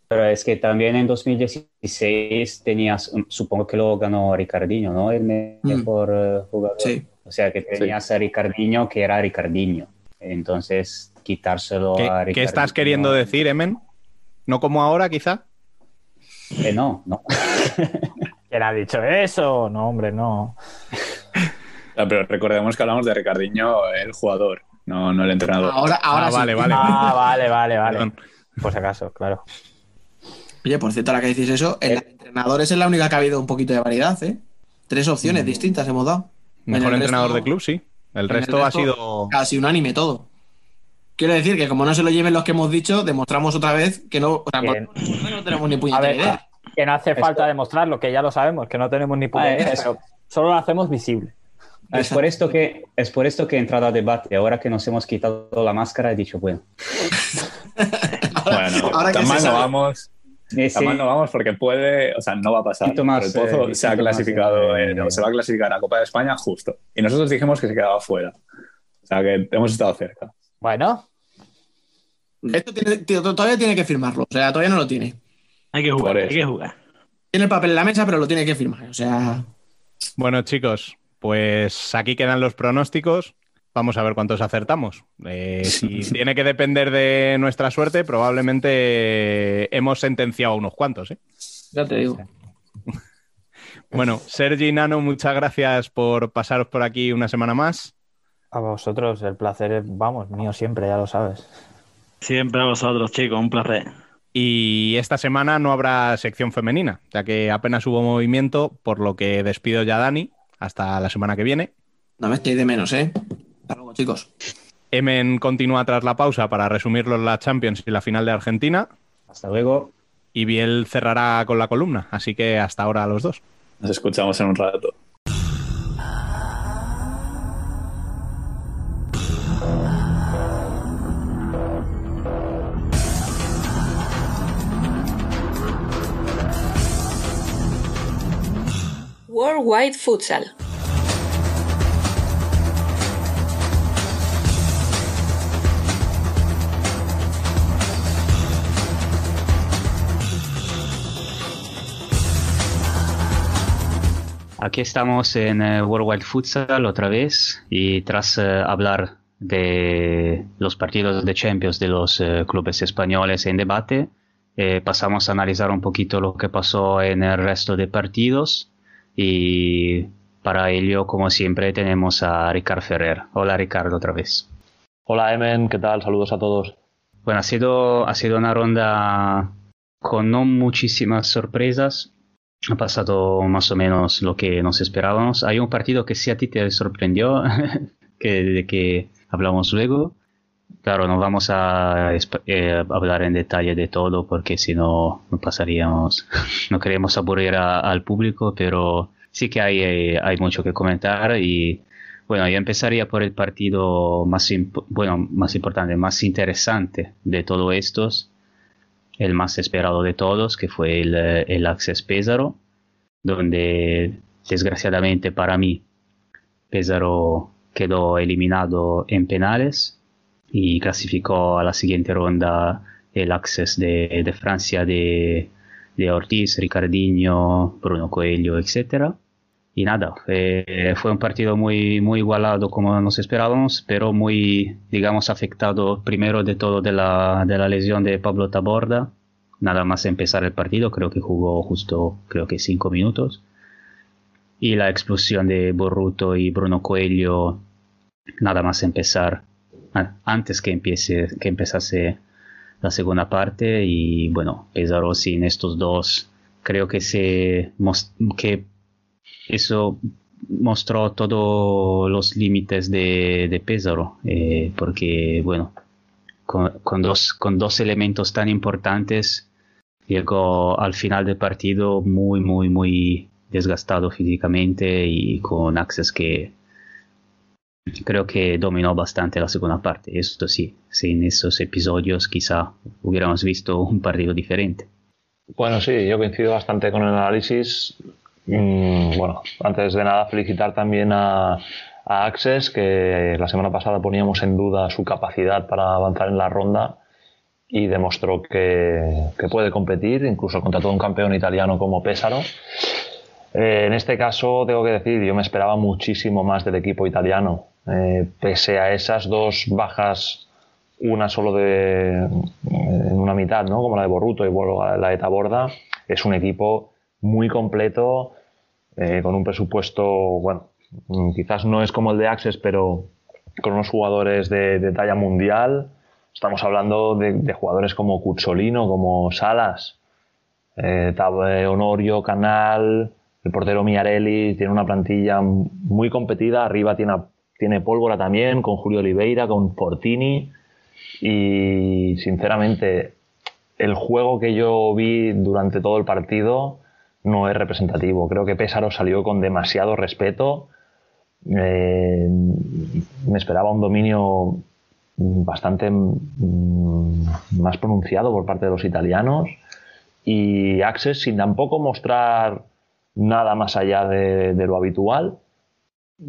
Pero es que también en 2016 tenías, um, supongo que lo ganó Ricardinho, ¿no? El me- Mm. mejor eh, jugador. Sí. O sea que tenías a Ricardinho que era Ricardinho. Entonces, quitárselo ¿Qué, a qué Ricardinho. estás queriendo decir, Emen? ¿No como ahora, quizá? Que no, no. ¿Quién ha dicho eso? No, hombre, no. Pero recordemos que hablamos de Ricardiño, el jugador, no, no el entrenador. Ahora, ahora Ah, sí. vale, vale. Ah, vale, vale, vale. Perdón. Por si acaso, claro. Oye, por cierto, ahora que decís eso, en los entrenadores es la única que ha habido un poquito de variedad, ¿eh? Tres opciones distintas hemos dado. Mejor el entrenador resto- de club, sí. El el resto ha sido. Casi unánime todo. Quiero decir que como no se lo lleven los que hemos dicho, demostramos otra vez que no, o sea, no tenemos ni A puñetera idea. Que no hace falta demostrarlo, que ya lo sabemos, que no tenemos ni puta Ah, idea, pero solo lo hacemos visible. Es por esto que es por esto que he entrado a debate. Ahora que nos hemos quitado la máscara, he dicho, bueno, Bueno, Ahora que no vamos, mal no vamos porque puede, o sea, no va a pasar. Siento más, Pero el Pozo eh, se ha clasificado, eh, o se va a clasificar a Copa de España justo. Y nosotros dijimos que se quedaba fuera. O sea, que hemos estado cerca. Bueno, Esto tiene- todavía tiene que firmarlo, o sea, todavía no lo tiene. Hay que jugar, hay que jugar. Tiene el papel en la mesa, pero lo tiene que firmar. O sea, Bueno, chicos, pues aquí quedan los pronósticos. Vamos a ver cuántos acertamos. Eh, si tiene que depender de nuestra suerte, probablemente hemos sentenciado a unos cuantos. ¿eh? ya te digo. Bueno, Sergi Nano, muchas gracias por pasaros por aquí una semana más. a vosotros el placer es, vamos, mío siempre, ya lo sabes. Siempre a vosotros, chicos, un placer. Y esta semana no habrá sección femenina, ya que apenas hubo movimiento, por lo que despido ya a Dani. Hasta la semana que viene. No me estéis de menos, ¿eh? Hasta luego, chicos. Emen continúa tras la pausa para resumirlo en la Champions y la final de Argentina. hasta luego. Y Biel cerrará con la columna, así que hasta ahora los dos. Nos escuchamos en un rato. Worldwide Futsal. Aquí estamos en eh, World Wide Futsal otra vez y tras eh, hablar de los partidos de Champions de los eh, clubes españoles en debate, eh, pasamos a analizar un poquito lo que pasó en el resto de partidos y para ello, como siempre, tenemos a Ricardo Ferrer. Hola Ricardo otra vez. Hola Emen, ¿qué tal? Saludos a todos. Bueno, ha sido, ha sido una ronda con no muchísimas sorpresas. Ha pasado más o menos lo que nos esperábamos. Hay un partido que sí a ti te sorprendió, que, de que hablamos luego. Claro, no vamos a eh, hablar en detalle de todo porque si no, no pasaríamos, no queremos aburrir a- al público, pero sí que hay, eh, hay mucho que comentar y bueno, yo empezaría por el partido más, bueno, más importante, más interesante de todos estos, el más esperado de todos, que fue el, eh, el Access Pesaro, donde desgraciadamente para mí Pesaro quedó eliminado en penales y clasificó a la siguiente ronda el Access de, de Francia de, de Ortiz, Ricardinho, Bruno Coelho, etcétera. Y nada, fue, fue un partido muy, muy igualado como nos esperábamos, pero muy, digamos, afectado primero de todo de la, de la lesión de Pablo Taborda. Nada más empezar el partido, creo que jugó justo, creo que cinco minutos. Y la explosión de Borruto y Bruno Coelho, nada más empezar, antes que, empiece, que empezase la segunda parte y bueno, Pesaro sin estos dos, creo que se que eso mostró todos los límites de, de Pesaro, eh, porque bueno, con, con dos, con dos elementos tan importantes llegó al final del partido muy, muy, muy desgastado físicamente y con Access que creo que dominó bastante la segunda parte. Esto sí, sin esos episodios quizá hubiéramos visto un partido diferente. Bueno, sí, yo coincido bastante con el análisis. Mm, bueno, antes de nada, felicitar también a, a Access, que la semana pasada poníamos en duda su capacidad para avanzar en la ronda y demostró que, que puede competir, incluso contra todo un campeón italiano como Pesaro. Eh, en este caso, tengo que decir, yo me esperaba muchísimo más del equipo italiano. Eh, pese a esas dos bajas, una solo de, en una mitad, ¿no? como la de Borruto y la de Taborda, es un equipo muy completo, eh, con un presupuesto, bueno, mm, quizás no es como el de Access, pero con unos jugadores de, talla mundial. Estamos hablando de, jugadores como Cuzzolino, como Salas, eh, eh, Honorio, Canal, el portero Miarelli, tiene una plantilla muy competida, arriba tiene, tiene pólvora también, con Julio Oliveira, con Fortini, y sinceramente el juego que yo vi durante todo el partido no es representativo. Creo que Pésaro salió con demasiado respeto. Eh, me esperaba un dominio bastante mm, más pronunciado por parte de los italianos y Access sin tampoco mostrar nada más allá de, de lo habitual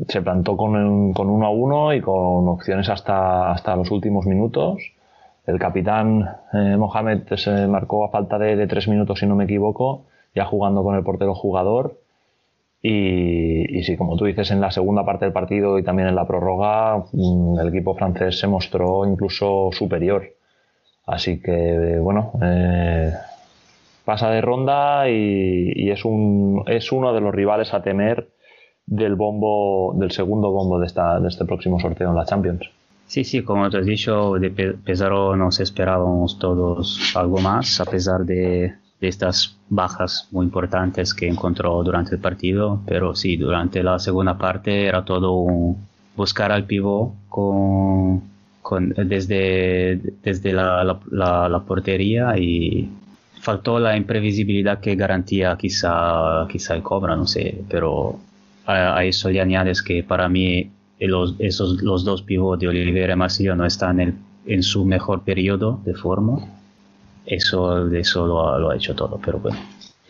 se plantó con, un- con uno a uno y con opciones hasta, hasta los últimos minutos. El capitán eh, Mohamed se marcó a falta de, tres minutos, si no me equivoco, ya jugando con el portero jugador. Y, y sí, como tú dices, en la segunda parte del partido y también en la prórroga, mm, el equipo francés se mostró incluso superior. Así que, bueno, eh, pasa de ronda y, es uno de los rivales a temer del bombo, del segundo bombo de, esta, de este próximo sorteo en la Champions. Sí, sí, como te has dicho, de Pe- Pesaro nos esperábamos todos algo más, a pesar de, de estas bajas muy importantes que encontró durante el partido, pero sí, durante la segunda parte era todo un buscar al pivot con, con- desde, desde la, la- la- la portería y faltó la imprevisibilidad que garantía quizá, quizá el Cobra, no sé, pero a, a eso le añades que para mí los, esos, los dos pivots de Oliveira y Marsillo no están en, en su mejor periodo de forma. Eso, eso lo, ha- lo ha hecho todo, pero bueno.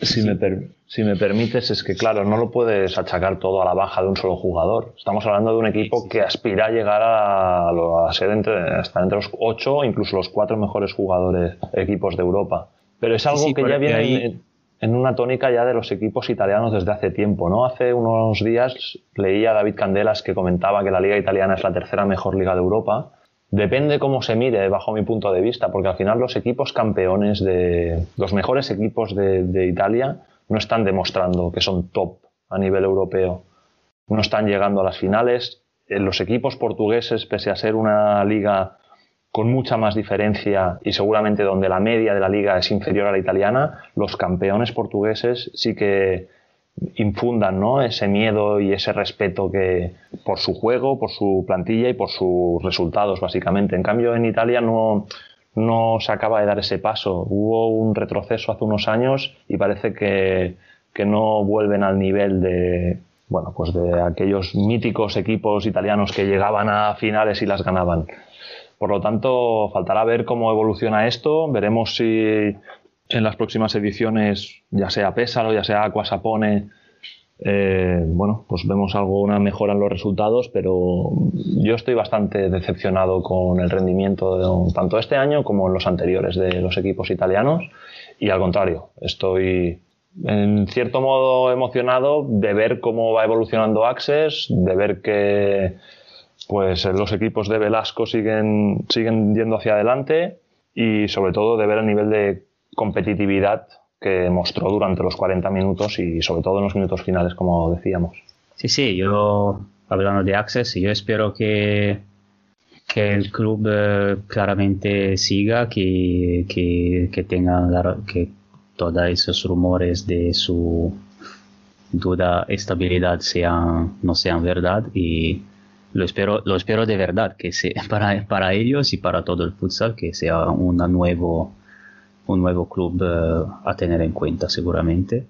Si, me per- si me permites, es que claro, no lo puedes achacar todo a la baja de un solo jugador. Estamos hablando de un equipo que aspira a llegar a, a ser entre, a estar entre los ocho, incluso los cuatro mejores jugadores, equipos de Europa. Pero es algo Sí, que ya viene ahí- en, una tónica ya de los equipos italianos desde hace tiempo, ¿no? Hace unos días leía a David Candelas que comentaba que la liga italiana es la tercera mejor liga de Europa. Depende cómo se mire, bajo mi punto de vista, porque al final los equipos campeones de los mejores equipos de, de Italia no están demostrando que son top a nivel europeo. No están llegando a las finales. Eh, Los equipos portugueses, pese a ser una liga con mucha más diferencia y seguramente donde la media de la liga es inferior a la italiana, los campeones portugueses sí que infundan ese miedo y ese respeto que por su juego, por su plantilla y por sus resultados, básicamente. En cambio, en Italia no, no se acaba de dar ese paso. Hubo un retroceso hace unos años y parece que, que no vuelven al nivel de, bueno, pues de aquellos míticos equipos italianos que llegaban a finales y las ganaban. Por lo tanto, faltará ver cómo evoluciona esto. Veremos si en las próximas ediciones, ya sea Pésaro, ya sea Aquasapone, eh, bueno, pues vemos alguna mejora en los resultados, pero yo estoy bastante decepcionado con el rendimiento de- tanto este año como en los anteriores de los equipos italianos. Y al contrario, estoy en cierto modo emocionado de ver cómo va evolucionando Access, de ver que pues los equipos de Velasco siguen, siguen yendo hacia adelante y sobre todo de ver el nivel de competitividad que mostró durante los 40 minutos y sobre todo en los minutos finales, como decíamos. Sí, sí, yo hablando de Access, yo espero que, que el club eh, claramente siga, que, que, que tenga la- que todos esos rumores de su duda estabilidad sean, no sean verdad y lo espero, lo espero de verdad que sea para, para ellos y para todo el futsal que sea una nuevo, un nuevo club eh, a tener en cuenta seguramente.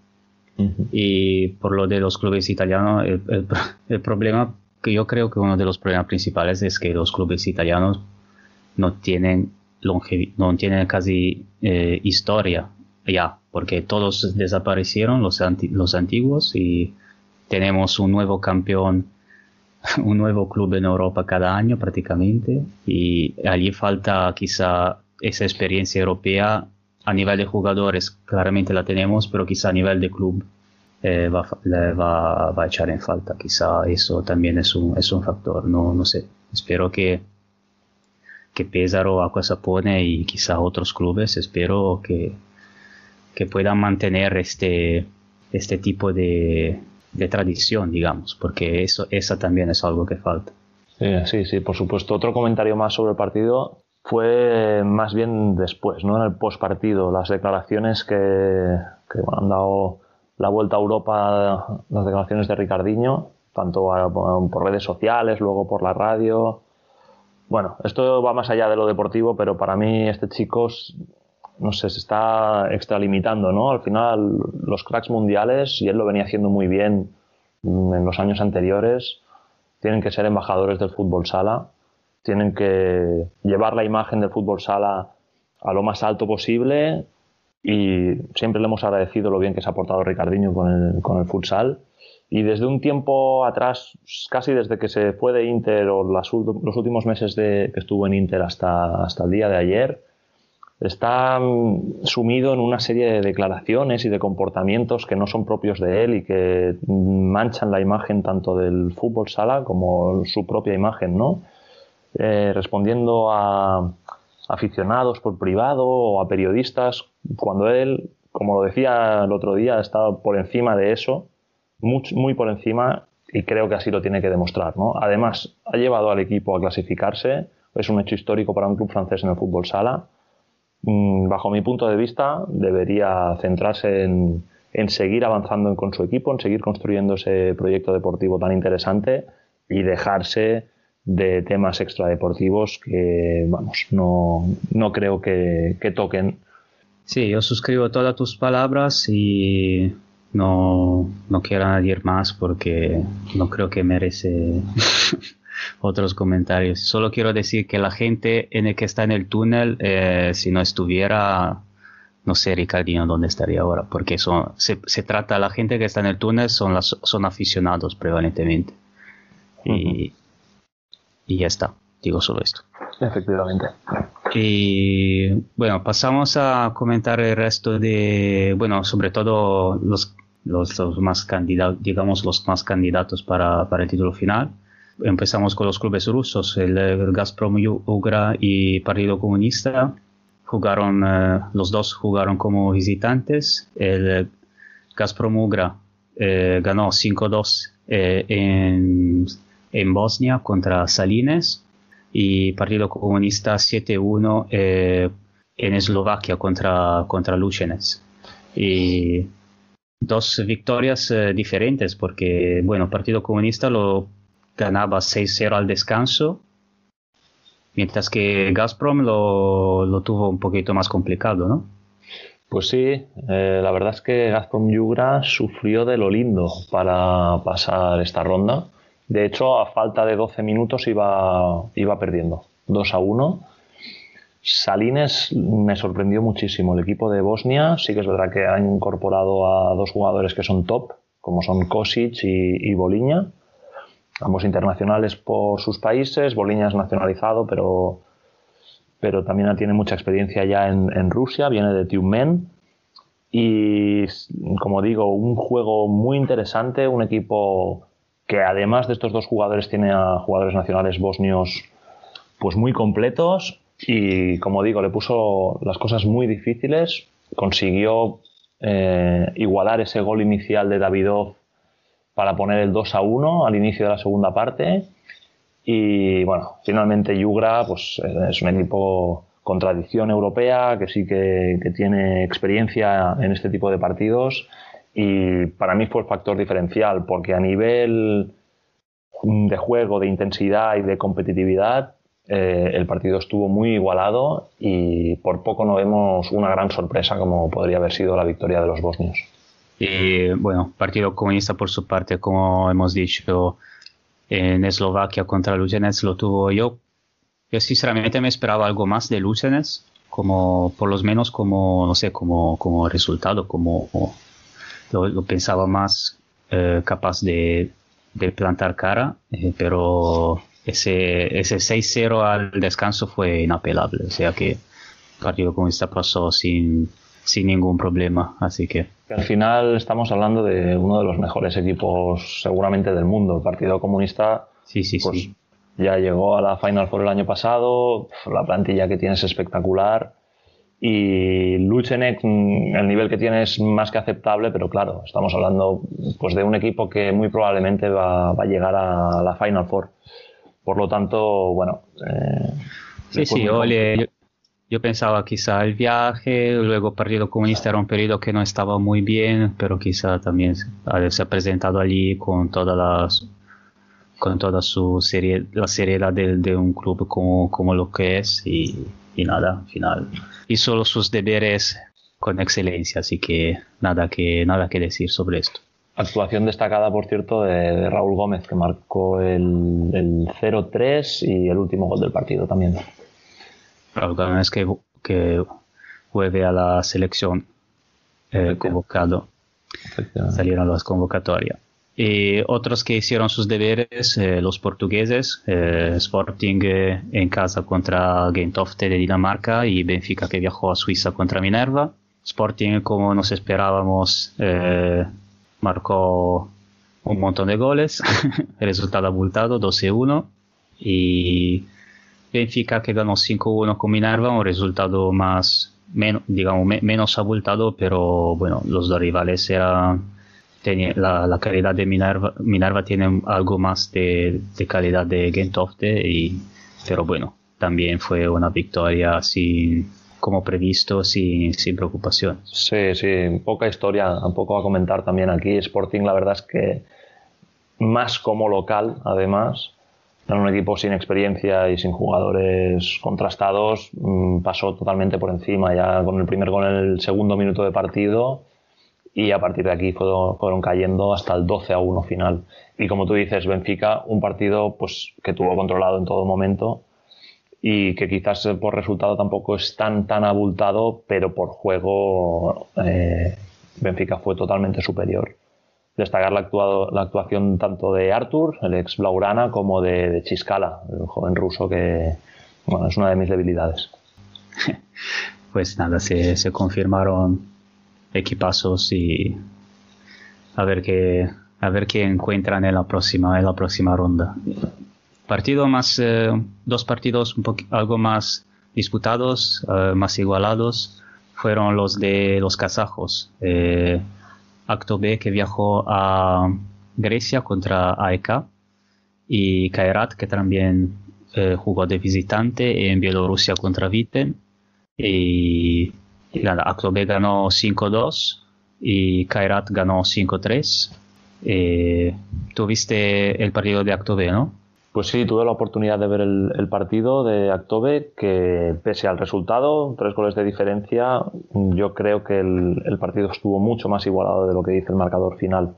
Y por lo de los clubes italianos, el, el pro- el problema que yo creo que uno de los problemas principales es que los clubes italianos no tienen no tienen casi eh, historia ya, porque todos desaparecieron los, anti- los antiguos y tenemos un nuevo campeón, un nuevo club en Europa cada año prácticamente y allí falta quizá esa experiencia europea a nivel de jugadores, claramente la tenemos, pero quizá a nivel de club eh, va, le va, va a echar en falta. Quizá eso también es un, es un factor, no, no sé. Espero que, que Pesaro a cosa pone y quizá otros clubes, espero que, que puedan mantener este, este tipo de, de tradición, digamos, porque eso, esa también es algo que falta. Sí, sí, sí, por supuesto. Otro comentario más sobre el partido fue más bien después, ¿no? En el postpartido, las declaraciones que, han dado la vuelta a Europa, las declaraciones de Ricardiño, tanto por redes sociales, luego por la radio. Bueno, esto va más allá de lo deportivo, pero para mí este chico, no sé, se está extralimitando, ¿no? Al final, los cracks mundiales, y él lo venía haciendo muy bien en los años anteriores, tienen que ser embajadores del fútbol sala, tienen que llevar la imagen del fútbol sala a lo más alto posible y siempre le hemos agradecido lo bien que se ha portado Ricardinho con el, con el futsal. Y desde un tiempo atrás, casi desde que se fue de Inter o los últimos meses de, que estuvo en Inter hasta, hasta el día de ayer, está mm, sumido en una serie de declaraciones y de comportamientos que no son propios de él y que mm, manchan la imagen tanto del fútbol sala como su propia imagen, ¿no? Eh, respondiendo a aficionados por privado o a periodistas, cuando él, como lo decía el otro día, ha estado por encima de eso, muy, muy por encima, y creo que así lo tiene que demostrar. ¿no? Además, ha llevado al equipo a clasificarse, es un hecho histórico para un club francés en el fútbol sala. Mm, Bajo mi punto de vista, debería centrarse en, en seguir avanzando con su equipo, en seguir construyendo ese proyecto deportivo tan interesante y dejarse de temas extradeportivos que, vamos, no, no creo que, que toquen. Sí, yo suscribo todas tus palabras y no, no quiero añadir más porque no creo que merece otros comentarios. Solo quiero decir que la gente en el que está en el túnel, eh, si no estuviera, no sé, Ricardino, dónde estaría ahora, porque son, se, se trata, la gente que está en el túnel son, las, son aficionados prevalentemente. Y, y ya está, digo solo esto. Efectivamente. Y bueno, pasamos a comentar el resto de, bueno, sobre todo los, los, los más candidatos, digamos, los más candidatos para, para el título final. Empezamos con los clubes rusos, el, el Gazprom Ugra y Partido Comunista. Jugaron, eh, los dos jugaron como visitantes. El Gazprom Ugra eh, ganó 5-2 eh, en, en Bosnia contra Salines y Partido Comunista 7-1 eh, en Eslovaquia contra, contra Lucenez. Y dos victorias eh, diferentes porque, bueno, Partido Comunista lo ganaba 6-0 al descanso, mientras que Gazprom lo, tuvo un poquito más complicado, ¿no? Pues sí, eh, la verdad es que Gazprom Yugra sufrió de lo lindo para pasar esta ronda. De hecho, a falta de 12 minutos iba, perdiendo 2 a 1. Salines me sorprendió muchísimo. El equipo de Bosnia sí que es verdad que han incorporado a dos jugadores que son top, como son Kosic y, y Boliña. Ambos internacionales por sus países. Boliña es nacionalizado, pero, pero también tiene mucha experiencia ya en, Rusia, viene de Tiumen. Y como digo, un juego muy interesante, un equipo que además de estos dos jugadores tiene a jugadores nacionales bosnios pues muy completos y como digo, le puso las cosas muy difíciles, consiguió eh, igualar ese gol inicial de Davidov para poner el 2 a 1 al inicio de la segunda parte Y bueno, finalmente Yugra pues, es un equipo con tradición europea, que sí que, que tiene experiencia en este tipo de partidos. Y para mí fue el factor diferencial, porque a nivel de juego, de intensidad y de competitividad, eh, el partido estuvo muy igualado y por poco no vemos una gran sorpresa como podría haber sido la victoria de los bosnios. Y bueno, Partido Comunista por su parte, como hemos dicho, en Eslovaquia contra Lucenets lo tuvo yo. Yo sinceramente me esperaba algo más de Lucenets, como por lo menos como, no sé, como, como resultado, como lo, lo pensaba más eh, capaz de, de plantar cara, eh, pero ese, ese 6-0 al descanso fue inapelable, o sea que Partido Comunista pasó sin, sin ningún problema, así que... Al final estamos hablando de uno de los mejores equipos seguramente del mundo. El Partido Comunista sí, sí, pues, sí. ya llegó a la Final Four el año pasado, la plantilla que tiene es espectacular y Luchenek, mm, el nivel que tiene es más que aceptable, pero claro, estamos hablando pues, de un equipo que muy probablemente va, va a llegar a la Final Four. Por lo tanto, bueno... Eh, Sí, sí, yo, le- yo, pensaba quizá el viaje, luego Partido Comunista era un periodo que no estaba muy bien, pero quizá también se ha- se ha presentado allí con todas las con toda su serie, la seriedad de, un club como, como lo que es y, y nada, al final hizo sus deberes con excelencia, así que nada que nada que decir sobre esto. Actuación destacada, por cierto, de, de Raúl Gómez, que marcó el, el 0-3 y el último gol del partido también. Raúl Gómez que, que vuelve a la selección eh, convocado. Salieron las convocatorias. Y otros que hicieron sus deberes, eh, los portugueses, eh, Sporting eh, en casa contra Gentofte de Dinamarca y Benfica que viajó a Suiza contra Minerva. Sporting, como nos esperábamos, eh, marcó un montón de goles, resultado abultado 12-1 y Benfica que ganó 5-1 con Minerva, un resultado más, menos, digamos, me- menos abultado, pero bueno, los dos rivales la, calidad de Minerva, Minerva tiene algo más de, de calidad de Gentofte, y, pero bueno, también fue una victoria sin, como previsto, sin, sin preocupación. Sí, sí, poca historia, poco a comentar también aquí. Sporting, la verdad es que más como local, además, en un equipo sin experiencia y sin jugadores contrastados, mm, pasó totalmente por encima ya con el primer en el segundo minuto de partido y a partir de aquí fueron, fueron cayendo hasta el 12 a 1 final. Y como tú dices, Benfica, un partido pues, que tuvo controlado en todo momento y que quizás eh, por resultado tampoco es tan tan abultado, pero por juego eh, Benfica fue totalmente superior. Destacar la, actuado- la actuación tanto de Artur, el ex Blaurana, como de, de Chiskala, el joven ruso que bueno, es una de mis debilidades. Pues nada, se, se confirmaron equipazos y a ver qué a ver qué encuentran en la próxima en la próxima ronda. Partido más eh, dos partidos un algo más disputados, eh, más igualados fueron los de los kazajos. Eh, Acto B que viajó a Grecia contra AEK y Kairat que también eh, jugó de visitante en Bielorrusia contra Viten y, Acto B ganó 5-2 y Kairat ganó 5-3. Eh, Tuviste el partido de Acto B, ¿no? Pues sí, tuve la oportunidad de ver el, partido de Actobe, que pese al resultado, tres goles de diferencia, yo creo que el, partido estuvo mucho más igualado de lo que dice el marcador final.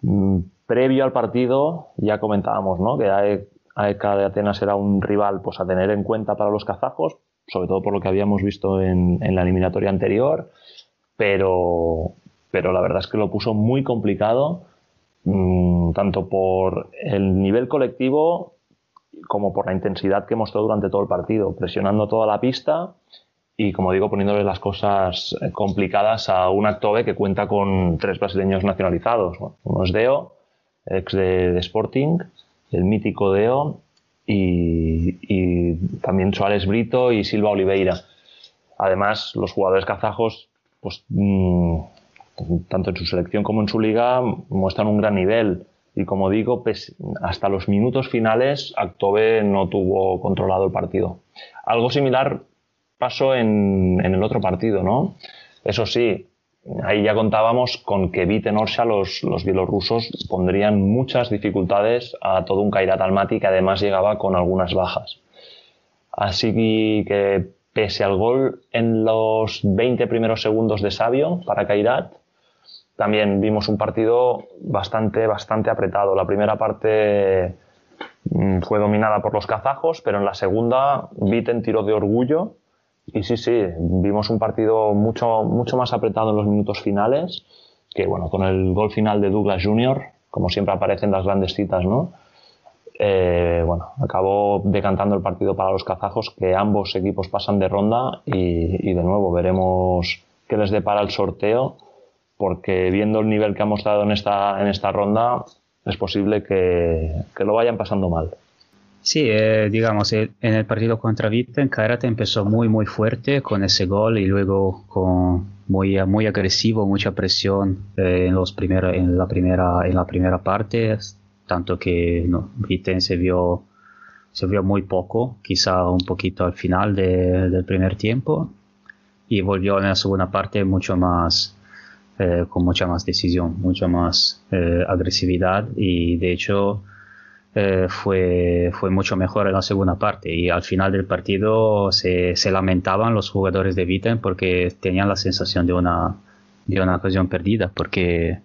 Mm, Previo al partido ya comentábamos ¿no? que AE- AEK de Atenas era un rival pues, a tener en cuenta para los kazajos, sobre todo por lo que habíamos visto en, en la eliminatoria anterior, pero, pero la verdad es que lo puso muy complicado mm, tanto por el nivel colectivo como por la intensidad que mostró durante todo el partido, presionando toda la pista y, como digo, poniéndole las cosas eh, complicadas a un Actobe que cuenta con tres brasileños nacionalizados. Uno es Deo, ex de, Sporting, el mítico Deo, y, y también Suárez Brito y Silva Oliveira. Además, los jugadores kazajos, pues, mm, tanto en su selección como en su liga, muestran un gran nivel. Y como digo, hasta los minutos finales, Actove no tuvo controlado el partido. Algo similar pasó en, el otro partido, ¿no? Eso sí, ahí ya contábamos con que Viten Orsha, los, los bielorrusos, pondrían muchas dificultades a todo un Kairat Almaty que además llegaba con algunas bajas. Así que pese al gol en los 20 primeros segundos de Sabio para Kairat, también vimos un partido bastante, bastante apretado. La primera parte mm, fue dominada por los kazajos, pero en la segunda Viten tiró de orgullo y sí, sí, vimos un partido mucho, mucho más apretado en los minutos finales, que bueno, con el gol final de Douglas Jr., como siempre aparecen las grandes citas, ¿no? Eh, bueno, acabó decantando el partido para los kazajos, que ambos equipos pasan de ronda y, y de nuevo veremos qué les depara el sorteo, porque viendo el nivel que ha mostrado en esta, en esta ronda, es posible que, que lo vayan pasando mal. Sí, eh, digamos, en el partido contra Vitten, Kairat empezó muy, muy fuerte con ese gol y luego con muy, muy agresivo, mucha presión eh, en, los primer- en, la primera, en la primera parte, tanto que no, se vio, se vio muy poco, quizá un poquito al final de- del primer tiempo, y volvió en la segunda parte mucho más, eh, con mucha más decisión, mucha más eh, agresividad y de hecho eh, fue, fue mucho mejor en la segunda parte y al final del partido se, se lamentaban los jugadores de Viten porque tenían la sensación de una, de una ocasión perdida porque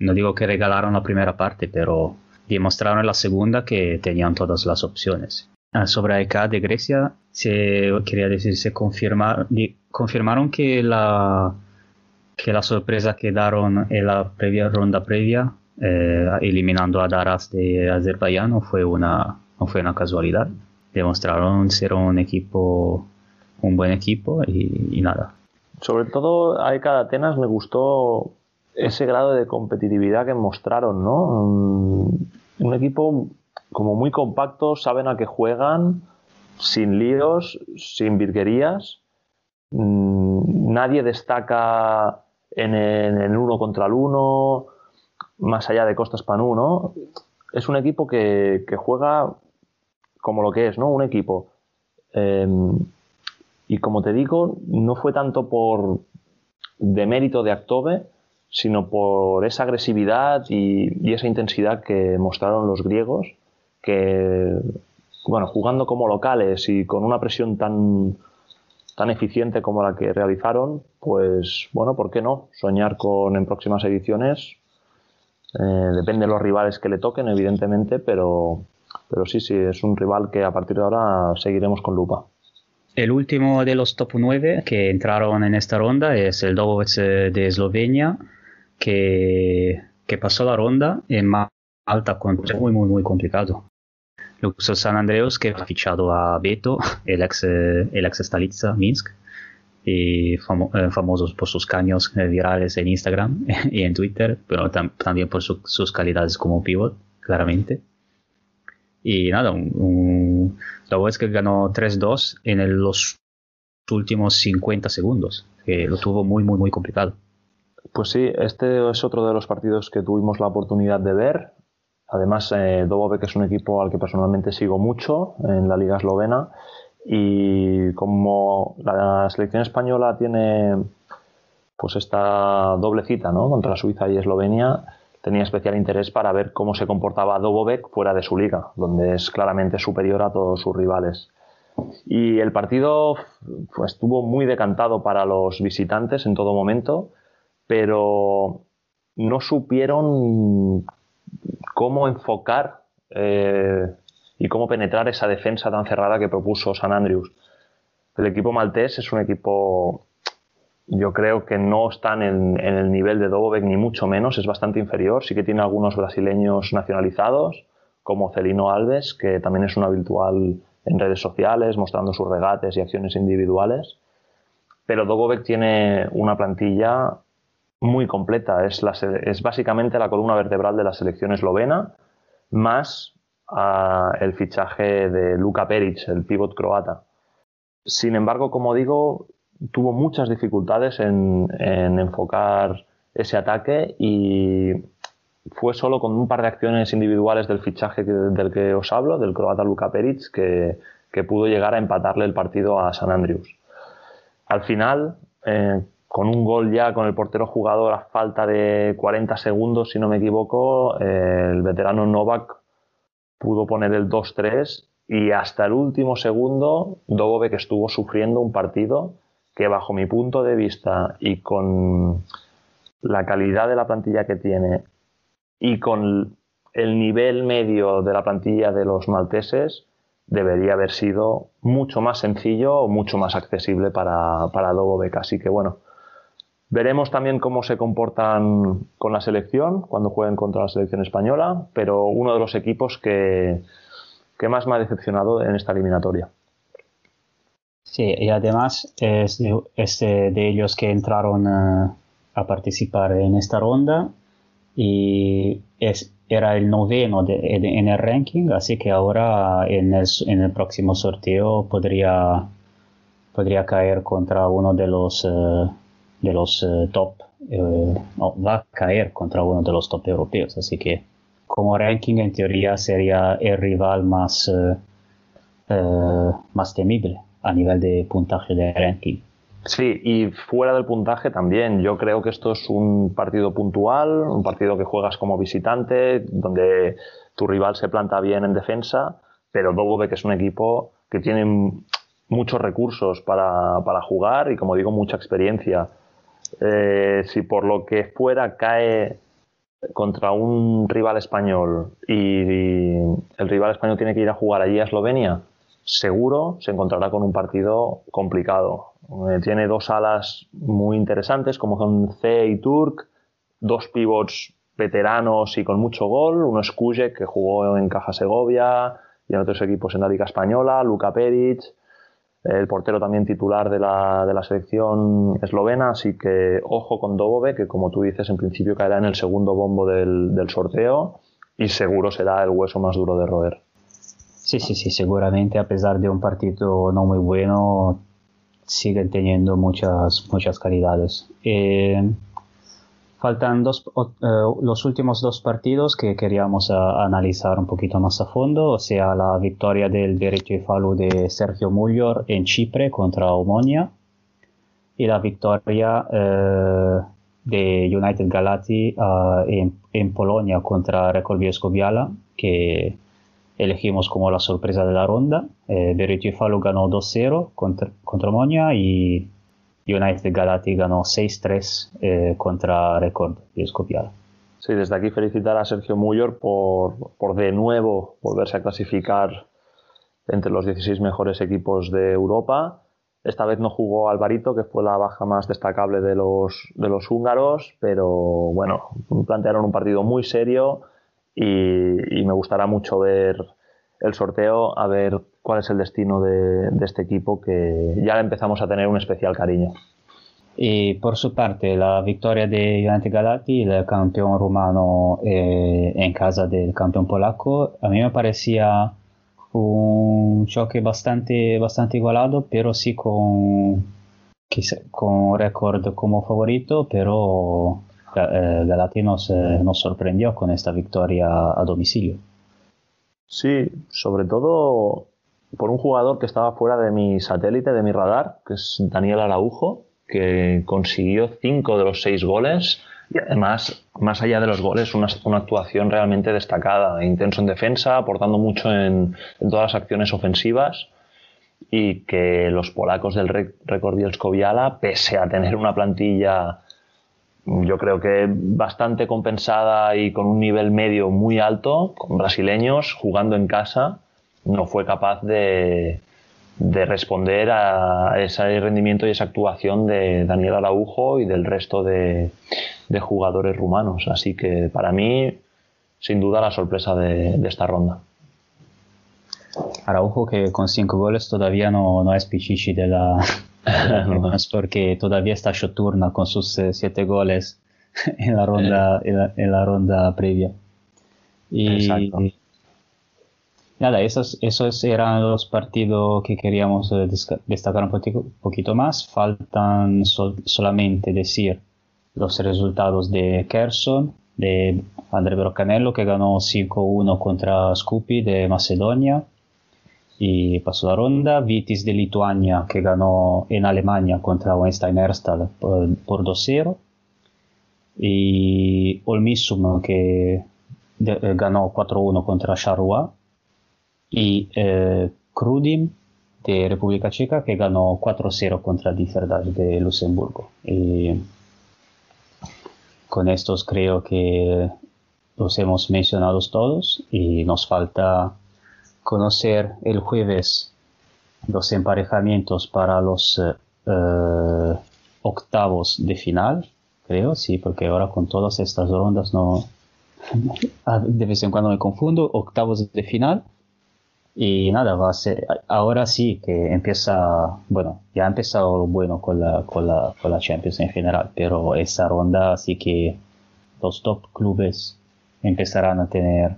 no digo que regalaron la primera parte pero demostraron en la segunda que tenían todas las opciones. Ah, Sobre AEK de Grecia, se, quería decir, se confirma- confirmaron que la, que la sorpresa que daron en la previa ronda previa, eh, eliminando a Daras de Azerbaiyán, no fue una, no fue una casualidad. Demostraron ser un equipo, un buen equipo y, y nada. Sobre todo a ECA de Atenas me gustó ese grado de competitividad que mostraron, ¿no? Un, un equipo como muy compacto, saben a qué juegan, sin líos, sin virguerías. Mm, Nadie destaca en el, uno contra el uno, más allá de Costas Panú, ¿no? Es un equipo que, que juega como lo que es, ¿no? Un equipo. Em, y como te digo, no fue tanto por demérito de Actove, sino por esa agresividad y, y esa intensidad que mostraron los griegos, que, bueno, jugando como locales y con una presión tan, tan eficiente como la que realizaron, pues, bueno, ¿por qué no? Soñar con en próximas ediciones. Eh, depende de los rivales que le toquen, evidentemente, pero, pero sí, sí, es un rival que a partir de ahora seguiremos con lupa. El último de los top 9 que entraron en esta ronda es el Dobovec de Eslovenia, que, que pasó la ronda en Malta con muy, muy, muy complicado. Luxor San Andreas, que ha fichado a Beto, el ex, eh, el ex Stalitza Minsk, y famo- eh, famosos por sus caños eh, virales en Instagram y en Twitter, pero tam- también por su- sus calidades como pivot, claramente. Y nada, un, un Dobovec que ganó 3-2 en el- los últimos 50 segundos, que lo tuvo muy, muy, muy complicado. Pues sí, este es otro de los partidos que tuvimos la oportunidad de ver. Además, eh, Dobovec es un equipo al que personalmente sigo mucho en la liga eslovena y como la selección española tiene pues esta doble cita ¿no? contra Suiza y Eslovenia, tenía especial interés para ver cómo se comportaba Dobovec fuera de su liga, donde es claramente superior a todos sus rivales. Y el partido pues, estuvo muy decantado para los visitantes en todo momento, pero no supieron cómo enfocar eh, y cómo penetrar esa defensa tan cerrada que propuso San Andrews. El equipo maltés es un equipo, yo creo que no están en, el nivel de Dobovec ni mucho menos, es bastante inferior. Sí que tiene algunos brasileños nacionalizados, como Celino Alves, que también es una habitual en redes sociales, mostrando sus regates y acciones individuales. Pero Dobovec tiene una plantilla muy completa. Es, la, es básicamente la columna vertebral de la selección eslovena, más ah, el fichaje de Luka Peric, el pívot croata. Sin embargo, como digo, tuvo muchas dificultades en, en enfocar ese ataque y fue solo con un par de acciones individuales del fichaje del que os hablo, del croata Luka Peric, que, que pudo llegar a empatarle el partido a San Andrews. Al final, eh, con un gol ya con el portero jugador a falta de 40 segundos, si no me equivoco, eh, el veterano Novak pudo poner el 2-3 y hasta el último segundo Dovovek estuvo sufriendo un partido que bajo mi punto de vista y con la calidad de la plantilla que tiene y con el nivel medio de la plantilla de los malteses debería haber sido mucho más sencillo o mucho más accesible para, para Dovovek. Así que bueno, veremos también cómo se comportan con la selección cuando jueguen contra la selección española, pero uno de los equipos que, que más me ha decepcionado en esta eliminatoria. Sí, y además es de, es de- ellos que entraron eh, a participar en esta ronda y es, era el noveno de- en, el ranking, así que ahora en el, en el próximo sorteo podría, podría caer contra uno de los, eh, de los eh, top, eh, no, va a caer contra uno de los top europeos, así que como ranking en teoría sería el rival más... eh, más temible a nivel de puntaje de ranking. Sí, y fuera del puntaje también. Yo creo que esto es un partido puntual, un partido que juegas como visitante, donde tu rival se planta bien en defensa, pero Dovovek es un equipo que tiene muchos recursos para, para jugar y, como digo, mucha experiencia. Eh, si por lo que fuera cae contra un rival español y, el rival español tiene que ir a jugar allí a Eslovenia, seguro se encontrará con un partido complicado. Eh, tiene dos alas muy interesantes como son C y Turk, dos pivots veteranos y con mucho gol, uno es Kujek que jugó en Caja Segovia y en otros equipos en la Liga Española, Luka Peric, el portero también titular de la, de la selección eslovena, así que ojo con Dobove, que como tú dices, en principio caerá en el segundo bombo del, del sorteo y seguro será el hueso más duro de roer. Sí, sí, sí, seguramente a pesar de un partido no muy bueno, siguen teniendo muchas, muchas calidades. Eh, faltan dos, eh, los últimos dos partidos que queríamos a- analizar un poquito más a fondo, o sea, la victoria del derecho y Falu de Sergio Mullor en Chipre contra Omonia y la victoria eh, de United Galati en, en Polonia contra Rekord Bielsko-Biala, que elegimos como la sorpresa de la ronda. Eh, Beretio Falu ganó 2-0 contra, contra Omonia y United Galati ganó 6-3 eh, contra Rekord Bielsko-Biala. Sí, desde aquí felicitar a Sergio Mullor por, por de nuevo volverse a clasificar entre los 16 mejores equipos de Europa. Esta vez no jugó Alvarito, que fue la baja más destacable de los, de los húngaros, pero bueno, plantearon un partido muy serio y, y me gustará mucho ver el sorteo, a ver cuál es el destino de, de este equipo que ya empezamos a tener un especial cariño. Y por su parte, la victoria de United Galati, el campeón rumano eh, en casa del campeón polaco, a mí me parecía un choque bastante, bastante igualado, pero sí con, quizá- con récord como favorito, pero eh, Galati nos, eh, nos sorprendió con esta victoria a domicilio. Sí, sobre todo por un jugador que estaba fuera de mi satélite, de mi radar, que es Daniel Araujo, que consiguió cinco de los seis goles. Y además, más allá de los goles, una, actuación realmente destacada, intenso en defensa, aportando mucho en, todas las acciones ofensivas. Y que los polacos del Record Bielsko-Biala, pese a tener una plantilla yo creo que bastante compensada y con un nivel medio muy alto, con brasileños jugando en casa, no fue capaz de, de responder a ese rendimiento y esa actuación de Daniel Araujo y del resto de, de jugadores rumanos. Así que para mí, sin duda, la sorpresa de, de esta ronda. Araujo que con cinco goles todavía no, no es Pichichi de la, porque todavía está Shoturna con sus eh, siete goles en la ronda, en la, en la ronda previa. Y Exacto. Nada, esos, esos eran los partidos que queríamos eh, destacar un poquito, más. Faltan sol- solamente decir los resultados de Kherson, de André Brocanello que ganó 5-1 contra Scupi de Macedonia y pasó la ronda. Vitis de Lituania que ganó en Alemania contra Weinstein Erstal por, por 2-0 y Olmissum que de- eh, ganó 4-1 contra Charleroi y eh, Krudim de República Checa que ganó 4-0 contra Differdage de Luxemburgo. Y con estos creo que los hemos mencionado todos y nos falta conocer el jueves los emparejamientos para los eh, eh, octavos de final, creo, sí, porque ahora con todas estas rondas no... De vez en cuando me confundo, octavos de final. Y nada, va a ser, ahora sí que empieza, bueno, ya ha empezado lo bueno con la, con la, con la Champions en general, pero esa ronda sí que los top clubes empezarán a tener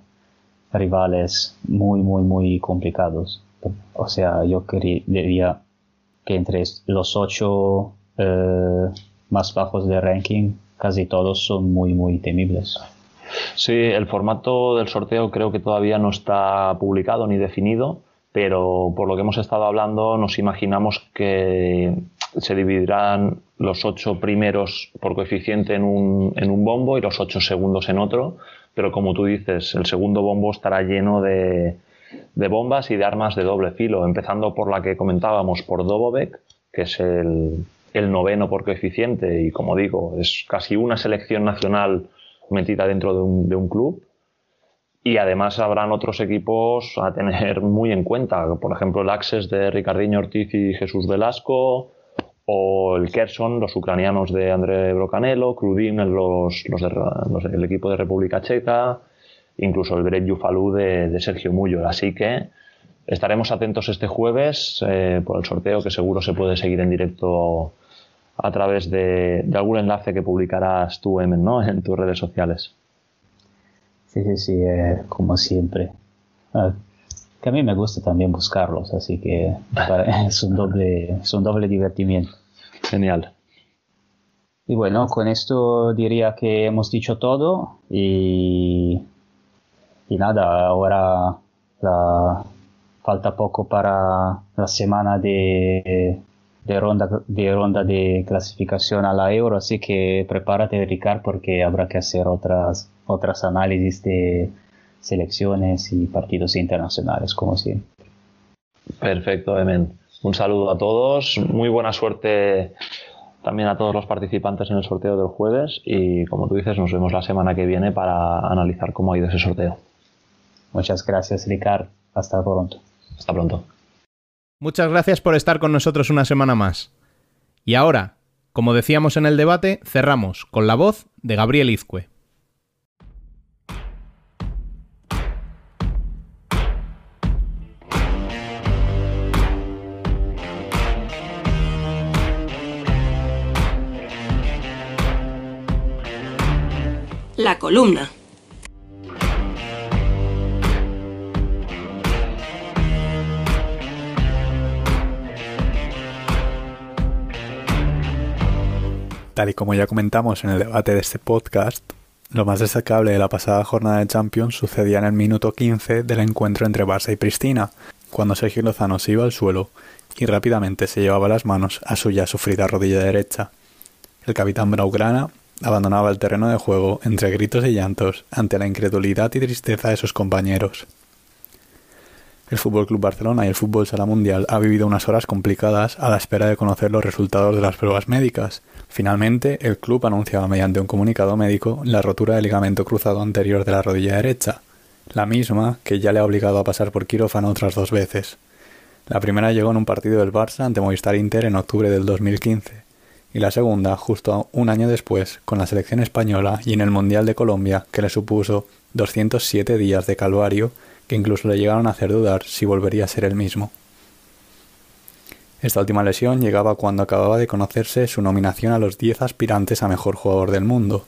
rivales muy, muy, muy complicados. O sea, yo quería, diría que entre los ocho eh, más bajos de ranking, casi todos son muy, muy temibles. Sí, el formato del sorteo creo que todavía no está publicado ni definido, pero por lo que hemos estado hablando nos imaginamos que se dividirán los ocho primeros por coeficiente en un, en un bombo y los ocho segundos en otro, pero como tú dices, el segundo bombo estará lleno de, de bombas y de armas de doble filo, empezando por la que comentábamos, por Dobovec, que es el, el noveno por coeficiente y como digo, es casi una selección nacional metida dentro de un, de un club. Y además habrán otros equipos a tener muy en cuenta, por ejemplo el Access de Ricardiño Ortiz y Jesús Velasco, o el Kerson, los ucranianos de André Brocanello, Krudim, los, los del equipo de República Checa, incluso el Great Yufalu de, de Sergio Mullo. Así que estaremos atentos este jueves eh, por el sorteo que seguro se puede seguir en directo a través de, de algún enlace que publicarás tú, Emen, ¿no? en tus redes sociales. Sí, sí, sí, eh, como siempre. Ah, que a mí me gusta también buscarlos, así que para- es un doble, es un doble divertimiento. Genial. Y bueno, con esto diría que hemos dicho todo y, y nada, ahora la- falta poco para la semana de, de ronda, de ronda de clasificación a la Euro, así que prepárate, Ricard, porque habrá que hacer otras, otras análisis de selecciones y partidos internacionales, como siempre. Perfecto, Emen. Un saludo a todos, muy buena suerte también a todos los participantes en el sorteo del jueves y como tú dices, nos vemos la semana que viene para analizar cómo ha ido ese sorteo. Muchas gracias, Ricard. Hasta pronto. Hasta pronto. Muchas gracias por estar con nosotros una semana más. Y ahora, como decíamos en el debate, cerramos con la voz de Gabriel Izcue. La columna. Tal y como ya comentamos en el debate de este podcast, lo más destacable de la pasada jornada de Champions sucedía en el minuto 15 del encuentro entre Barça y Pristina, cuando Sergio Lozano se iba al suelo y rápidamente se llevaba las manos a su ya sufrida rodilla derecha. El capitán Blaugrana abandonaba el terreno de juego entre gritos y llantos ante la incredulidad y tristeza de sus compañeros. El Fútbol Club Barcelona y el Fútbol Sala Mundial ha vivido unas horas complicadas a la espera de conocer los resultados de las pruebas médicas. Finalmente, el club anunciaba mediante un comunicado médico la rotura del ligamento cruzado anterior de la rodilla derecha, la misma que ya le ha obligado a pasar por quirófano otras dos veces. La primera llegó en un partido del Barça ante Movistar Inter en octubre del 2015, y la segunda justo un año después con la selección española y en el Mundial de Colombia que le supuso 207 días de calvario que incluso le llegaron a hacer dudar si volvería a ser el mismo. Esta última lesión llegaba cuando acababa de conocerse su nominación a los 10 aspirantes a mejor jugador del mundo.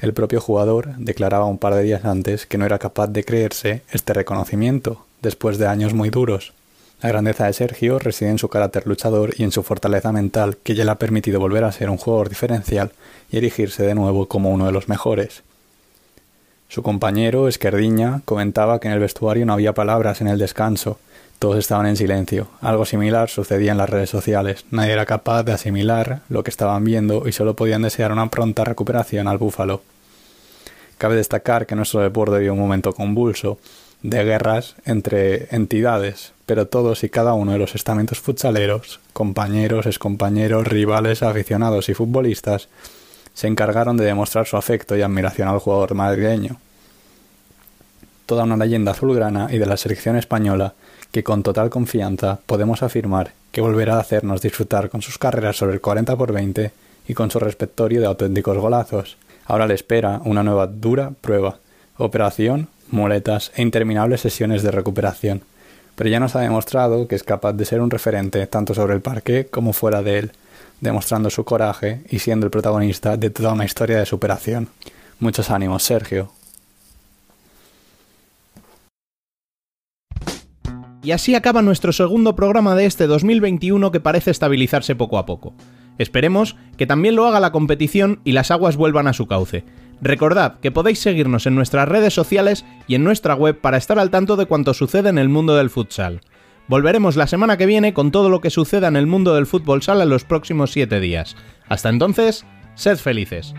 El propio jugador declaraba un par de días antes que no era capaz de creerse este reconocimiento, después de años muy duros. La grandeza de Sergio reside en su carácter luchador y en su fortaleza mental que ya le ha permitido volver a ser un jugador diferencial y erigirse de nuevo como uno de los mejores. Su compañero, Esquerdiña, comentaba que en el vestuario no había palabras en el descanso. Todos estaban en silencio. Algo similar sucedía en las redes sociales. Nadie era capaz de asimilar lo que estaban viendo y solo podían desear una pronta recuperación al búfalo. Cabe destacar que nuestro deporte vive un momento convulso de guerras entre entidades, pero todos y cada uno de los estamentos futsaleros, compañeros, excompañeros, rivales, aficionados y futbolistas, se encargaron de demostrar su afecto y admiración al jugador madrileño. Toda una leyenda azulgrana y de la selección española que con total confianza podemos afirmar que volverá a hacernos disfrutar con sus carreras sobre el 40 por 20 y con su repertorio de auténticos golazos. Ahora le espera una nueva dura prueba, operación, muletas e interminables sesiones de recuperación. Pero ya nos ha demostrado que es capaz de ser un referente tanto sobre el parque como fuera de él, demostrando su coraje y siendo el protagonista de toda una historia de superación. Muchos ánimos, Sergio. Y así acaba nuestro segundo programa de este 2021 que parece estabilizarse poco a poco. Esperemos que también lo haga la competición y las aguas vuelvan a su cauce. Recordad que podéis seguirnos en nuestras redes sociales y en nuestra web para estar al tanto de cuanto sucede en el mundo del futsal. Volveremos la semana que viene con todo lo que suceda en el mundo del fútbol sala en los próximos 7 días. Hasta entonces, sed felices.